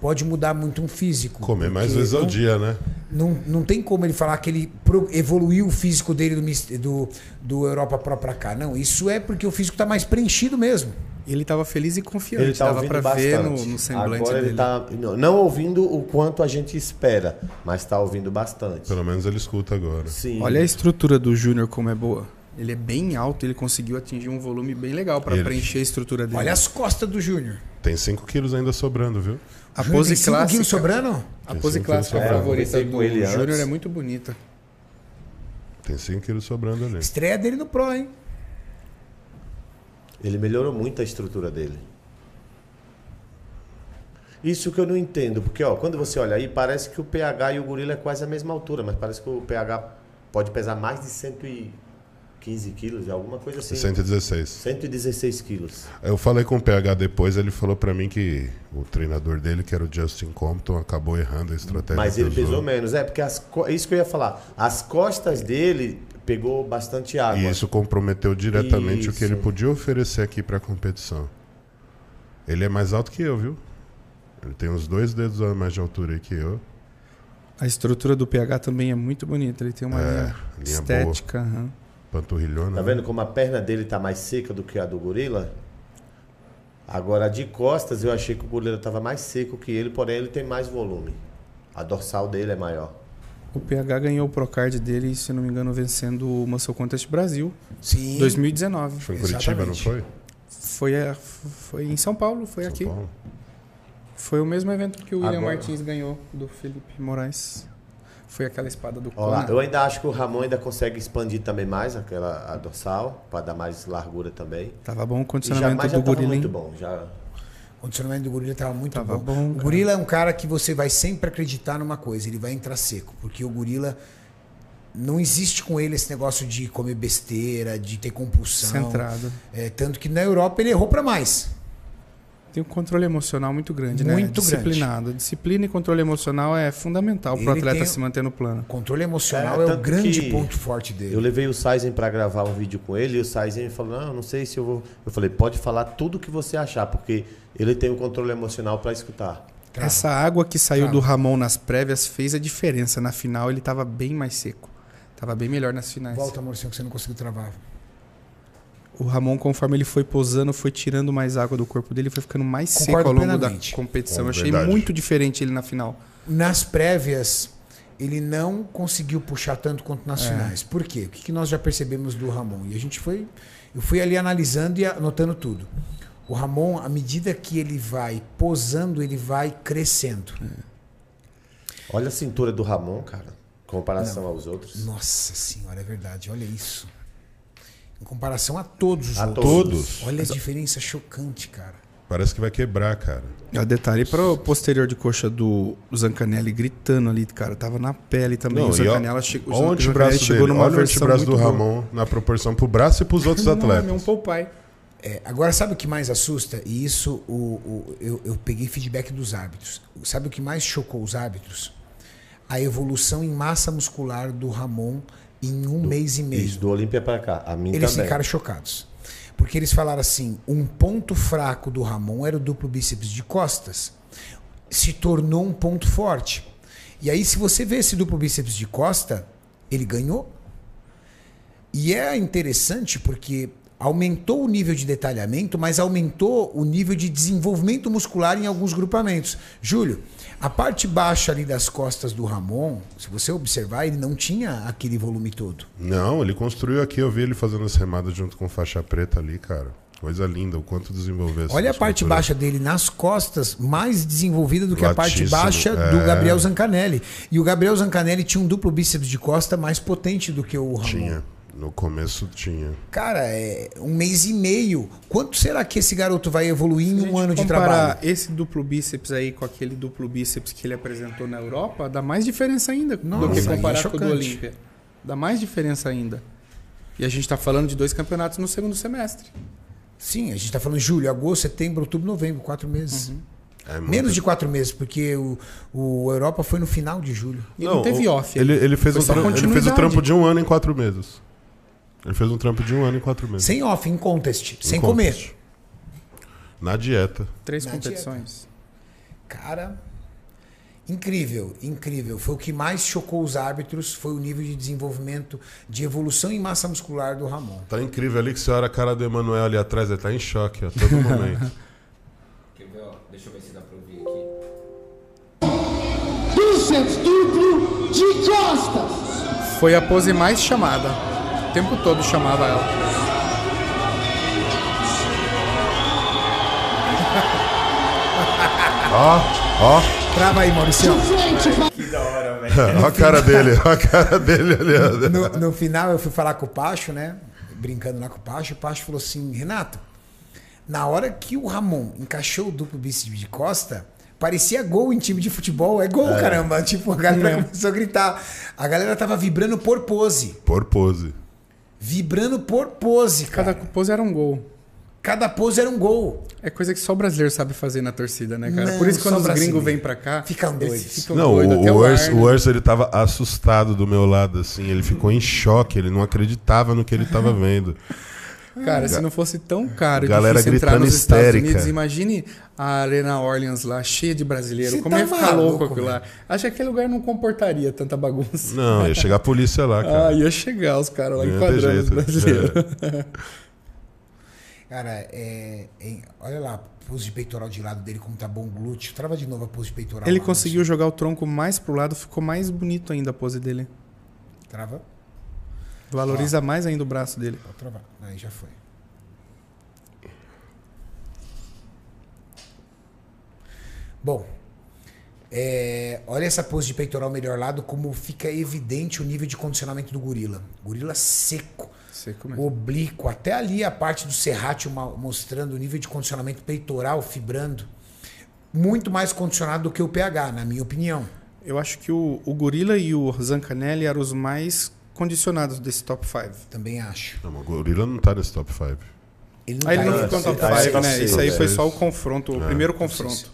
pode mudar muito um físico. Comer mais vezes ao não- dia, né? Não, não tem como ele falar que ele evoluiu o físico dele do, do, do Europa Pro pra cá. Não, isso é porque o físico tá mais preenchido mesmo. Ele tava feliz e confiante. Ele tá Dava ouvindo pra ver no, no semblante Agora dele. ele tá não, não ouvindo o quanto a gente espera, mas tá ouvindo bastante. Pelo menos ele escuta agora. Sim. Olha a estrutura do Júnior como é boa. Ele é bem alto, ele conseguiu atingir um volume bem legal pra Ele- preencher a estrutura dele. Olha as costas do Júnior. Tem 5 quilos ainda sobrando, viu? a Júnior pose clássica. quilos sobrando? A Tem pose clássica favorita É, conversei do Júnior é muito bonita. Tem 5 quilos sobrando ali. Estreia dele no Pro, hein? Ele melhorou muito a estrutura dele. Isso que eu não entendo, porque ó, quando você olha aí, parece que o PH e o gorila é quase a mesma altura, mas parece que o PH pode pesar mais de 115 quilos, alguma coisa assim. 116. 116 quilos. Eu falei com o PH depois, ele falou pra mim que o treinador dele, que era o Justin Compton, acabou errando a estratégia. Mas ele pesou menos, é, porque as, isso que eu ia falar. As costas dele pegou bastante água. E isso comprometeu diretamente o que ele Isso. podia oferecer aqui pra competição. Ele é mais alto que eu, viu? Ele tem uns dois dedos a mais de altura aí que eu. A estrutura do PH também é muito bonita. Ele tem uma É, linha, linha estética. aham. Panturrilhona. Tá né? vendo como a perna dele tá mais seca do que a do gorila? Agora, de costas, eu achei que o gorila tava mais seco que ele, porém ele tem mais volume. A dorsal dele é maior. O PH ganhou o Procard dele, se não me engano, vencendo o Muscle Contest Brasil, Sim. 2019. Foi em Curitiba, não Exatamente. foi? Foi, a- foi em São Paulo, foi São aqui. Paulo. Foi o mesmo evento que o William Agora- Martins ganhou, do Felipe Moraes. Foi aquela espada do Ó lá, Conan. eu ainda acho que o Ramon ainda consegue expandir também mais aquela a dorsal, para dar mais largura também. Tava bom o E já, condicionamento mas já do hein? muito bom. Já, condicionamento do gorila tava muito Tava bom. bom, o gorila é um cara que você vai sempre acreditar numa coisa, ele vai entrar seco, porque o gorila não existe com ele esse negócio de comer besteira, de ter compulsão. Centrado. É, tanto que na Europa ele errou pra mais. Tem um controle emocional muito grande, né? Muito grande. Disciplinado. Disciplina e controle emocional é fundamental para o atleta se manter no plano. O controle emocional É, é, o grande ponto forte dele. eu levei o Saizen para gravar um vídeo com ele e o Saizen falou: Não, não sei se eu vou. Eu falei: Pode falar tudo que você achar, porque ele tem o controle emocional para escutar. Crava. Essa água que saiu Crava. do Ramon nas prévias fez a diferença. Na final ele tava bem mais seco. Tava bem melhor nas finais. Volta, Maurício, que você não conseguiu travar. O Ramon, conforme ele foi posando, foi tirando mais água do corpo dele, foi ficando mais Concordo seco ao longo plenamente. da competição. É Eu achei verdade. muito diferente ele na final. Nas prévias, ele não conseguiu puxar tanto quanto nas finais. Por quê? O que, que nós já percebemos do Ramon? E a gente foi. Eu fui ali analisando e anotando tudo. O Ramon, à medida que ele vai posando, ele vai crescendo. Olha a cintura do Ramon, cara. Em comparação aos outros. Nossa senhora, é verdade. Olha isso. Em comparação a todos os A outros. Todos. Olha a diferença chocante, cara. Parece que vai quebrar, cara. É o detalhe pro posterior de coxa do Zancanelli gritando ali, cara. Tava na pele também. Não, o e Zancanelli chegou, Olha o Zancanelli antebraço chegou dele. numa Olha o antebraço do muito boa. Ramon na proporção pro braço e pros outros Não, atletas. É um Popeye. É, agora, sabe o que mais assusta? E isso o, o- eu, eu peguei feedback dos árbitros. Sabe o que mais chocou os árbitros? A evolução em massa muscular do Ramon em um mês e meio. Isso, do Olímpia pra cá. A mim Eles também. ficaram chocados. Porque eles falaram assim: um ponto fraco do Ramon era o duplo bíceps de costas. Se tornou um ponto forte. E aí, se você vê esse duplo bíceps de costa, ele ganhou. E é interessante porque aumentou o nível de detalhamento, mas aumentou o nível de desenvolvimento muscular em alguns grupamentos. Júlio, a parte baixa ali das costas do Ramon, se você observar, ele não tinha aquele volume todo. Não, ele construiu aqui, eu vi ele fazendo as remadas junto com faixa preta ali, cara. Coisa linda, o quanto desenvolveu Olha a parte baixa dele nas costas, mais desenvolvida do que a parte Latíssimo, baixa é. do Gabriel Zancanelli. E o Gabriel Zancanelli tinha um duplo bíceps de costa mais potente do que o Ramon. Tinha. No começo tinha. Cara, é um mês e meio. Quanto será que esse garoto vai evoluir em um ano de trabalho? esse duplo bíceps aí com aquele duplo bíceps que ele apresentou na Europa, dá mais diferença ainda do Nossa, que aí é comparar com o do. Olímpia. Dá mais diferença ainda. E a gente tá falando de dois campeonatos no segundo semestre. Sim, a gente tá falando julho, agosto, setembro, outubro, novembro, quatro meses. É muito- Menos de quatro meses, porque o, o Europa foi no final de julho. E não, teve off. Ele, ele, fez um ele fez o trampo de um ano em quatro meses. Ele fez um trampo de um ano em quatro meses. Sem off, em contest, Em sem contest. comer. Na dieta. Três Na competições. Cara, incrível, incrível. Foi o que mais chocou os árbitros, foi o nível de desenvolvimento, de evolução em massa muscular do Ramon. Tá incrível ali que você olha a cara do Emanuel ali atrás, ele tá em choque a todo momento. Quer ver, ó? Deixa eu ver se dá pra ouvir aqui. Bíceps duplo de costas. Foi a pose mais chamada. O tempo todo chamava ela. ó, ó, Trava aí, Maurício. De frente para ó a cara dele, ó a cara dele ali. ó. No, no final eu fui falar com o Pacho, né? Brincando lá com o Pacho, o Pacho falou assim, Renato, na hora que o Ramon encaixou o duplo bíceps de costa, parecia gol em time de futebol. É gol, caramba. Tipo, a galera começou a gritar. A galera tava vibrando por pose. Por pose. Vibrando por pose, Cada cara. pose era um gol. Cada pose era um gol. É coisa que só o brasileiro sabe fazer na torcida, né, cara? Não, Por isso que quando os brasileiro. gringos vêm pra cá, Ficam eles doidos. ficam Não, doidos. Até o, Urso, o Urso, ele tava assustado do meu lado, assim. Ele ficou em choque, ele não acreditava no que ele tava vendo. Cara, se não fosse tão caro e Galera difícil entrar nos Estados histérica. Unidos, imagine a Arena Orleans lá, cheia de brasileiro. Você Como tá ia ficar maluco, louco aquilo lá? velho. Acho que aquele lugar não comportaria tanta bagunça. Não, ia chegar a polícia lá, cara. Ah, ia chegar os caras lá Não enquadrando os brasileiros. Cara, é, é- olha lá, pose de peitoral de lado dele, como tá bom o glúteo. Trava de novo a pose de peitoral. Ele lá, conseguiu jogar o tronco mais pro lado, ficou mais bonito ainda a pose dele. Trava. Valoriza mais ainda o braço dele. Pode travar. Aí já foi. Bom, é, olha essa pose de peitoral melhor lado, como fica evidente o nível de condicionamento do gorila. Gorila seco, Seco mesmo. oblíquo, até ali a parte do serrátil ma- mostrando o nível de condicionamento peitoral, fibrando. Muito mais condicionado do que o pH, na minha opinião. Eu acho que o, o Gorila e o Zancanelli eram os mais condicionados desse top 5. Também acho. Não, mas o gorila não tá nesse top 5. Ele não Aí tá ele não ficou no top Aí 5, tá né? Isso aí foi só o confronto, o primeiro confronto.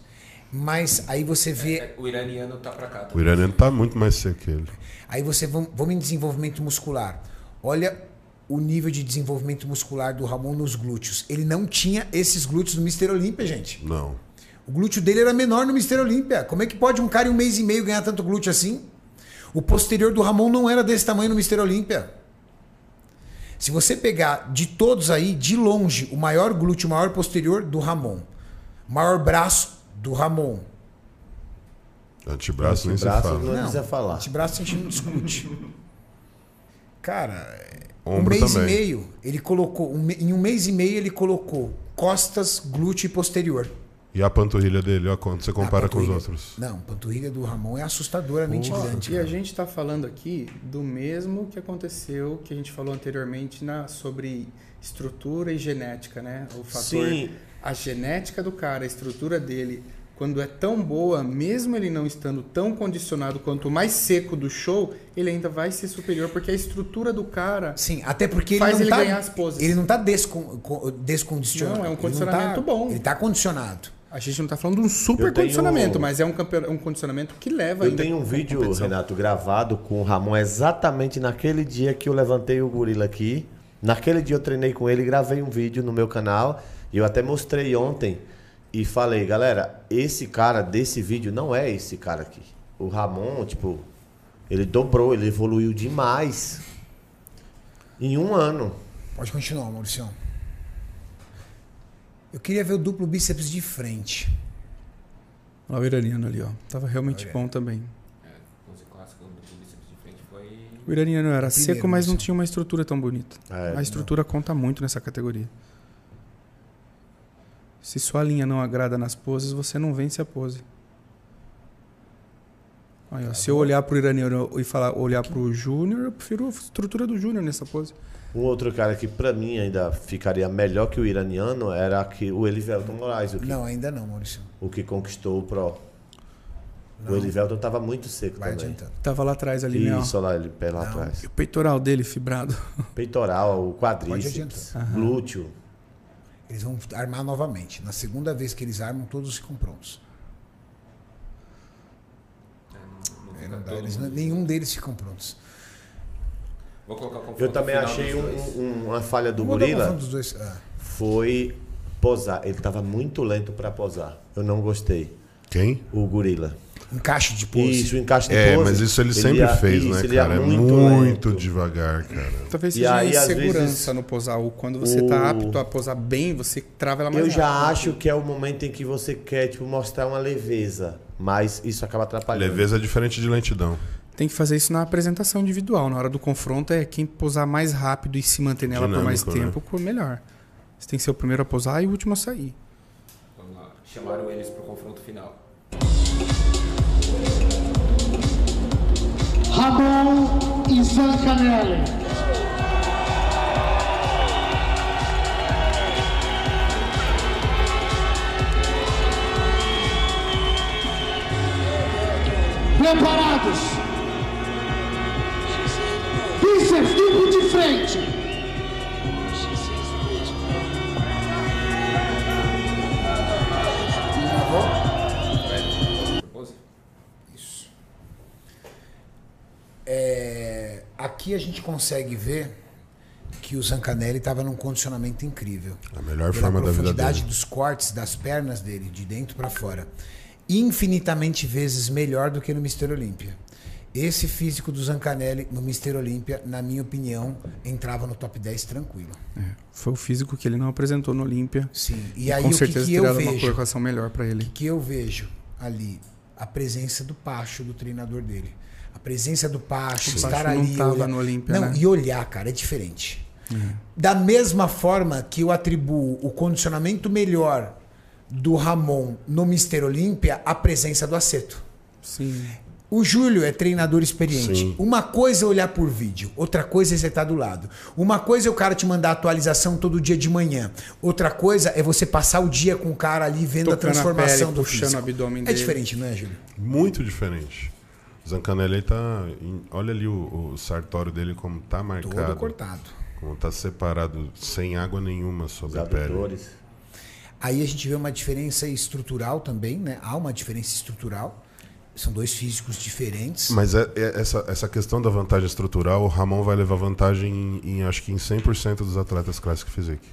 Mas aí você vê É, O iraniano tá pra cá. O iraniano tá muito mais seco que ele. Aí você vamos, vamos em desenvolvimento muscular. Olha o nível de desenvolvimento muscular do Ramon nos glúteos. Ele não tinha esses glúteos no Mister Olímpia, gente. Não. O glúteo dele era menor no Mister Olímpia. Como é que pode um cara em um mês e meio ganhar tanto glúteo assim? O posterior do Ramon não era desse tamanho no Mister Olímpia. Se você pegar de todos aí, de longe, o maior glúteo, o maior posterior do Ramon. O maior braço do Ramon. Antebraço nem se Antebraço fala. não precisa falar. Antebraço a gente não discute. Cara, um Ombro mês também. e meio, ele colocou. um em um mês e meio, ele colocou costas, glúteo e posterior. E a panturrilha dele, ó, quando você compara com os outros. Não, a panturrilha do Ramon é assustadoramente grande. E a cara. gente está falando aqui do mesmo que aconteceu, que a gente falou anteriormente na, sobre estrutura e genética, né? O fator, Sim. a genética do cara, a estrutura dele, quando é tão boa, mesmo ele não estando tão condicionado quanto o mais seco do show, ele ainda vai ser superior, porque a estrutura do cara Sim, até porque ele Faz não ele tá, ganhar as poses. Ele não tá descon, co- descondicionado. Não, é um Ele condicionamento tá- bom. Ele tá condicionado. A gente não está falando de um super tenho- condicionamento, mas é um, campe- um condicionamento que leva Eu ainda tenho um vídeo, competição. Renato, gravado com o Ramon exatamente naquele dia que eu levantei o gorila aqui. Naquele dia eu treinei com ele, gravei um vídeo no meu canal. E eu até mostrei ontem e falei, galera, esse cara desse vídeo não é esse cara aqui. O Ramon, tipo, ele dobrou, ele evoluiu demais. Em um ano. Pode continuar, Maurício. Eu queria ver o duplo bíceps de frente. Olha o iraniano ali, ó. Tava realmente bom também. Pose clássica do bíceps de frente foi. O iraniano era Primeiro, seco, mas não Wilson. tinha uma estrutura tão bonita. É, a estrutura conta muito nessa categoria. Se sua linha não agrada nas poses, você não vence a pose. Aí, ó, se eu olhar pro iraniano e falar, olhar pro júnior, eu prefiro a estrutura do júnior nessa pose. Um outro cara que pra mim ainda ficaria melhor que o iraniano era que o Elivelton Moraes, o que, Não, ainda não, Maurício. o que conquistou o Pro. O Elivelton tava muito seco Vai também. adiantando. Tava lá atrás ali, né? Isso, olha lá, ele pé lá Não. atrás. E o peitoral dele fibrado. Peitoral, o quadríceps, glúteo. Eles vão armar novamente. Na segunda vez que eles armam, todos ficam prontos. É, não dá, eles não- nenhum deles ficam prontos. Vou colocar o Eu também final achei um- um- uma falha do gorila. Ah, foi posar. Ele tava muito lento pra posar. Eu não gostei. Quem? O gorila. encaixe de pose. Isso, encaixe de É, pose. mas isso ele, sempre ia- fez, isso, né, cara? É muito muito, devagar, cara. Talvez E seja aí, às insegurança vezes, no posar. Ou quando você o- tá apto a posar bem, você trava ela mais Eu já rápido. acho que é o momento em que você quer tipo, mostrar uma leveza, mas isso acaba atrapalhando. Leveza é diferente de lentidão. Tem que fazer isso na apresentação individual. Na hora do confronto é quem posar mais rápido e se manter nela por mais Dinâmico, né? tempo, por melhor. Você tem que ser o primeiro a posar e o último a sair. Vamos lá. Chamaram eles pro confronto final. Ramon e Zancanelli. Preparados. Bíceps duplo de frente. Isso. É, aqui a gente consegue ver que o Zancanelli estava num condicionamento incrível. A melhor Pela forma da vida profundidade dele. dos cortes das pernas dele, de dentro para fora. Infinitamente vezes melhor do que no Mister Olímpia. Esse físico do Zancanelli no Mister Olímpia, na minha opinião, entrava no top 10 tranquilo. Foi o físico que ele não apresentou no Olímpia. Sim. E, E aí com o que, certeza que eu teria dado uma vejo? colocação melhor pra ele. que eu vejo ali a presença do Pacho, do treinador dele. A presença do Pacho, O estar Pacho ali. não tava olhar- no Olímpia, Não, né? e olhar, cara, é diferente. Da mesma forma que eu atribuo o condicionamento melhor do Ramon no Mister Olímpia à presença do Aceto. Sim. O Júlio é treinador experiente. Sim. Uma coisa é olhar por vídeo, outra coisa é você estar do lado. Uma coisa é o cara te mandar atualização todo dia de manhã. Outra coisa é você passar o dia com o cara ali vendo a Tocando a transformação pele, do puxando físico. o abdômen É dele. diferente, não é, Júlio? Muito diferente. Zancanelli tá. em- olha ali o, o sartório dele como tá Todo marcado. cortado. Como tá separado, sem água nenhuma Os sobre a pele. Aí a gente vê uma diferença estrutural também, né? Há uma diferença estrutural. São dois físicos diferentes. Mas é, é essa, essa questão da vantagem estrutural, o Ramon vai levar vantagem em, em, acho que em 100% dos atletas Classic Physique.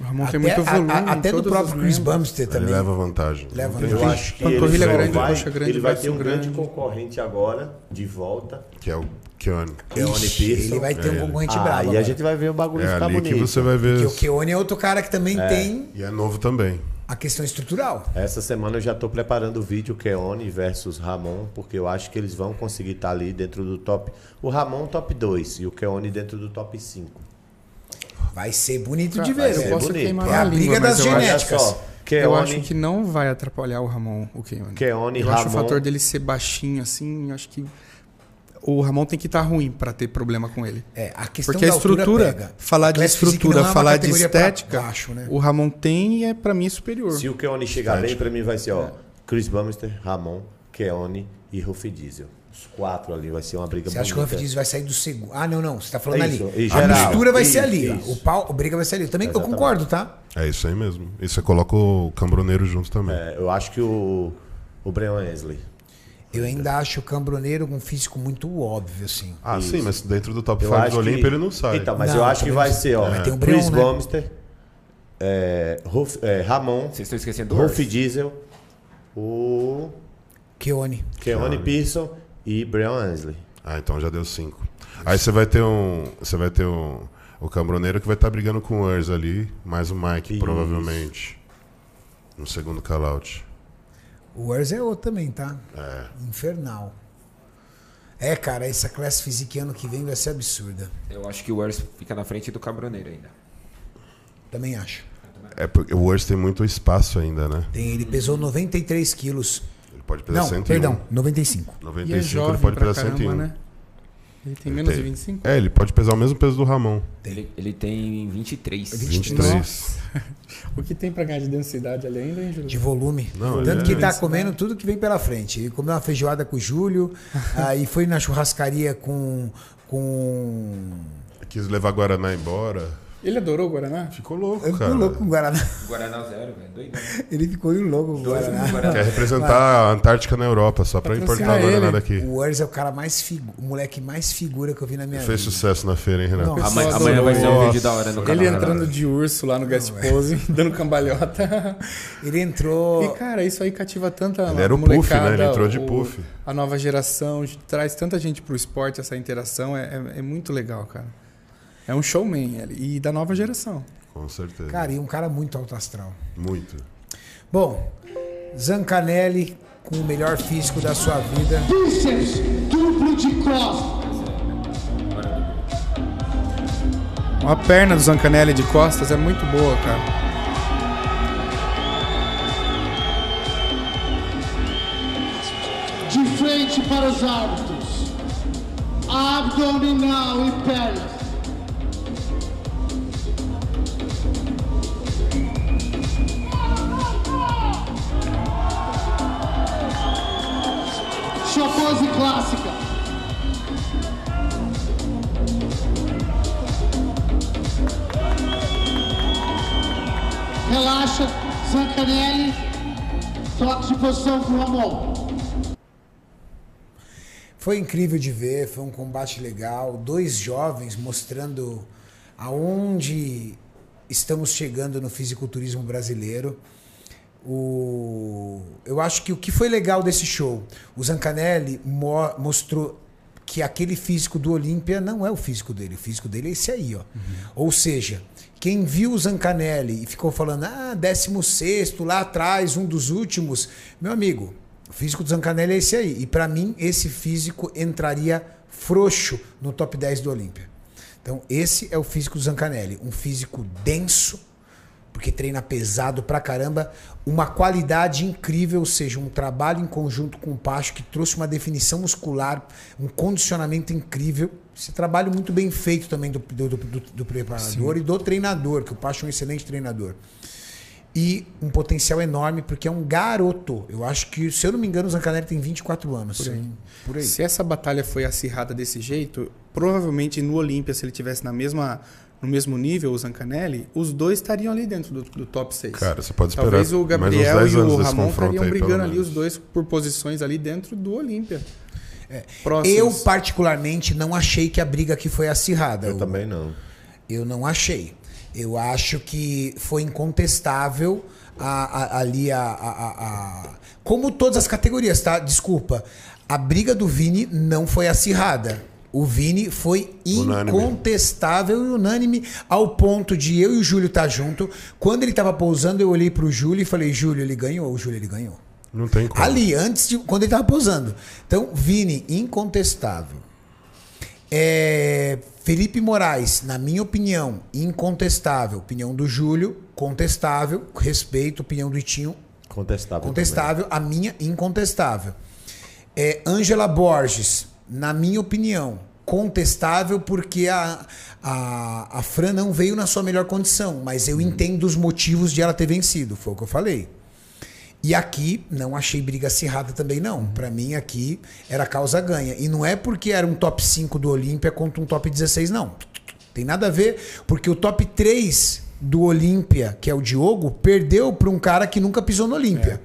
O Ramon até tem muito a- volume. a- em até do próprio Chris. Bumstead Ele também. leva vantagem. Leva tem Eu vantagem. acho que Panturrilha ele, só grande, vai, grande, ele vai ter um grande grande. concorrente agora, de volta. Que é o Keone. Keone Ixi. Ele vai ter um É. concorrente Ah, bravo. e a gente vai ver o bagulho É ficar ali bonito. que você vai ver. Porque o Keone é outro cara que também tem. E é novo também. A questão estrutural. Essa semana eu já estou preparando o vídeo Keone versus Ramon, porque eu acho que eles vão conseguir estar ali dentro do top. O Ramon top 2 e o Keone dentro do top 5. Vai ser bonito de vai ver. ser eu posso bonito. queimar É a a língua, briga mas das genéticas. Só, Eu acho Keone, que não vai atrapalhar o Ramon, o Keone. Keone, Eu acho o Ramon. fator dele ser baixinho assim, eu acho que o Ramon tem que estar ruim pra ter problema com ele. É, a questão Porque a estrutura, pega. falar de Class Physique estrutura, é falar de estética, baixo, né? o Ramon tem e é pra mim superior. Se o Keone chegar bem, pra mim vai ser, ó, Chris Bumster, Ramon, Keone e Ruff Diesel. Os quatro ali, vai ser uma briga Você acha que o bonita. Ruff Diesel vai sair do segundo? Ah, não, não. Você tá falando É ali. isso, em a geral. mistura vai ser Isso, ali. ó. isso. O pau, a briga vai ser ali. Eu também eu Exatamente. concordo, tá? É isso aí mesmo. E você coloca o cambroneiro junto também. É, eu acho que o, o Brian Wesley. Eu ainda acho o Cambroneiro com um físico muito óbvio, assim. Ah, sim, mas dentro do top Eu 5 acho do Olímpia que- ele não sai. Então, mas Não, eu acho que vai ser, ó, Vai ter um Chris Brion, né? Bumster, é, Ruff- é, Ramon, Vocês estão esquecendo do Ruff Urs. Diesel, o Keone. Keone Pearson e Brian Wesley. Ah, então já deu 5. Aí você vai ter um. Você vai ter um. O cambroneiro que vai estar brigando com o Urs ali, mais o Mike, Isso. provavelmente. No segundo call-out. O Urs é outro também, tá? É. Infernal. É, cara, essa classe physique ano que vem vai ser absurda. Eu acho que o Urs fica na frente do Cabroneiro ainda. Também acho. É porque o Urs tem muito espaço ainda, né? Tem, ele pesou 93 quilos. Ele pode pesar Não, 101. perdão, 95. E é 95 ele pode pesar caramba, 101. né? Ele tem Ele menos tem- de 25? É, ele pode pesar o mesmo peso do Ramon. Ele, ele tem 23. 23. O que tem pra ganhar de densidade ali ainda, hein, Júlio? De volume. Não, Tanto ele que é- ele tá comendo tudo que vem pela frente. Ele comeu uma feijoada com o Júlio, aí foi na churrascaria com. com. Quis levar Guaraná embora. Ele adorou o Guaraná? Ficou louco, Eu cara. fico louco com o Guaraná. Guaraná zero, velho. Doidão. Ele ficou louco com o Guaraná. Guaraná. Quer representar a Antártica na Europa, só pra importar o Guaraná ele. daqui. O Urs é o cara mais figu... o moleque mais figura que eu vi na minha Fez vida. sucesso na feira, hein, Renato? Não, Amanhã, amanhã vai ser um vídeo da hora no canal. Ele né? entrando de urso lá no guest pose, dando cambalhota. Ele entrou. E, cara, isso aí cativa tanta Ele era o puff, né? Ele entrou de o- puff. A nova geração traz tanta gente pro esporte, essa interação é, é- é muito legal, cara. É um showman ele, e da nova geração. Com certeza. Cara, e um cara muito alto astral. Muito. Bom, Zancanelli com o melhor físico da sua vida. Bíceps duplo de costas. A perna do Zancanelli de costas é muito boa, cara. De frente para os árbitros. Abdominal e pernas. Sua pose clássica. Relaxa, Zancanelli. Toque de posição com o Ramon. Foi incrível de ver, foi um combate legal. Dois jovens mostrando aonde estamos chegando no fisiculturismo brasileiro. O... Eu acho que o que foi legal desse show, o Zancanelli mo- mostrou que aquele físico do Olímpia não é o físico dele, o físico dele é esse aí, ó. Ou seja, quem viu o Zancanelli e ficou falando, ah, 16 lá atrás, um dos últimos, meu amigo, o físico do Zancanelli é esse aí. E pra mim, esse físico entraria frouxo no top 10 do Olímpia. Então, esse é o físico do Zancanelli. Um físico denso, porque treina pesado pra caramba, uma qualidade incrível, ou seja, um trabalho em conjunto com o Pacho que trouxe uma definição muscular, um condicionamento incrível. Esse trabalho muito bem feito também do, do, do- do preparador e do treinador, que o Pacho é um excelente treinador. E um potencial enorme, porque é um garoto. Eu acho que, se eu não me engano, o Zancanelli tem 24 anos. Por aí. Por aí. Se essa batalha foi acirrada desse jeito, provavelmente no Olímpia, se ele tivesse na mesma, no mesmo nível, o Zancanelli, os dois estariam ali dentro do, do top 6. Cara, você pode esperar Talvez o Gabriel 10 e o Ramon estariam brigando ali menos. os dois por posições ali dentro do Olímpia. Eu, Próximos. particularmente, não achei que a briga aqui foi acirrada. Eu O- também não. Eu não achei. Eu acho que foi incontestável a- a- ali a, a- a- a- Como todas as categorias, tá? Desculpa. A briga do Vini não foi acirrada. O Vini foi Unânime. incontestável e unânime ao ponto de eu e o Júlio estar junto. Quando ele tava pousando, eu olhei pro Júlio e falei: Júlio, ele ganhou. O Júlio, ele ganhou. Não tem como. Ali, antes de. Quando ele tava pousando. Então, Vini, incontestável. É, Felipe Moraes, na minha opinião, incontestável. Opinião do Júlio, contestável. Respeito, opinião do Itinho, Contestável. contestável. A minha, incontestável. É, Angela Borges, na minha opinião, contestável porque a, a, a Fran não veio na sua melhor condição, mas eu entendo os motivos de ela ter vencido, foi o que eu falei. E aqui não achei briga acirrada também não. Pra mim aqui era causa ganha. E não é porque era um top 5 do Olímpia contra um top 16 não. Tem nada a ver, porque o top 3 do Olímpia, que é o Diogo, perdeu para um cara que nunca pisou no Olímpia.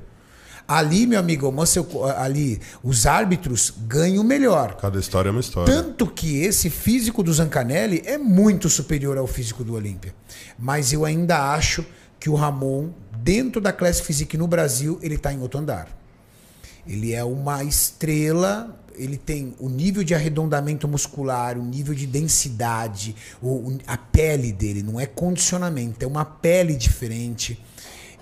Ali, meu amigo, Mansell, ali os árbitros ganham melhor. Cada história é uma história. Tanto que esse físico do Zancanelli é muito superior ao físico do Olímpia. Mas eu ainda acho que o Ramon, dentro da Classic Physique no Brasil, ele está em outro andar. Ele é uma estrela, ele tem o nível de arredondamento muscular, o nível de densidade, o- a pele dele, não é condicionamento, é uma pele diferente.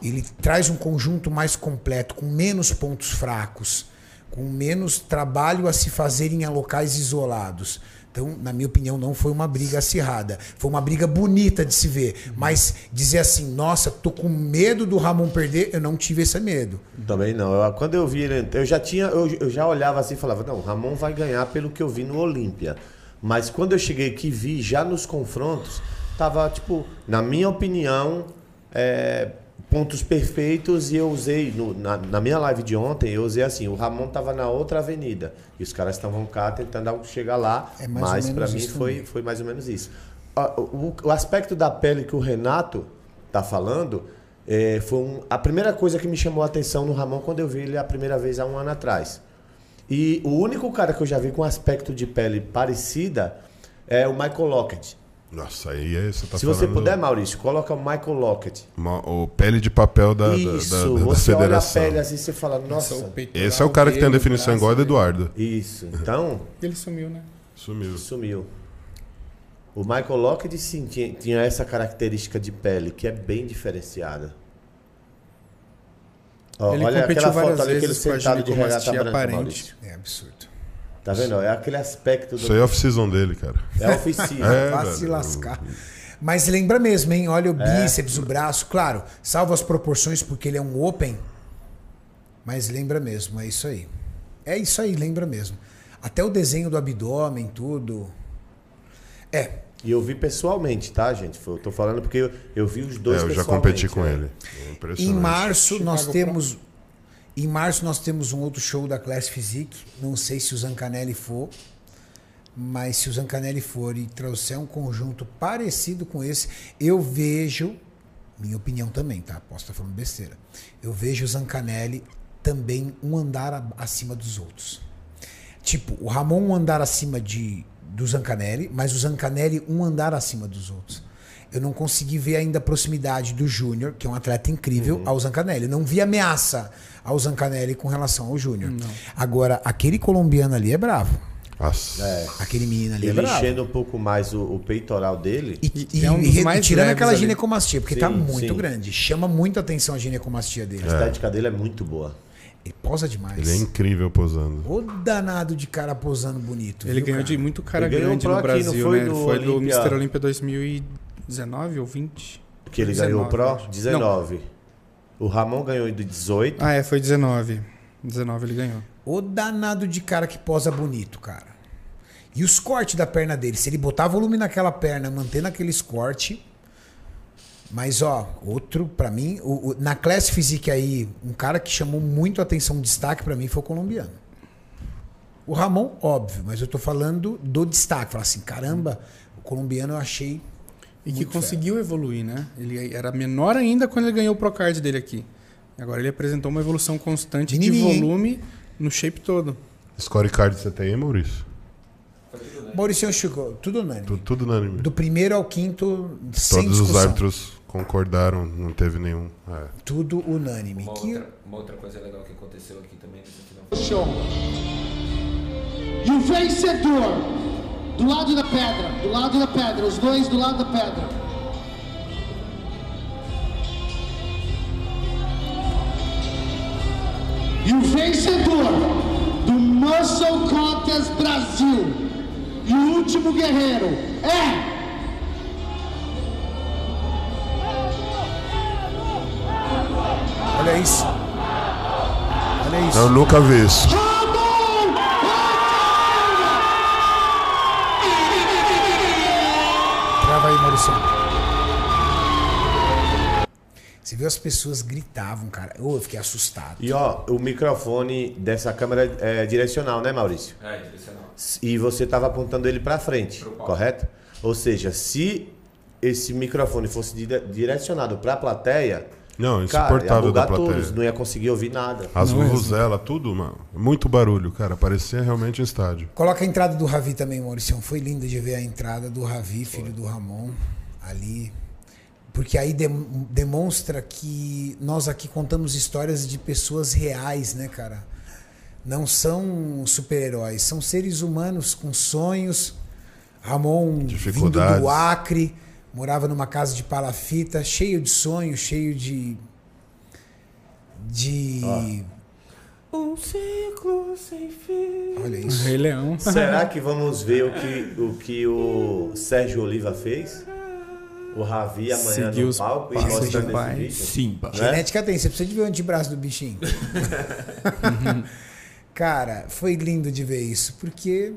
Ele traz um conjunto mais completo, com menos pontos fracos, com menos trabalho a se fazer em locais isolados. Então, na minha opinião, não foi uma briga acirrada. Foi uma briga bonita de se ver. Mas dizer assim, nossa, tô com medo do Ramon perder, eu não tive esse medo. Também não. Eu- quando eu vi ele, eu já tinha, eu, eu já olhava assim e falava, não, o Ramon vai ganhar pelo que eu vi no Olímpia. Mas quando eu cheguei que vi já nos confrontos, tava tipo, na minha opinião, é, pontos perfeitos e eu usei no- na, na minha live de ontem, eu usei assim, o Ramon tava na outra avenida e os caras estavam cá tentando chegar lá, É mas para mim foi também. foi mais ou menos isso. Ah, O, o aspecto da pele que o Renato tá falando é, foi um- a primeira coisa que me chamou a atenção no Ramon quando eu vi ele a primeira vez há um ano atrás. E o único cara que eu já vi com aspecto de pele parecida é o Michael Lockett. Nossa, aí é, você tá Se você falando puder, Maurício, coloca o Michael Lockett. uma- o pele de papel da, da- Isso, da, da, você olha a federação. pele assim e você fala, nossa. Esse é o cara que tem a definição o igual do Eduardo. Isso, então Ele sumiu, né? Sumiu. sumiu. O Michael Lockett sim tinha, tinha essa característica de pele que é bem diferenciada. Ó, Ele olha competiu aquela foto várias ali que ele vezes com a sentado de regata ginecomastia branca, aparente. Maurício. É absurdo. Tá vendo? É aquele aspecto do. Isso aí é off-season dele, cara. É oficina. É, velho. se lascar. Mas lembra mesmo, hein? Olha o bíceps, o braço. Claro, salva as proporções porque ele é um open. Mas lembra mesmo, é isso aí. É isso aí, lembra mesmo. Até o desenho do abdômen, tudo. É, E eu vi pessoalmente, tá, gente? Eu tô falando porque eu, eu vi os dois É, eu já competi com né? ele. É Em março nós temos. Em março nós temos um outro show da Class Physique. Não sei se o Zancanelli for. Mas se o Zancanelli for e trouxer um conjunto parecido com esse, eu vejo. Minha opinião também, tá? Posso estar falando besteira. Eu vejo o Zancanelli também um andar acima dos outros. Tipo, o Ramon um andar acima de, do Zancanelli, mas o Zancanelli um andar acima dos outros. Eu não consegui ver ainda a proximidade do Júnior, que é um atleta incrível, ao Zancanelli. Não vi ameaça ao Zancanelli com relação ao Júnior. Agora, aquele colombiano ali é bravo. Nossa. Aquele menino ali é Ele bravo. enchendo um pouco mais o, o peitoral dele. E, E é um e- e mais tirando aquela ali. ginecomastia, porque tá Sim, muito sim. grande. Chama muito atenção a ginecomastia dele. A estética dele é muito boa. Ele posa demais. Ele é incrível posando. O danado de cara posando bonito. Ele viu, ganhou cara? de muito cara Ele ganhou grande pro no aqui, não Brasil, foi né? Do foi do? Mr. Olympia 2019 ou 20? Que ele 19, ganhou o Pro? eu acho. 19. O Ramon ganhou de 18. Ah, é, foi 19. 19 ele ganhou. O danado de cara que posa bonito, cara. E os cortes da perna dele. Se ele botar volume naquela perna, mantendo aqueles cortes. Mas, ó, outro, pra mim, o, o- na Class Physique aí, um cara que chamou muito atenção, um destaque pra mim foi o colombiano. O Ramon, óbvio, mas eu tô falando do destaque. Falar assim, caramba, o colombiano eu achei. E que conseguiu evoluir, né? Ele era menor ainda quando ele ganhou o Procard dele aqui. Agora ele apresentou uma evolução constante de Menininho, hein? volume no shape todo. Scorecard você tem aí, Maurício? Maurício Chico, tudo unânime. Tudo, tudo unânime. Do primeiro ao quinto, sem Todos os árbitros concordaram, não teve nenhum. É. Tudo unânime. Uma Que- outra, uma outra coisa legal que aconteceu aqui também. Show. E o vencedor do lado da pedra, do lado da pedra, os dois do lado da pedra. E o vencedor do Muscle Contest Brasil e o último guerreiro é. Olha isso. Olha isso. Eu nunca vi isso. Trava aí, Maurício. Você viu as pessoas gritavam, cara. Eu fiquei assustado. E ó, o microfone dessa câmera é direcional, né, Maurício? É, direcional. E você estava apontando ele para frente, correto? Ou seja, se esse microfone fosse dire- direcionado para a plateia, Não, cara, ia insuportável da bugar plateia. todos, não ia conseguir ouvir nada. As é vuvuzelas, tudo, mano. Muito barulho, cara. Parecia realmente um estádio. Coloca a entrada do Ravi também, Maurício. Foi lindo de ver a entrada do Ravi, filho do Ramon, ali. Porque aí dem- demonstra que nós aqui contamos histórias de pessoas reais, né, cara? Não são super-heróis, são seres humanos com sonhos. Ramon vindo do Acre, morava numa casa de palafita, cheio de sonhos, cheio de. de. Um ciclo sem fim. Olha isso. Rei Leão. Será que vamos ver o que o, que o Sérgio Oliva fez? O Ravi amanhã Seguiu no palco e passos mostrando do esse pai. vídeo? Simba. Né? Genética tem, você precisa de ver o antebraço do bichinho. Cara, foi lindo de ver isso, porque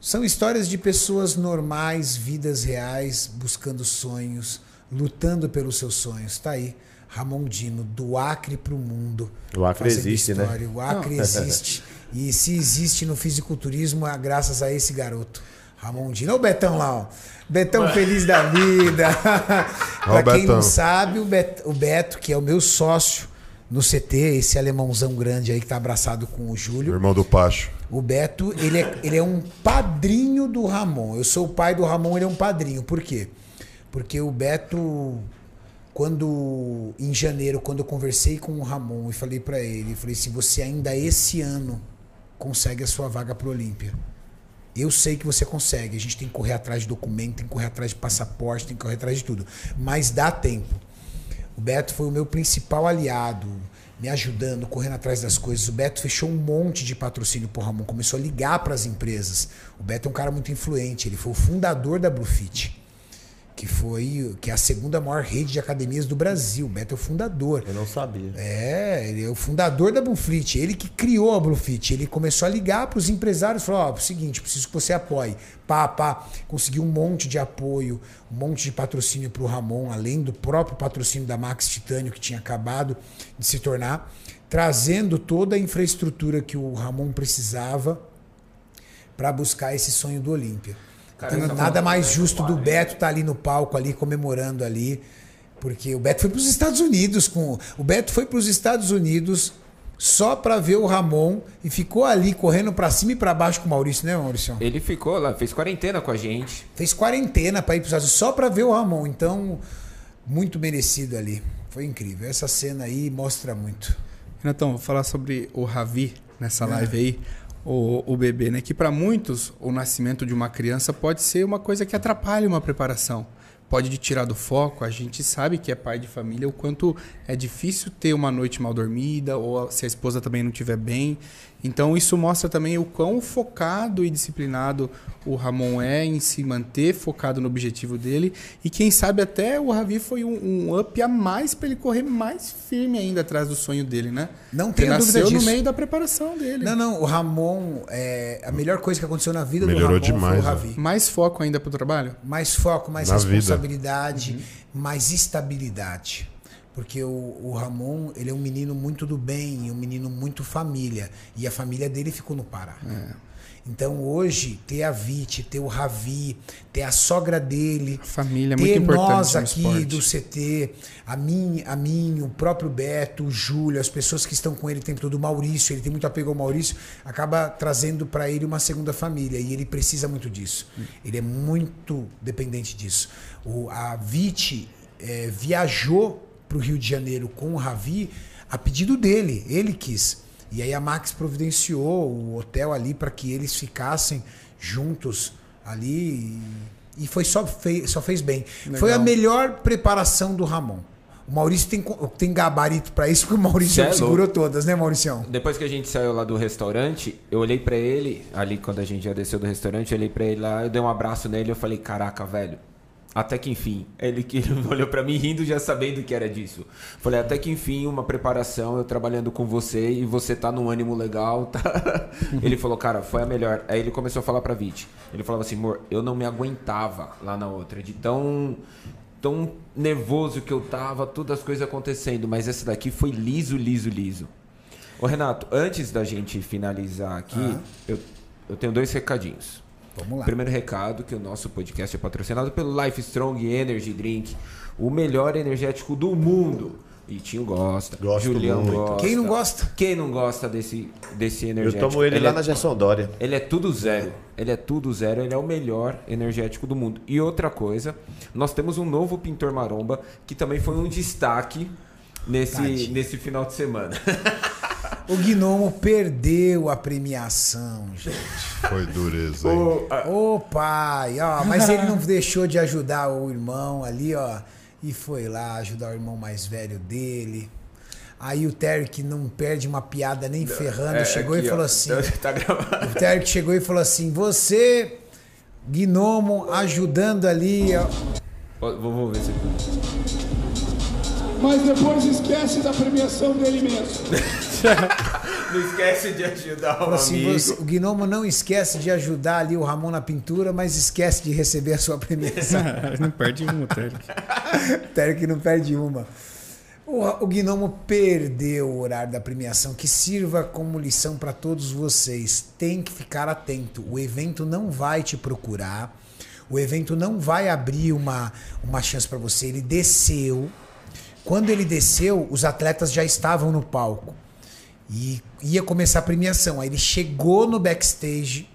são histórias de pessoas normais, vidas reais, buscando sonhos, lutando pelos seus sonhos. Tá aí, Ramon Dino, do Acre pro mundo. O Acre existe, né? história. O Acre existe. E se existe no fisiculturismo, é graças a esse garoto. Ramon Dino. Olha o Betão lá, ó. Betão feliz da vida. O pra quem não Betão. sabe, o Beto, o Beto, que é o meu sócio no CT, esse alemãozão grande aí que tá abraçado com o Júlio. Irmão do Pacho. O Beto, ele é, ele é um padrinho do Ramon. Eu sou o pai do Ramon, ele é um padrinho. Por quê? Porque o Beto, quando em janeiro, quando eu conversei com o Ramon e falei pra ele, falei se você ainda esse ano consegue a sua vaga pro Olímpia. Eu sei que você consegue. A gente tem que correr atrás de documento, tem que correr atrás de passaporte, tem que correr atrás de tudo. Mas dá tempo. O Beto foi o meu principal aliado, me ajudando, correndo atrás das coisas. O Beto fechou um monte de patrocínio pro Ramon, começou a ligar para as empresas. O Beto é um cara muito influente, ele foi o fundador da Bluefit, que foi que é a segunda maior rede de academias do Brasil. O Beto é o fundador. Eu não sabia. É, ele é o fundador da Bluefit, ele que criou a Bluefit. Ele começou a ligar para os empresários, falou: ó, é o seguinte, preciso que você apoie. Pá, pá, conseguiu um monte de apoio, um monte de patrocínio para o Ramon, além do próprio patrocínio da Max Titânio, que tinha acabado de se tornar, trazendo toda a infraestrutura que o Ramon precisava para buscar esse sonho do Olímpia. Cara, Então, essa nada mais é justo do Beto estar ali no palco, ali comemorando ali. Porque o Beto foi para os Estados Unidos com. O Beto foi para os Estados Unidos só para ver o Ramon e ficou ali correndo para cima e para baixo com o Maurício, né, Maurício? Ele ficou lá, fez quarentena com a gente. Fez quarentena para ir para os Estados Unidos só para ver o Ramon. Então, muito merecido ali. Foi incrível. Essa cena aí mostra muito. Renatão, vou falar sobre o Ravi nessa live aí, o, o bebê, né? Que para muitos o nascimento de uma criança pode ser uma coisa que atrapalha uma preparação. Pode te tirar do foco. A gente sabe que é pai de família o quanto é difícil ter uma noite mal dormida ou se a esposa também não estiver bem. Então isso mostra também o quão focado e disciplinado o Ramon é em se manter focado no objetivo dele e quem sabe até o Ravi foi um, um up a mais para ele correr mais firme ainda atrás do sonho dele, né? Não tenho dúvida nasceu no disso. meio da preparação dele. Não, não, o Ramon, é, a melhor coisa que aconteceu na vida Melhorou do Ramon demais, foi o né? Ravi. Mais foco ainda pro trabalho? mais foco, mais Na vida. responsabilidade, mais estabilidade. Porque o, o Ramon, ele é um menino muito do bem, um menino muito família. E a família dele ficou no Pará. Então hoje, ter a Vite, ter o Ravi, ter a sogra dele, Família é ter muito nós aqui do CT, a mim, a mim, o próprio Beto, o Júlio, as pessoas que estão com ele o tempo todo, o Maurício, ele tem muito apego ao Maurício, acaba trazendo para ele uma segunda família e ele precisa muito disso. Ele é muito dependente disso. O, a Vite eh, viajou para o Rio de Janeiro com o Ravi a pedido dele, ele quis. E aí a Max providenciou o hotel ali para que eles ficassem juntos ali e, foi só, fez, só fez bem. Foi a melhor preparação do Ramon. O Maurício tem, tem gabarito pra isso, porque o Maurício é segurou todas, né, Mauricião? Depois que a gente saiu lá do restaurante, eu olhei pra ele, ali quando a gente já desceu do restaurante, eu olhei pra ele lá, eu dei um abraço nele, eu falei, caraca, velho. Até que enfim, ele que olhou pra mim rindo já sabendo que era disso. Falei, até que enfim, uma preparação, eu trabalhando com você e você tá num ânimo legal, tá? Ele falou, cara, foi a melhor. Aí ele começou a falar pra Vit. Ele falava assim, amor, eu não me aguentava lá na outra, de tão tão nervoso que eu tava, todas as coisas acontecendo, mas essa daqui foi liso, liso, liso. Ô Renato, antes da gente finalizar aqui, eu, eu tenho dois recadinhos. Vamos lá. Primeiro recado, que o nosso podcast é patrocinado pelo Life Strong Energy Drink, o melhor energético do mundo. E Tinho gosta, Gosto Julião muito. gosta. Quem não gosta? Quem não gosta desse, desse Eu energético? tomo ele, lá é na Gerson Dória. ele é tudo zero. Ele é tudo zero. Ele é o melhor energético do mundo. E outra coisa, nós temos um novo pintor maromba que também foi um destaque nesse, Tadinho. nesse final de semana. O Gnomo perdeu a premiação, gente. Foi dureza, hein? Ô pai, ó, mas ele não deixou de ajudar o irmão ali, ó, e foi lá ajudar o irmão mais velho dele. Aí o Terry que não perde uma piada nem ferrando, É, chegou aqui, e falou ó. assim: Tá gravado. o Terry que chegou e falou assim: "Você, Gnomo, ajudando ali, ó, Ó, Vamos ver se Mas depois esquece da premiação dele mesmo. Não esquece de ajudar o assim, amigo. você- o Gnomo não esquece de ajudar ali o Ramon na pintura, mas esquece de receber a sua premiação. não perde um, Terry. Terry que não perde uma. O, o Gnomo perdeu o horário da premiação, que sirva como lição para todos vocês. Tem que ficar atento. O evento não vai te procurar. O evento não vai abrir uma, uma chance para você. Ele desceu. Quando ele desceu, os atletas já estavam no palco. E ia começar a premiação. Aí ele chegou no backstage.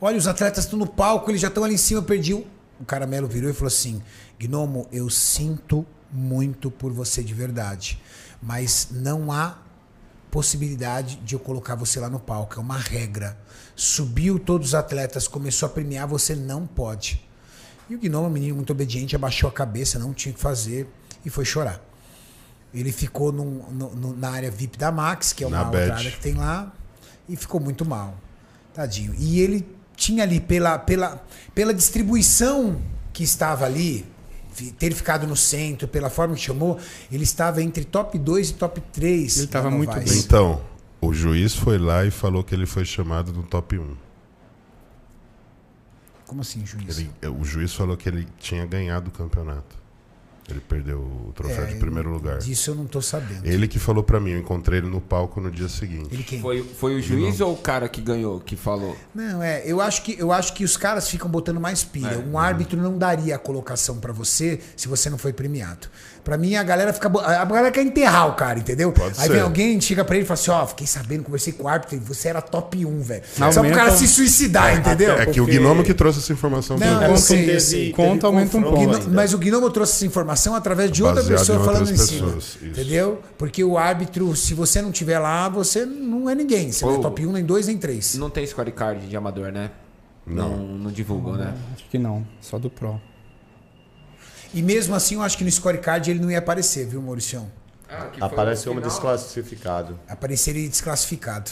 Olha, os atletas estão no palco, eles já estão ali em cima, eu perdi. o- caramelo virou e falou assim: Gnomo, eu sinto muito por você de verdade. Mas não há possibilidade de eu colocar você lá no palco. É uma regra. Subiu todos os atletas, começou a premiar, você não pode. E o Gnomo, menino muito obediente, abaixou a cabeça, não tinha o que fazer e foi chorar. Ele ficou num- no- na área VIP da Max, que é uma Na outra área que tem lá, e ficou muito mal. Tadinho. E ele tinha ali, pela, pela, pela distribuição que estava ali, ter ficado no centro, pela forma que chamou, ele estava entre top 2 e top 3. Ele estava muito bem. Então, o juiz foi lá e falou que ele foi chamado no top 1. Como assim, juiz? Ele- o juiz falou que ele tinha ganhado o campeonato. Ele perdeu o troféu É, de primeiro lugar. Disso eu não tô sabendo. Ele que falou pra mim, eu encontrei ele no palco no dia seguinte. Ele quem? Foi, foi o juiz ou o cara que ganhou que falou? Não, é, eu acho que eu acho que os caras ficam botando mais pilha. É. Um árbitro não daria a colocação pra você se você não foi premiado. Pra mim a galera fica a galera quer enterrar o cara, entendeu? Pode Aí ser. vem alguém, chega pra ele e fala assim: "Ó, fiquei sabendo, conversei com o árbitro, e você era top 1, velho". Só pro Aumenta- cara se suicidar, entendeu? É que o Porque- Gnomo que trouxe essa informação Não, pra mim. teve- Conta aumenta um pouco. Mas o Gnomo trouxe essa informação através de outra Baseado pessoa em falando em cima. isso. Entendeu? Porque o árbitro, se você não tiver lá, você não é ninguém. Você não é top 1, nem 2, nem 3. Não tem scorecard de amador, né? Não. Não, não divulgam, né? Acho que não, só do Pro. E mesmo assim, eu acho que no scorecard ele não ia aparecer, viu, Mauricião? Aparece como desclassificado. Apareceria desclassificado.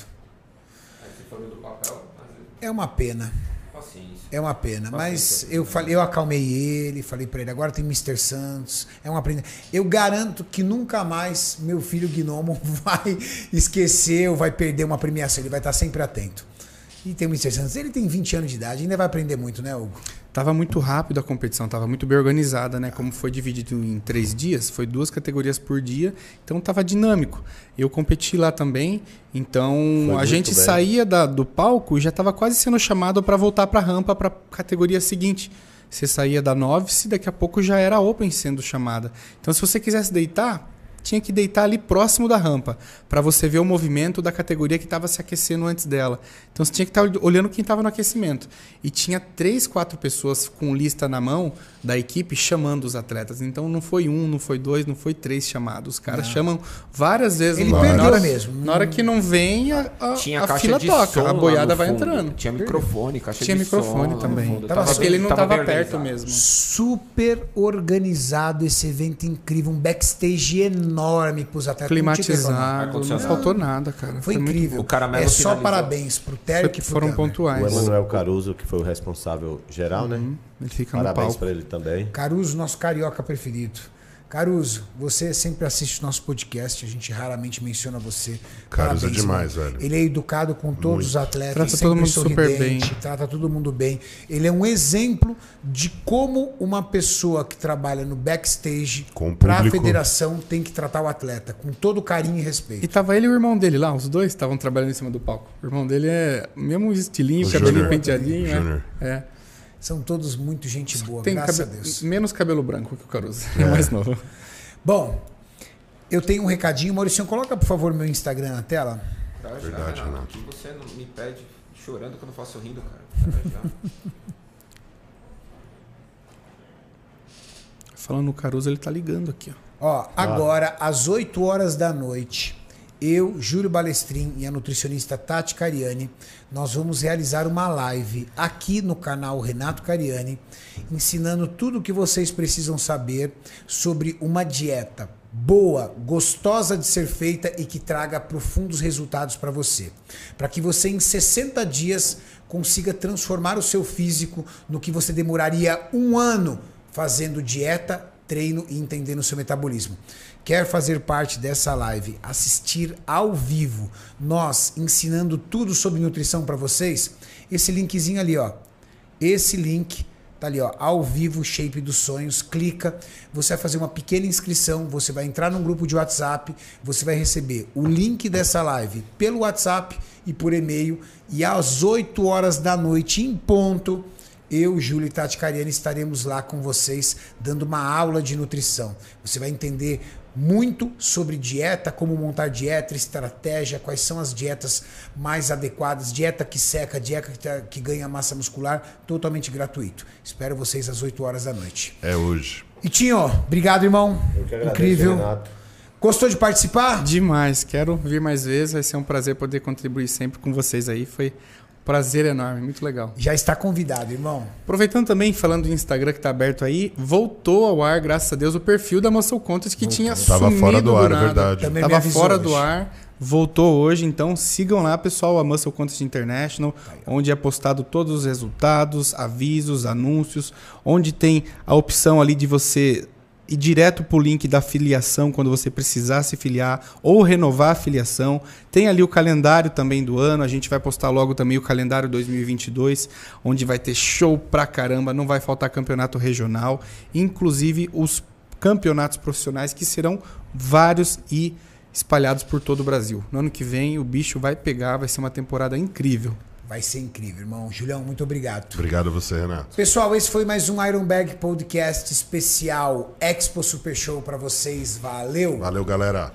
É uma pena. É uma pena, mas eu falei, eu acalmei ele, falei pra ele, agora tem Mr. Santos, é um aprendizado. Eu garanto que nunca mais meu filho Gnomo vai esquecer ou vai perder uma premiação, ele vai estar sempre atento. E tem o Mr. Santos, ele tem 20 anos de idade, ainda vai aprender muito, né, Hugo? Tava muito rápido a competição, tava muito bem organizada, né? Como foi dividido em três dias, foi duas categorias por dia, então tava dinâmico. Eu competi lá também, então Foi a gente bem. saía da- do palco e já tava quase sendo chamado para voltar para a rampa para categoria seguinte. Você saía da novice, daqui a pouco já era open sendo chamada. Então se você quisesse deitar, tinha que deitar ali próximo da rampa, para você ver o movimento da categoria que estava se aquecendo antes dela. Então você tinha que estar olhando quem estava no aquecimento. E tinha três, quatro pessoas com lista na mão da equipe chamando os atletas. Então não foi um, não foi dois, não foi três chamados. Os caras chamam várias vezes. Ele perdeu hora, mesmo. Na hora que não vem, a, a, Tinha a caixa fila de toca, som a boiada vai entrando. Tinha microfone, caixa Tinha de microfone som também. Tava Só que ele não tava estava perto mesmo. Super organizado esse evento incrível, um backstage enorme pros atletas. Não tinha que reclamar. Climatizado, não Ar-condicionado. faltou nada, cara. Foi muito incrível. O Caramelo é só finalizou. parabéns pro Foi- que foram Tamer. O pontuais. Emanuel Caruso, que foi o responsável geral, né? Ele fica no Parabéns palco. para ele também. Caruso, nosso carioca preferido. Caruso, você sempre assiste o nosso podcast, a gente raramente menciona você. Caruso é Parabéns, demais, mano. velho. Ele é educado com todos os atletas, Trata todo mundo super sorridente, bem. trata todo mundo bem. Ele é um exemplo de como uma pessoa que trabalha no backstage para a federação tem que tratar o atleta com todo carinho e E respeito. tava ele e o irmão dele lá, os dois estavam trabalhando em cima do palco. O irmão dele é mesmo estilinho, O cabelinho Júnior. penteadinho. é. Júnior. É. São todos muito gente boa, Tem graças a Deus. menos cabelo branco que o Caruso. É, mais novo. Bom, eu tenho um recadinho. Maurício, coloca por favor meu Instagram na tela. Tá, já, Verdade, Renato. Renato. Aqui você não me pede chorando que eu não faço rindo, cara. Tá, já. Falando no Caruso, ele tá ligando aqui, ó. Ó, agora, às 8 horas da noite, eu, Júlio Balestrin e a nutricionista Tati Cariani, nós vamos realizar uma live aqui no canal Renato Cariani, ensinando tudo o que vocês precisam saber sobre uma dieta boa, gostosa de ser feita e que traga profundos resultados para você. Para que você em 60 dias consiga transformar o seu físico no que você demoraria um ano fazendo dieta, treino e entendendo o seu metabolismo. Quer fazer parte dessa live, assistir ao vivo, nós ensinando tudo sobre nutrição para vocês? Esse linkzinho ali, ó. Esse link tá ali, ó, ao vivo Shape dos Sonhos. Clica, você vai fazer uma pequena inscrição, você vai entrar num grupo de WhatsApp, você vai receber o link dessa live pelo WhatsApp e por e-mail e às 8 horas da noite em ponto eu, Júlio e Tati Cariani estaremos lá com vocês dando uma aula de nutrição. Você vai entender muito sobre dieta, como montar dieta, estratégia, quais são as dietas mais adequadas, dieta que seca, dieta que, tá- que ganha massa muscular, totalmente gratuito. Espero vocês às 8 horas da noite. É hoje. E Tinho, obrigado, irmão. Eu que agradeço, Incrível. Renato. Gostou de participar? Demais. Quero vir mais vezes. Vai ser um prazer poder contribuir sempre com vocês aí. Foi prazer enorme. Muito legal. Já está convidado, irmão. Aproveitando também, falando do Instagram que tá aberto aí, voltou ao ar, graças a Deus, o perfil da Muscle Contest que tinha Tava sumido fora do ar, é nada. verdade. Também Tava fora hoje. do ar, voltou hoje, então sigam lá, pessoal, a Muscle Contest International, onde é postado todos os resultados, avisos, anúncios, onde tem a opção ali de você ir direto pro link da filiação quando você precisar se filiar ou renovar a filiação. Tem ali o calendário também do ano, a gente vai postar logo também o calendário 2022, onde vai ter show pra caramba, não vai faltar campeonato regional, inclusive os campeonatos profissionais que serão vários e espalhados por todo o Brasil. No ano que vem o bicho vai pegar, vai ser uma temporada incrível. Vai ser incrível, irmão. Julião, muito obrigado. Obrigado a você, Renato. Pessoal, esse foi mais um Iron Bag Podcast especial Expo Super Show para vocês. Valeu! Valeu, galera.